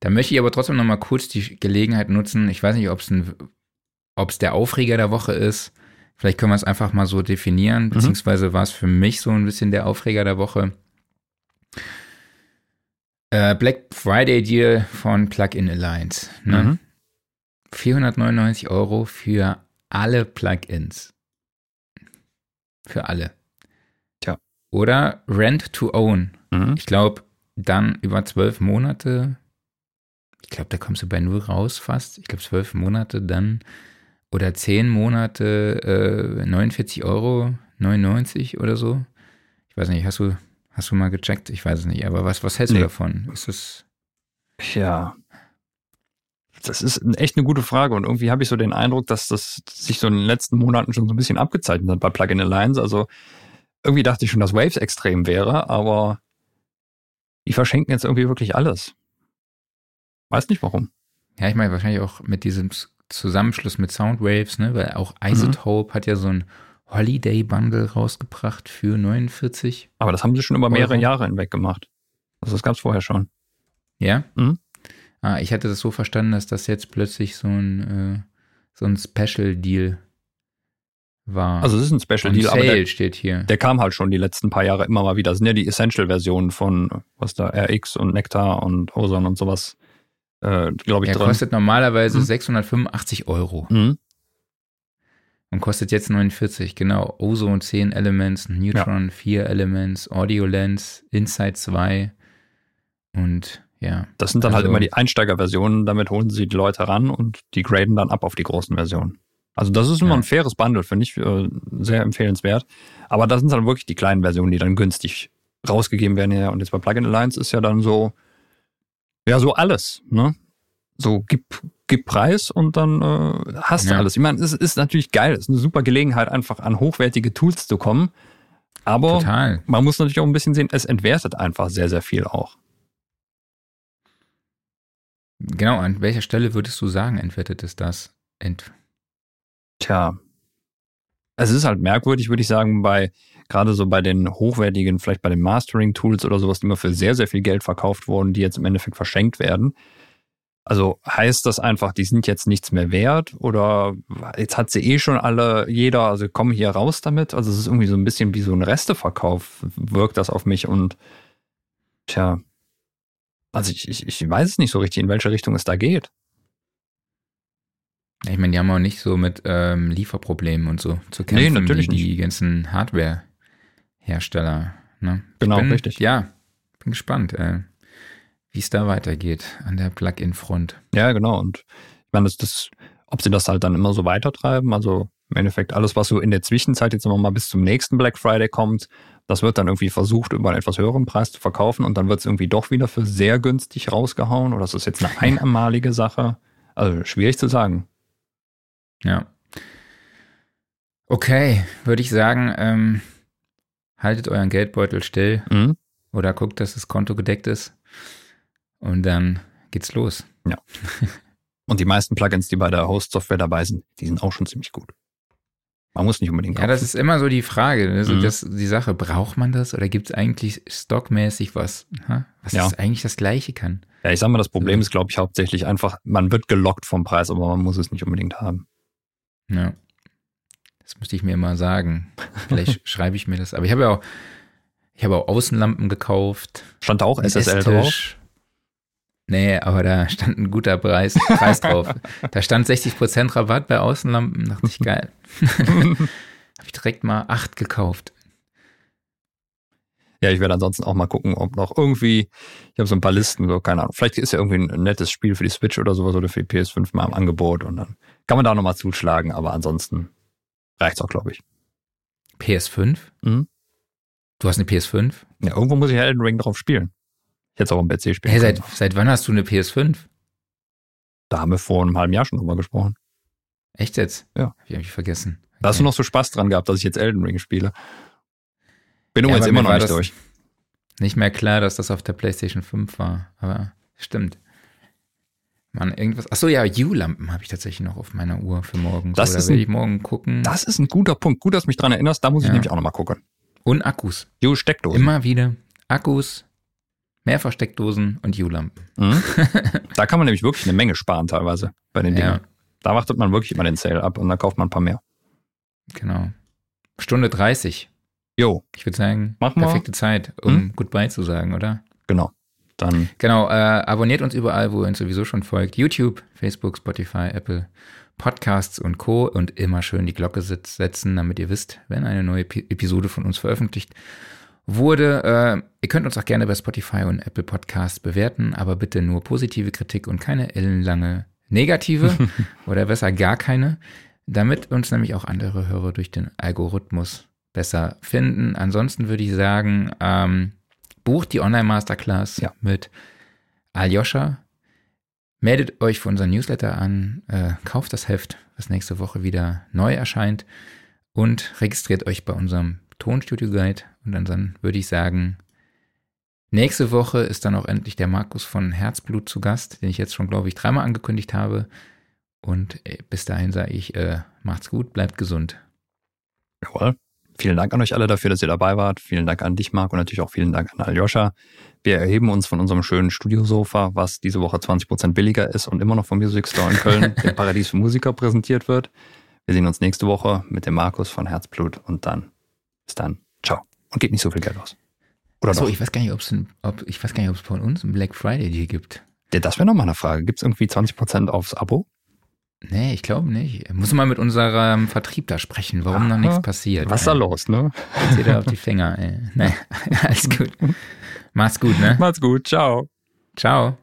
da möchte ich aber trotzdem noch mal kurz die Gelegenheit nutzen. Ich weiß nicht, ob es der Aufreger der Woche ist. Vielleicht können wir es einfach mal so definieren, beziehungsweise war es für mich so ein bisschen der Aufreger der Woche. Äh, Black Friday Deal von Plugin Alliance. Ne? Mhm. 499 Euro für alle Plugins. Für alle. Tja. Oder Rent to Own. Mhm. Ich glaube, dann über zwölf Monate, ich glaube, da kommst du bei null raus fast. Ich glaube, zwölf Monate dann oder zehn Monate äh, 49 Euro, 99 oder so. Ich weiß nicht, hast du, hast du mal gecheckt? Ich weiß es nicht, aber was, was hältst Nee. du davon? Ist es, Ja. Das ist echt eine gute Frage und irgendwie habe ich so den Eindruck, dass das sich so in den letzten Monaten schon so ein bisschen abgezeichnet hat bei Plugin Alliance. Also irgendwie dachte ich schon, dass Waves extrem wäre, aber die verschenken jetzt irgendwie wirklich alles. Weiß nicht warum. ja, ich meine, wahrscheinlich auch mit diesem Zusammenschluss mit Soundwaves, ne, weil auch Isotope hat ja so ein Holiday Bundle rausgebracht für 49. Aber das haben sie schon über mehrere Euro. Jahre hinweg gemacht. Also das gab es vorher schon. Ja? Mhm. Ah, ich hatte das so verstanden, dass das jetzt plötzlich so ein, äh, so ein Special-Deal war. Also es ist ein Special Deal, aber Sale der, steht hier. der kam halt schon die letzten paar Jahre immer mal wieder. Das sind ja die Essential-Versionen von was da RX und Nectar und Ozone und sowas, äh, glaube ich, Er drin. kostet normalerweise Mhm. 685 Euro Mhm. und kostet jetzt 49, genau. Ozone 10 Elements, Neutron 4 Elements, Audio Lens, Insight 2 und ja. Das sind dann halt Also- immer die Einsteigerversionen, damit holen sie die Leute ran und die graden dann ab auf die großen Versionen. Also das ist immer Ja. ein faires Bundle, finde ich äh, sehr empfehlenswert. Aber das sind dann wirklich die kleinen Versionen, die dann günstig rausgegeben werden. Ja. Und jetzt bei Plugin Alliance ist ja dann so, ja, so alles. Ne? So, gib, gib Preis und dann äh, hast du Ja. alles. Ich meine, es ist natürlich geil. Es ist eine super Gelegenheit, einfach an hochwertige Tools zu kommen. Aber Total. man muss natürlich auch ein bisschen sehen, es entwertet einfach sehr, sehr viel auch. Genau, an welcher Stelle würdest du sagen, entwertet es das? Ent Tja. Es ist halt merkwürdig, würde ich sagen, bei gerade so bei den hochwertigen, vielleicht bei den Mastering-Tools oder sowas, die immer für sehr, sehr viel Geld verkauft wurden, die jetzt im Endeffekt verschenkt werden. Also heißt das einfach, die sind jetzt nichts mehr wert oder jetzt hat sie eh schon alle, jeder, also komm hier raus damit. Also es ist irgendwie so ein bisschen wie so ein Resteverkauf, wirkt das auf mich und tja, also ich, ich, ich weiß es nicht so richtig, in welche Richtung es da geht. Ich meine, die haben auch nicht so mit ähm, Lieferproblemen und so zu kämpfen, natürlich wie die ganzen Hardware-Hersteller. Ne? Genau, bin, richtig. Ja, bin gespannt, äh, wie es da weitergeht an der Plugin-Front. Ja, genau. Und ich meine, das, das, ob sie das halt dann immer so weitertreiben, also im Endeffekt alles, was so in der Zwischenzeit jetzt immer mal bis zum nächsten Black Friday kommt, das wird dann irgendwie versucht, über einen etwas höheren Preis zu verkaufen und dann wird es irgendwie doch wieder für sehr günstig rausgehauen oder ist das jetzt eine einmalige Sache? Also schwierig zu sagen. Ja. Okay, würde ich sagen, ähm, haltet euren Geldbeutel still Mhm. oder guckt, dass das Konto gedeckt ist. Und dann geht's los. (laughs) Und die meisten Plugins, die bei der Host-Software dabei sind, die sind auch schon ziemlich gut. Man muss nicht unbedingt Ja, das ist immer so die Frage. Also Mhm. das, die Sache, braucht man das oder gibt es eigentlich stockmäßig was, was Ja. das eigentlich das Gleiche kann? Ja, ich sag mal, das Problem ist, glaube ich, hauptsächlich einfach, man wird gelockt vom Preis, aber man muss es nicht unbedingt haben. Ja. Das müsste ich mir mal sagen. Vielleicht (laughs) schreibe ich mir das. Aber ich habe ja auch, Ich habe auch Außenlampen gekauft. Stand da auch SSL drauf? Nee, aber da stand ein guter Preis, Preis drauf. (laughs) Da stand 60% Rabatt bei Außenlampen. Dachte ich, geil. (laughs) habe ich direkt mal acht gekauft. Ja, ich werde ansonsten auch mal gucken, ob noch irgendwie, ich habe so ein paar Listen, so keine Ahnung, vielleicht ist ja irgendwie ein nettes Spiel für die Switch oder sowas oder für die PS5 mal im Angebot und dann kann man da nochmal zuschlagen, aber ansonsten reicht's auch, glaube ich. PS5? Mhm. Du hast eine PS5? Ja, irgendwo muss ich Elden Ring drauf spielen. Ich hätte es auch am PC spielen Hey, seit, seit wann hast du eine PS5? Da haben wir vor einem halben Jahr schon drüber gesprochen. Echt jetzt? Ja. Hab ich hab ich vergessen. Da hast du noch so Spaß dran gehabt, dass ich jetzt Elden Ring spiele. Bin Ja, übrigens immer noch nicht durch. Nicht mehr klar, dass das auf der PlayStation 5 war, aber stimmt. Mann, irgendwas. Achso, ja, U-Lampen habe ich tatsächlich noch auf meiner Uhr für morgen. Das so, ist da will ein- ich morgen gucken. Das ist ein guter Punkt. Gut, dass du mich dran erinnerst. Da muss ich Ja. nämlich auch nochmal gucken. Und Akkus. Jo, Steckdosen. Immer wieder. Akkus, Mehrfachsteckdosen und U-Lampen. Mhm. (laughs) da kann man nämlich wirklich eine Menge sparen teilweise bei den Dingen. Ja, Da wartet man wirklich immer den Sale ab und dann kauft man ein paar mehr. genau. Stunde 30. Jo, Ich würde sagen, Mach mal. perfekte Zeit, um Hm? Goodbye zu sagen, oder? genau. Dann Genau, äh, abonniert uns überall, wo ihr uns sowieso schon folgt. YouTube, Facebook, Spotify, Apple, Podcasts und Co. Und immer schön die Glocke setzen, damit ihr wisst, wenn eine neue Epi- Episode von uns veröffentlicht wurde. Äh, ihr könnt uns auch gerne bei Spotify und Apple Podcasts bewerten, aber bitte nur positive Kritik und keine ellenlange negative (laughs) oder besser gar keine, damit uns nämlich auch andere Hörer durch den Algorithmus besser finden. Ansonsten würde ich sagen, ähm, bucht die Online-Masterclass Ja. mit Aljoscha. Meldet euch für unseren Newsletter an, äh, kauft das Heft, was nächste Woche wieder neu erscheint und registriert euch bei unserem Tonstudio-Guide. Und dann würde ich sagen, nächste Woche ist dann auch endlich der Markus von Herzblut zu Gast, den ich jetzt schon, glaube ich, dreimal angekündigt habe. Und äh, bis dahin sage ich, äh, macht's gut, bleibt gesund. Jawohl. Vielen Dank an euch alle dafür, dass ihr dabei wart. Vielen Dank an dich, Marc, und natürlich auch vielen Dank an Aljoscha. Wir erheben uns von unserem schönen Studiosofa, was diese Woche 20% billiger ist und immer noch vom Music Store in Köln, (laughs) dem Paradies für Musiker, präsentiert wird. Wir sehen uns nächste Woche mit dem Markus von Herzblut und dann bis dann. Ciao. Und gebt nicht so viel Geld aus. Oder Achso, doch? ich weiß gar nicht, ob's ein, ob ich weiß gar nicht, ob es von uns ein Black Friday Deal gibt. Ja, das wäre nochmal eine Frage. Gibt es irgendwie 20% aufs Abo? Nee, ich glaube nicht. Muss mal mit unserem Vertrieb da sprechen, warum noch Aha. nichts passiert. Was ist da ey. los, ne? Jetzt jeder auf die Finger, ey. Nee, (laughs) alles gut. Mach's gut, ne? Macht's gut. Ciao. Ciao.